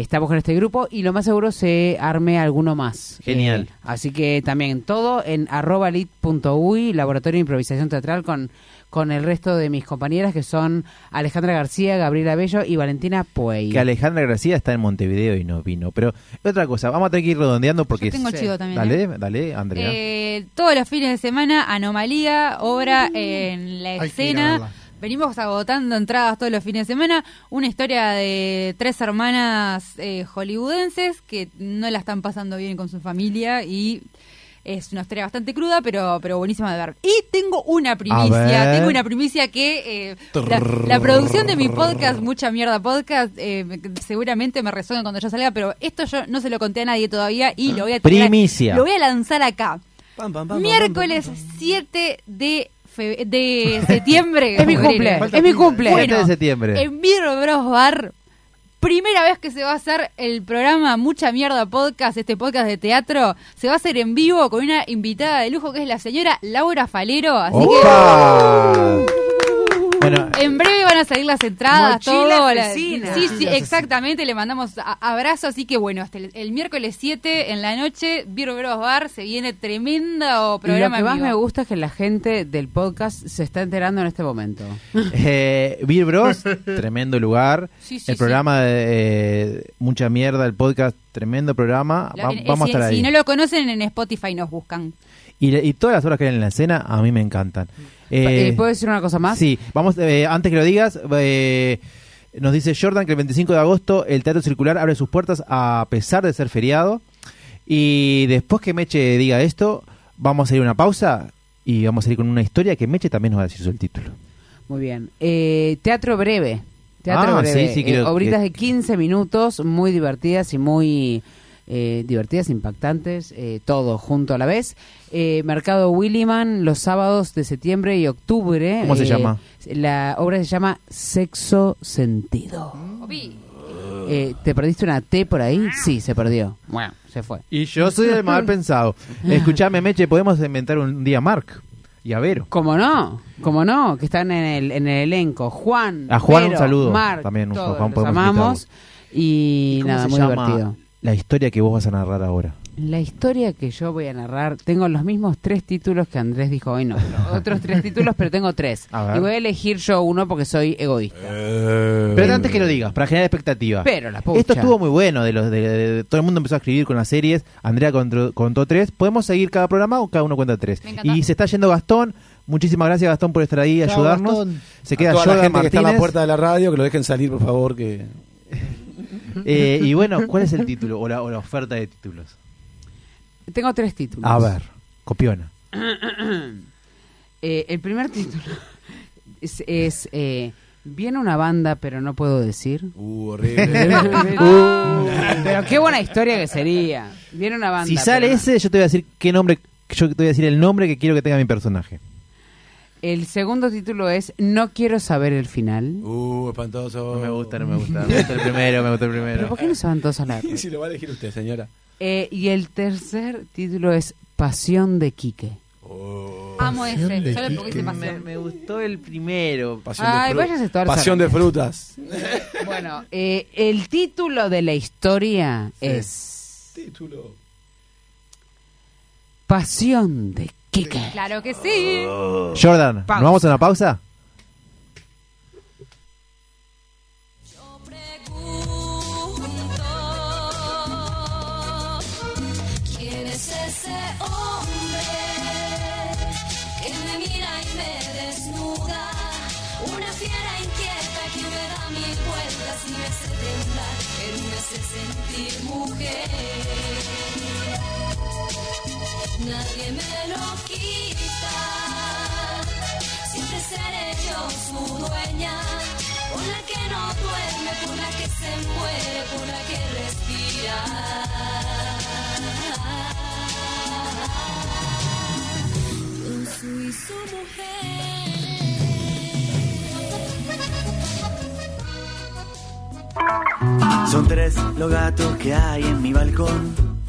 estamos con este grupo y lo más seguro se arme alguno más. Genial. Eh, así que también todo en arroba lit.uy, Laboratorio de Improvisación Teatral con, con el resto de mis compañeras que son Alejandra García, Gabriela Bello y Valentina Puey. Que Alejandra García está en Montevideo y no vino. Pero otra cosa, vamos a tener que ir redondeando porque... Yo tengo Sí. chivo también, Dale, ¿eh? dale, Andrea. Eh, todos los fines de semana, Anomalía, obra en la escena. Venimos agotando entradas todos los fines de semana. Una historia de tres hermanas eh, hollywoodenses que no la están pasando bien con su familia y es una historia bastante cruda, pero, pero buenísima de ver. Y tengo una primicia, tengo una primicia que eh, la, la producción de mi podcast, Mucha Mierda Podcast, eh, me- seguramente me resuena cuando yo salga, pero esto yo no se lo conté a nadie todavía y lo voy a tirar- Primicia. Lo voy a lanzar acá. Pam, pam, pam, Miércoles 7 de, de septiembre. Es mi cumple, es mi cumple. Bueno, de septiembre. En Beer Bros Bar, primera vez que se va a hacer el programa Mucha Mierda Podcast, este podcast de teatro, se va a hacer en vivo con una invitada de lujo que es la señora Laura Falero. Así. Bueno, en breve van a salir las entradas, todo. la- sí, sí, exactamente. Le mandamos abrazo. Así que bueno, hasta el, el miércoles 7 en la noche, Beer Bros Bar, se viene tremendo Y lo programa. que más vivo. me gusta es que la gente del podcast se está enterando en este momento. eh, Beer Bros, tremendo lugar. Sí, sí, el programa de eh, Mucha Mierda, el podcast, tremendo programa. La- Va- eh, vamos si, a estar ahí. si no lo conocen, en Spotify nos buscan. y, y todas las horas que hay en la escena a mí me encantan. Eh, Eh, ¿Puedo decir una cosa más? Sí, vamos, eh, antes que lo digas, eh, nos dice Jordan que el 25 de agosto el Teatro Circular abre sus puertas a pesar de ser feriado. Y después que Meche diga esto, vamos a ir a una pausa y vamos a ir con una historia que Meche también nos va a decir el título. Muy bien. Eh, teatro breve. Teatro Ah, breve. sí, sí, Eh, obritas que- de 15 minutos, muy divertidas y muy eh, divertidas, impactantes, eh, todo junto a la vez. Eh, Mercado Williman, los sábados de septiembre y octubre. ¿Cómo se Eh, llama? La obra se llama Sexo Sentido. Eh, ¿Te perdiste una T por ahí? Sí, se perdió. Bueno, se fue. Y yo soy el mal pensado. Escuchame, Meche, podemos inventar un día Mark y a Vero. ¿Cómo no? ¿Cómo no? Que están en el, en el elenco. Juan, A Juan un saludo. También un todos Juan, los amamos. Y, ¿Cómo nada, muy llama divertido. La historia que vos vas a narrar ahora. La historia que yo voy a narrar, tengo los mismos tres títulos que Andrés dijo hoy, no, pero otros tres títulos, pero tengo tres. Y voy a elegir yo uno porque soy egoísta. Pero antes que lo digas, para generar expectativa. Pero la pucha. Esto estuvo muy bueno, de los de, de- de- todo el mundo empezó a escribir con las series, Andrea contó, contó tres, podemos seguir cada programa o cada uno cuenta tres. Y se está yendo Gastón, muchísimas gracias Gastón por estar ahí, Chao, ayudarnos. Gastón. Se queda a toda la gente que está en la puerta de la radio, que lo dejen salir, por favor, que... Eh, y bueno, ¿cuál es el título o la, o la oferta de títulos? Tengo tres títulos. A ver, copiona. Eh, el primer título es, es, eh, Viene una banda, pero no puedo decir. Uh, horrible. Uh, pero qué buena historia que sería. Viene una banda. Si sale pero ese, yo te voy a decir qué nombre, yo te voy a decir el nombre que quiero que tenga mi personaje. El segundo título es No quiero saber el final. Uh, espantoso. No me gusta, no me gusta. Me gusta el primero, me gusta el ¿Pero primero. por qué no se van todos a la si lo va a elegir usted, señora. Eh, y el tercer título es Pasión de Quique. Amo ese. De Yo le Quique. Me, pasión. me gustó el primero. Pasión Ay, de, fru- Pasión de frutas. Bueno, eh, el título de la historia Sí. es Título. Pasión de Quique. Claro que sí. Jordan, ¿nos vamos a una pausa? Se muere, por la que respira. Yo soy su mujer. Son tres los gatos que hay en mi balcón.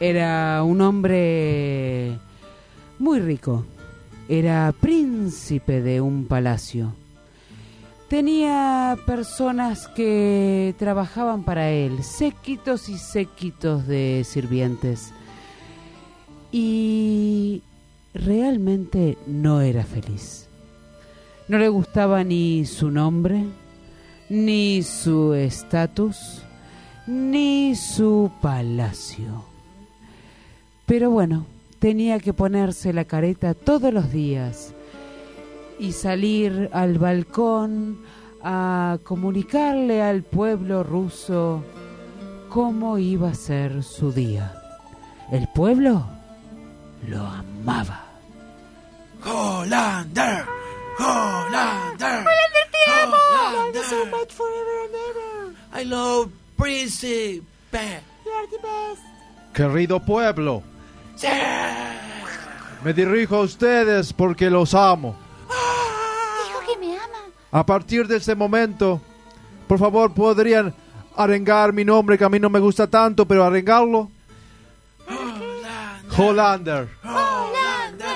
Era un hombre muy rico. Era príncipe de un palacio. Tenía personas que trabajaban para él, séquitos y séquitos de sirvientes. Y realmente no era feliz. No le gustaba ni su nombre, ni su estatus, ni su palacio. Pero bueno, tenía que ponerse la careta todos los días y salir al balcón a comunicarle al pueblo ruso cómo iba a ser su día. El pueblo lo amaba. Hollander, Hollander. Hollander, te amo. Hollander. so much forever and ever. I love Príncipe. You are the best. Querido pueblo, me dirijo a ustedes porque los amo. Dijo que me ama. A partir de este momento, por favor, podrían arengar mi nombre que a mí no me gusta tanto, pero arengarlo. Hollander.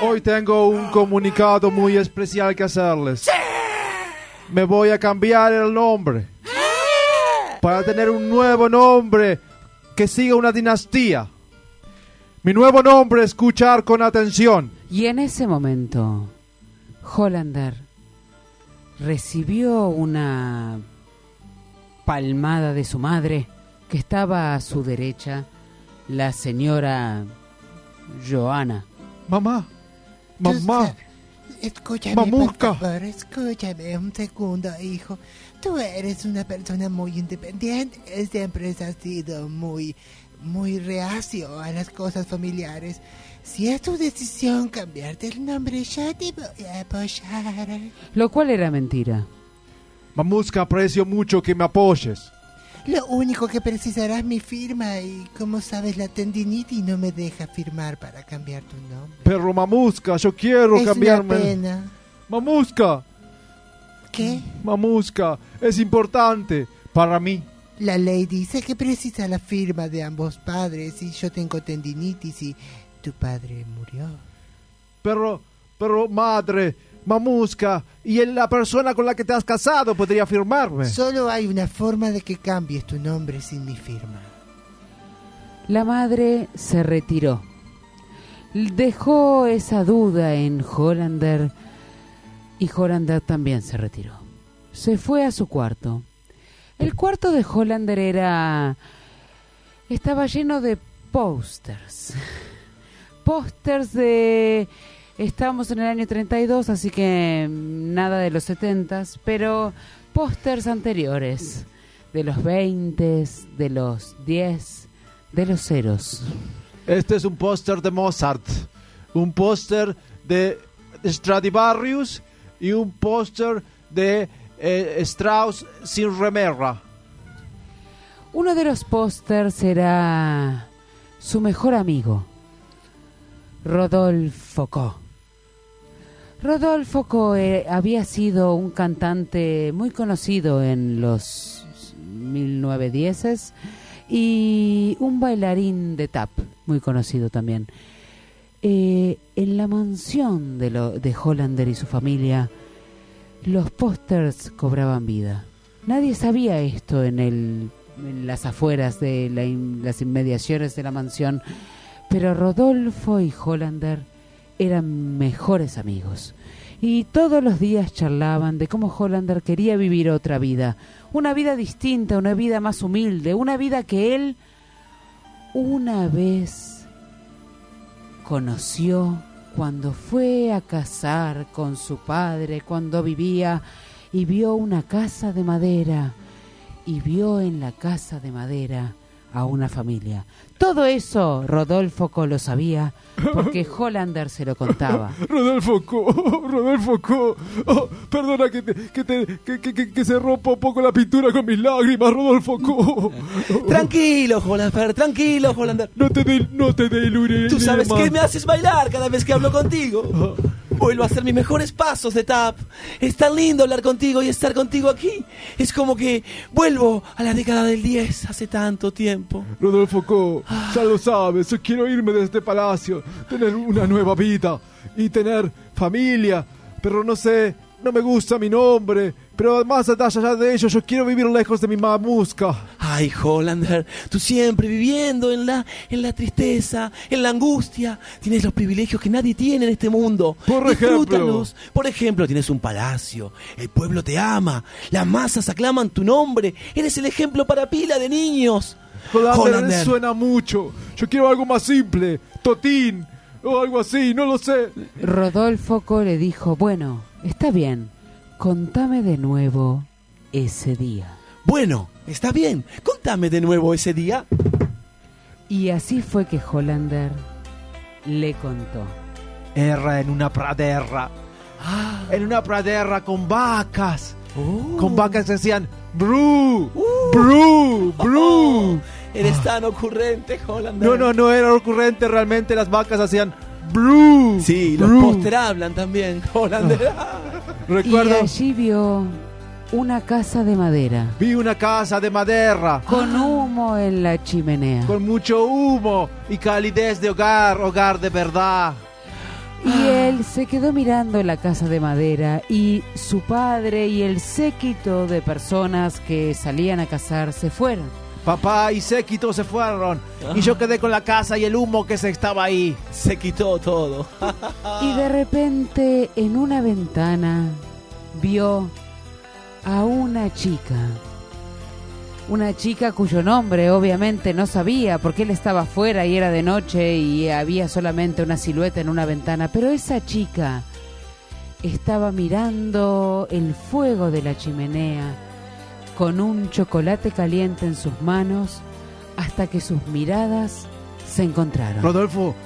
Hoy tengo un comunicado muy especial que hacerles. Me voy a cambiar el nombre. Para tener un nuevo nombre que siga una dinastía. Mi nuevo nombre, escuchar con atención. Y en ese momento, Hollander recibió una palmada de su madre, que estaba a su derecha, la señora Joana. Mamá, mamá, Escúchame, por favor, escúchame un segundo, hijo. Tú eres una persona muy independiente, siempre has sido muy, muy reacio a las cosas familiares. Si es tu decisión cambiarte el nombre, yo te voy a apoyar. Lo cual era mentira. Mamuska, aprecio mucho que me apoyes. Lo único que precisarás es mi firma y, como sabes, la tendinitis no me deja firmar para cambiar tu nombre. Pero Mamuska, yo quiero es cambiarme. una pena. Mamuska. ¿Qué? Mamuska, es importante para mí. La ley dice que precisa la firma de ambos padres y yo tengo tendinitis y tu padre murió. Pero, pero madre, Mamuska, y la persona con la que te has casado podría firmarme. Solo hay una forma de que cambies tu nombre sin mi firma. La madre se retiró. dejó esa duda en Hollander y Hollander también se retiró. Se fue a su cuarto. El cuarto de Hollander era estaba lleno de pósters. Pósters de estábamos en el año 32, así que nada de los 70 pero pósters anteriores de los 20, de los 10, de los ceros. Este es un póster de Mozart, un póster de Stradivarius y un póster de eh, Strauss sin remera. Uno de los pósters era su mejor amigo, Rodolfo Co. Rodolfo Co eh, había sido un cantante muy conocido en los 1910s y un bailarín de tap muy conocido también. Eh, en la mansión de, lo, de Hollander y su familia, los pósters cobraban vida. Nadie sabía esto en, el, en las afueras de las inmediaciones de la mansión, pero Rodolfo y Hollander eran mejores amigos. Y todos los días charlaban de cómo Hollander quería vivir otra vida, una vida distinta, una vida más humilde, una vida que él una vez conoció cuando fue a casar con su padre, cuando vivía y vio una casa de madera y vio en la casa de madera a una familia. Todo eso Rodolfo Co lo sabía porque Hollander se lo contaba. Rodolfo Co, Rodolfo Co. Oh, perdona que, te- que, te- que, que- que- que se rompa un poco la pintura con mis lágrimas, Rodolfo Co. Tranquilo, Hollander, tranquilo, Hollander. No te de, no te delure. Tú sabes que me haces bailar cada vez que hablo contigo. Vuelvo a hacer mis mejores pasos de tap. Es tan lindo hablar contigo y estar contigo aquí. Es como que vuelvo a la década del 10, hace tanto tiempo. Rodolfo Co, ya lo sabes, yo quiero irme de este palacio, tener una nueva vida y tener familia, pero no sé, no me gusta mi nombre, pero más allá de ello, yo quiero vivir lejos de mi mamusca. Ay, Hollander, tú siempre viviendo en la, en la tristeza, en la angustia. Tienes los privilegios que nadie tiene en este mundo. Por Disfrútalos. Por ejemplo, tienes un palacio, el pueblo te ama, las masas aclaman tu nombre, eres el ejemplo para pila de niños. Hollander, Hollander. suena mucho, yo quiero algo más simple, Totín, o algo así, no lo sé. Rodolfo Co le dijo, bueno, está bien, contame de nuevo ese día. Bueno, está bien, contame de nuevo ese día. Y así fue que Hollander le contó. Era en una pradera. Ah. En una pradera con vacas. Oh. Con vacas que decían Bru, Bru, Bru. Eres tan ocurrente, Hollander. No, no, no era ocurrente. Realmente las vacas hacían Bru. Sí, los Bru. póster hablan también, Hollander. Recuerdo, Y allí vio una casa de madera vi una casa de madera. con humo en la chimenea. Con mucho humo y calidez de hogar, hogar de verdad. Y él se quedó mirando la casa de madera y su padre y el séquito de personas que salían a cazar se fueron. Papá y Séquito se fueron. Y yo quedé con la casa y el humo que se estaba ahí. Se quitó todo. Y de repente en una ventana vio a una chica. Una chica cuyo nombre obviamente no sabía porque él estaba afuera y era de noche y había solamente una silueta en una ventana. Pero esa chica estaba mirando el fuego de la chimenea con un chocolate caliente en sus manos hasta que sus miradas se encontraron. Rodolfo,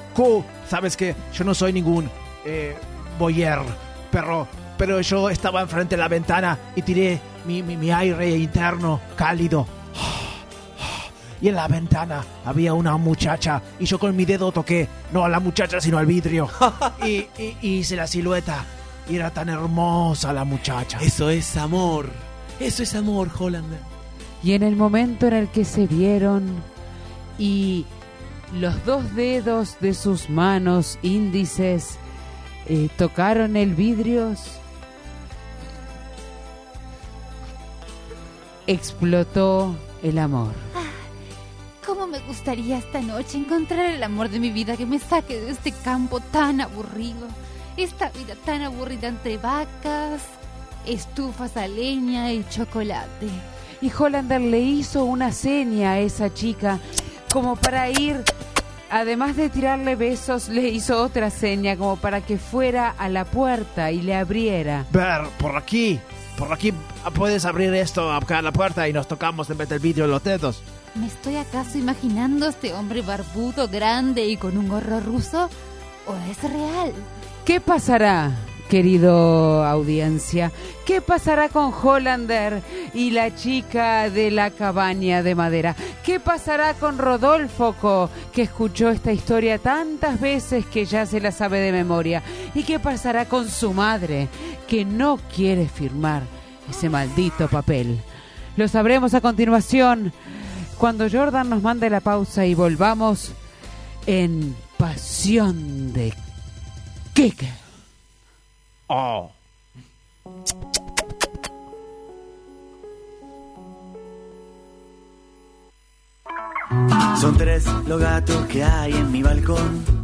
sabes que yo no soy ningún eh, boyer, pero, pero yo estaba enfrente de la ventana y tiré mi, mi, mi aire interno cálido. Y en la ventana había una muchacha y yo con mi dedo toqué, no a la muchacha sino al vidrio. y, y- y hice la silueta y era tan hermosa la muchacha. Eso es amor. Eso es amor, Hollander. Y en el momento en el que se vieron y los dos dedos de sus manos índices eh, tocaron el vidrio, explotó el amor. ¿Cómo me gustaría esta noche encontrar el amor de mi vida que me saque de este campo tan aburrido. Esta vida tan aburrida entre vacas, estufas a leña y chocolate. Y Hollander le hizo una seña a esa chica como para ir, además de tirarle besos, le hizo otra seña como para que fuera a la puerta y le abriera. Ver, por aquí. Por aquí puedes abrir esto acá la puerta y nos tocamos en vez del vidrio en los dedos. ¿Me estoy acaso imaginando a este hombre barbudo, grande y con un gorro ruso? ¿O es real? ¿Qué pasará, querido audiencia? ¿Qué pasará con Hollander y la chica de la cabaña de madera? ¿Qué pasará con Rodolfo, que escuchó esta historia tantas veces que ya se la sabe de memoria? ¿Y qué pasará con su madre, que no quiere firmar ese maldito papel? Lo sabremos a continuación cuando Jordan nos mande la pausa y volvamos en Pasión de Kike. Oh. Son tres los gatos que hay en mi balcón.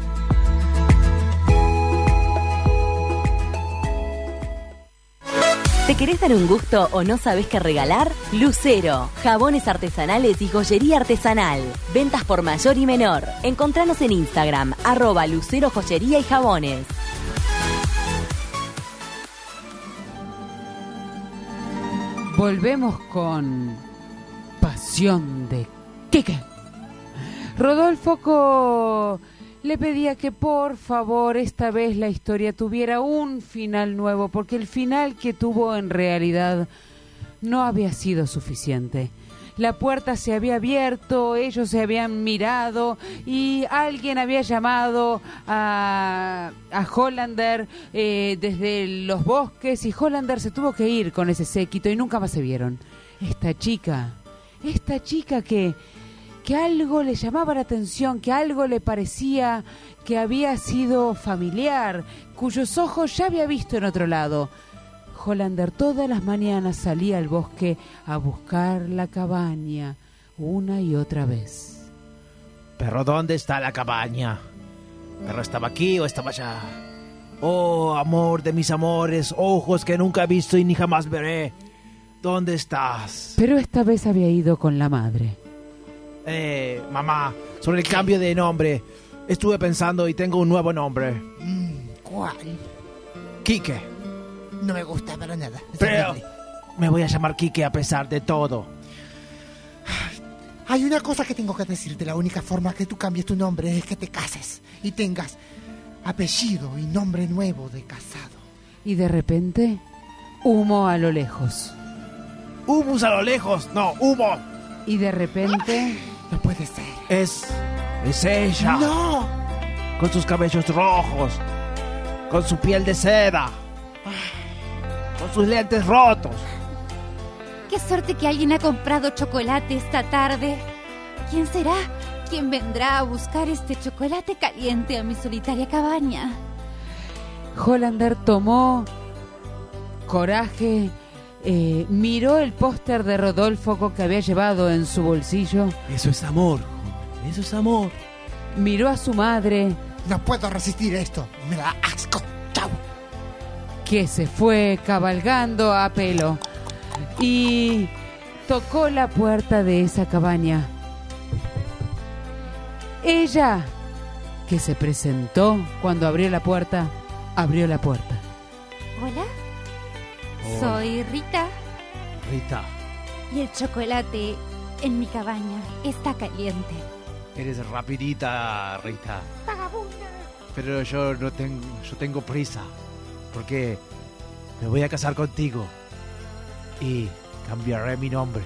¿Te querés dar un gusto o no sabes qué regalar? Lucero, jabones artesanales y joyería artesanal. Ventas por mayor y menor. Encontranos en Instagram, arroba Lucero Joyería y Jabones. Volvemos con Pasión de Kike. Rodolfo Co- le pedía que por favor esta vez la historia tuviera un final nuevo, porque el final que tuvo en realidad no había sido suficiente. La puerta se había abierto, ellos se habían mirado y alguien había llamado a, a Hollander eh, desde los bosques y Hollander se tuvo que ir con ese séquito y nunca más se vieron. Esta chica, esta chica que, que algo le llamaba la atención, que algo le parecía que había sido familiar, cuyos ojos ya había visto en otro lado. Hollander todas las mañanas salía al bosque a buscar la cabaña una y otra vez. Pero ¿dónde está la cabaña? ¿Pero estaba aquí o estaba allá? Oh, amor de mis amores, ojos que nunca he visto y ni jamás veré. ¿Dónde estás? Pero esta vez había ido con la madre. Eh, mamá, sobre el cambio de nombre. Estuve pensando y tengo un nuevo nombre. ¿Cuál? Quique. No me gusta para nada. Pero me voy a llamar Quique a pesar de todo. Hay una cosa que tengo que decirte. La única forma que tú cambies tu nombre es que te cases y tengas apellido y nombre nuevo de casado. Y de repente, humo a lo lejos. ¡Humus a lo lejos! ¡No, humo! Y de repente, No puede ser. Es. Es ella. ¡No! Con sus cabellos rojos. Con su piel de seda. Con sus lentes rotos. Qué suerte que alguien ha comprado chocolate esta tarde. ¿Quién será? ¿Quién vendrá a buscar este chocolate caliente a mi solitaria cabaña? Hollander tomó coraje, eh, miró el póster de Rodolfo que había llevado en su bolsillo, Eso es amor, eso es amor. miró a su madre, No puedo resistir esto. Me da asco. Chau. que se fue cabalgando a pelo y tocó la puerta de esa cabaña. Ella, que se presentó cuando abrió la puerta, abrió la puerta. ¿Hola? Soy Rita Rita, y el chocolate en mi cabaña está caliente. eres rapidita, Rita. Pero yo no tengo, yo tengo prisa, porque me voy a casar contigo y cambiaré mi nombre.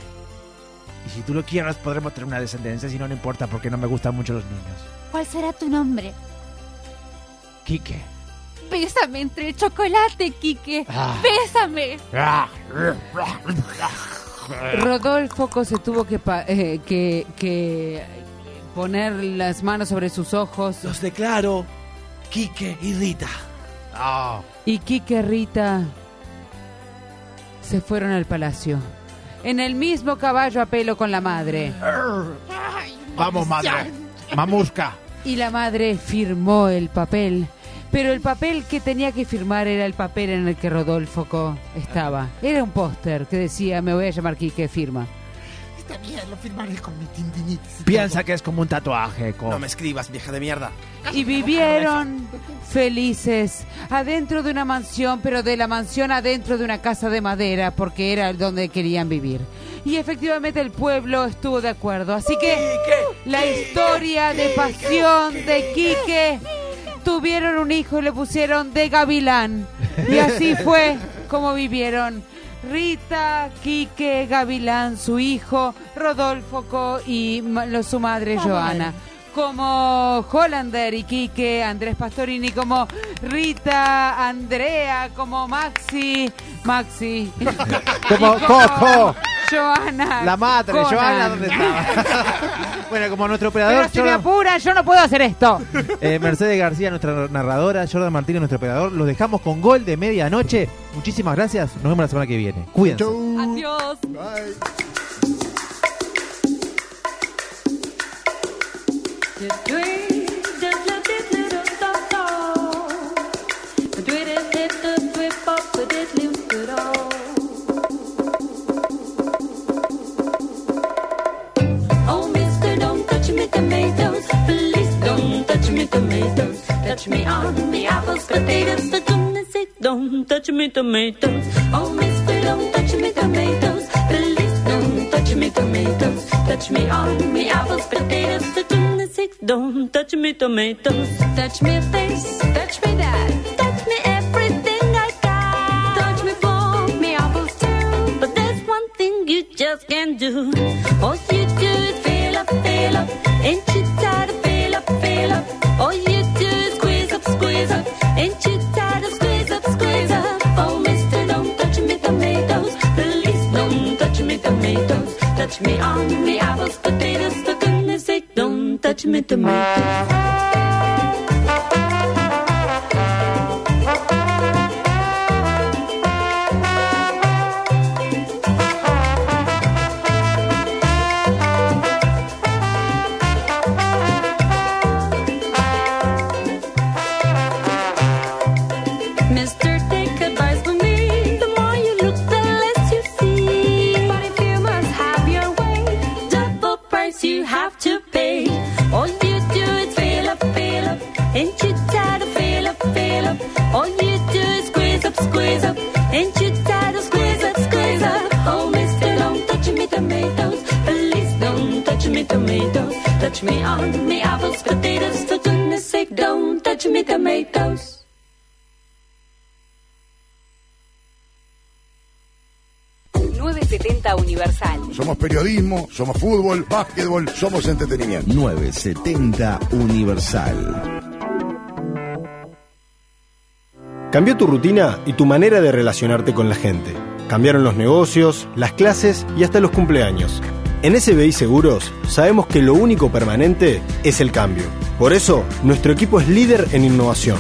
Y si tú lo quieres, podremos tener una descendencia, si no, no importa, porque no me gustan mucho los niños. ¿Cuál será tu nombre? Quique. Bésame entre el chocolate, Quique. Ah. Bésame. Rodolfo se tuvo que, pa- eh, que, que poner las manos sobre sus ojos. Los declaro Quique y Rita. Ah, Y Quique y Rita se fueron al palacio. En el mismo caballo a pelo con la madre. Vamos, madre. Mamusca. Y la madre firmó el papel. Pero el papel que tenía que firmar era el papel en el que Rodolfo Co estaba. Era un póster que decía, me voy a llamar Quique, firma. Está bien, lo firmaré con mi tindinitis. Piensa que es como un tatuaje. co- No me escribas, vieja de mierda. Y vivieron felices adentro de una mansión, pero de la mansión adentro de una casa de madera, porque era donde querían vivir. Y efectivamente el pueblo estuvo de acuerdo. Así que la historia de pasión de Quique tuvieron un hijo y le pusieron de Gavilán. Y así fue como vivieron. Rita, Quique, Gavilán, su hijo, Rodolfo Co y su madre Joana como Hollander y Quique, Andrés Pastorini como Rita, Andrea como Maxi, Maxi, Como Coco. Joana, La madre, Conan. Joana, ¿dónde estaba? bueno, como nuestro Pero operador, si me apuran, yo no puedo hacer esto. eh, Mercedes García, nuestra narradora, Jordan Martínez, nuestro operador, los dejamos con gol de medianoche. Muchísimas gracias. Nos vemos la semana que viene. Cuídense. Adiós. Oh, me tomatoes. Touch me on the apples, potatoes, for goodness sake, don't touch me tomatoes. Oh, mister, don't touch me tomatoes. Please don't touch me tomatoes. Touch me on the apples, potatoes, for goodness sake, don't touch me tomatoes. Touch me face, touch me that, touch me everything I got. Touch me for me apples too, but there's one thing you just can't do. All you do is fill up, fill up, ain't you tired Touch me on the apples, potatoes, for goodness sake, don't touch me tomatoes. Somos fútbol, básquetbol, somos entretenimiento. 970 Universal. Cambió tu rutina y tu manera de relacionarte con la gente. Cambiaron los negocios, las clases y hasta los cumpleaños. En SBI Seguros sabemos que lo único permanente es el cambio. Por eso, nuestro equipo es líder en innovación,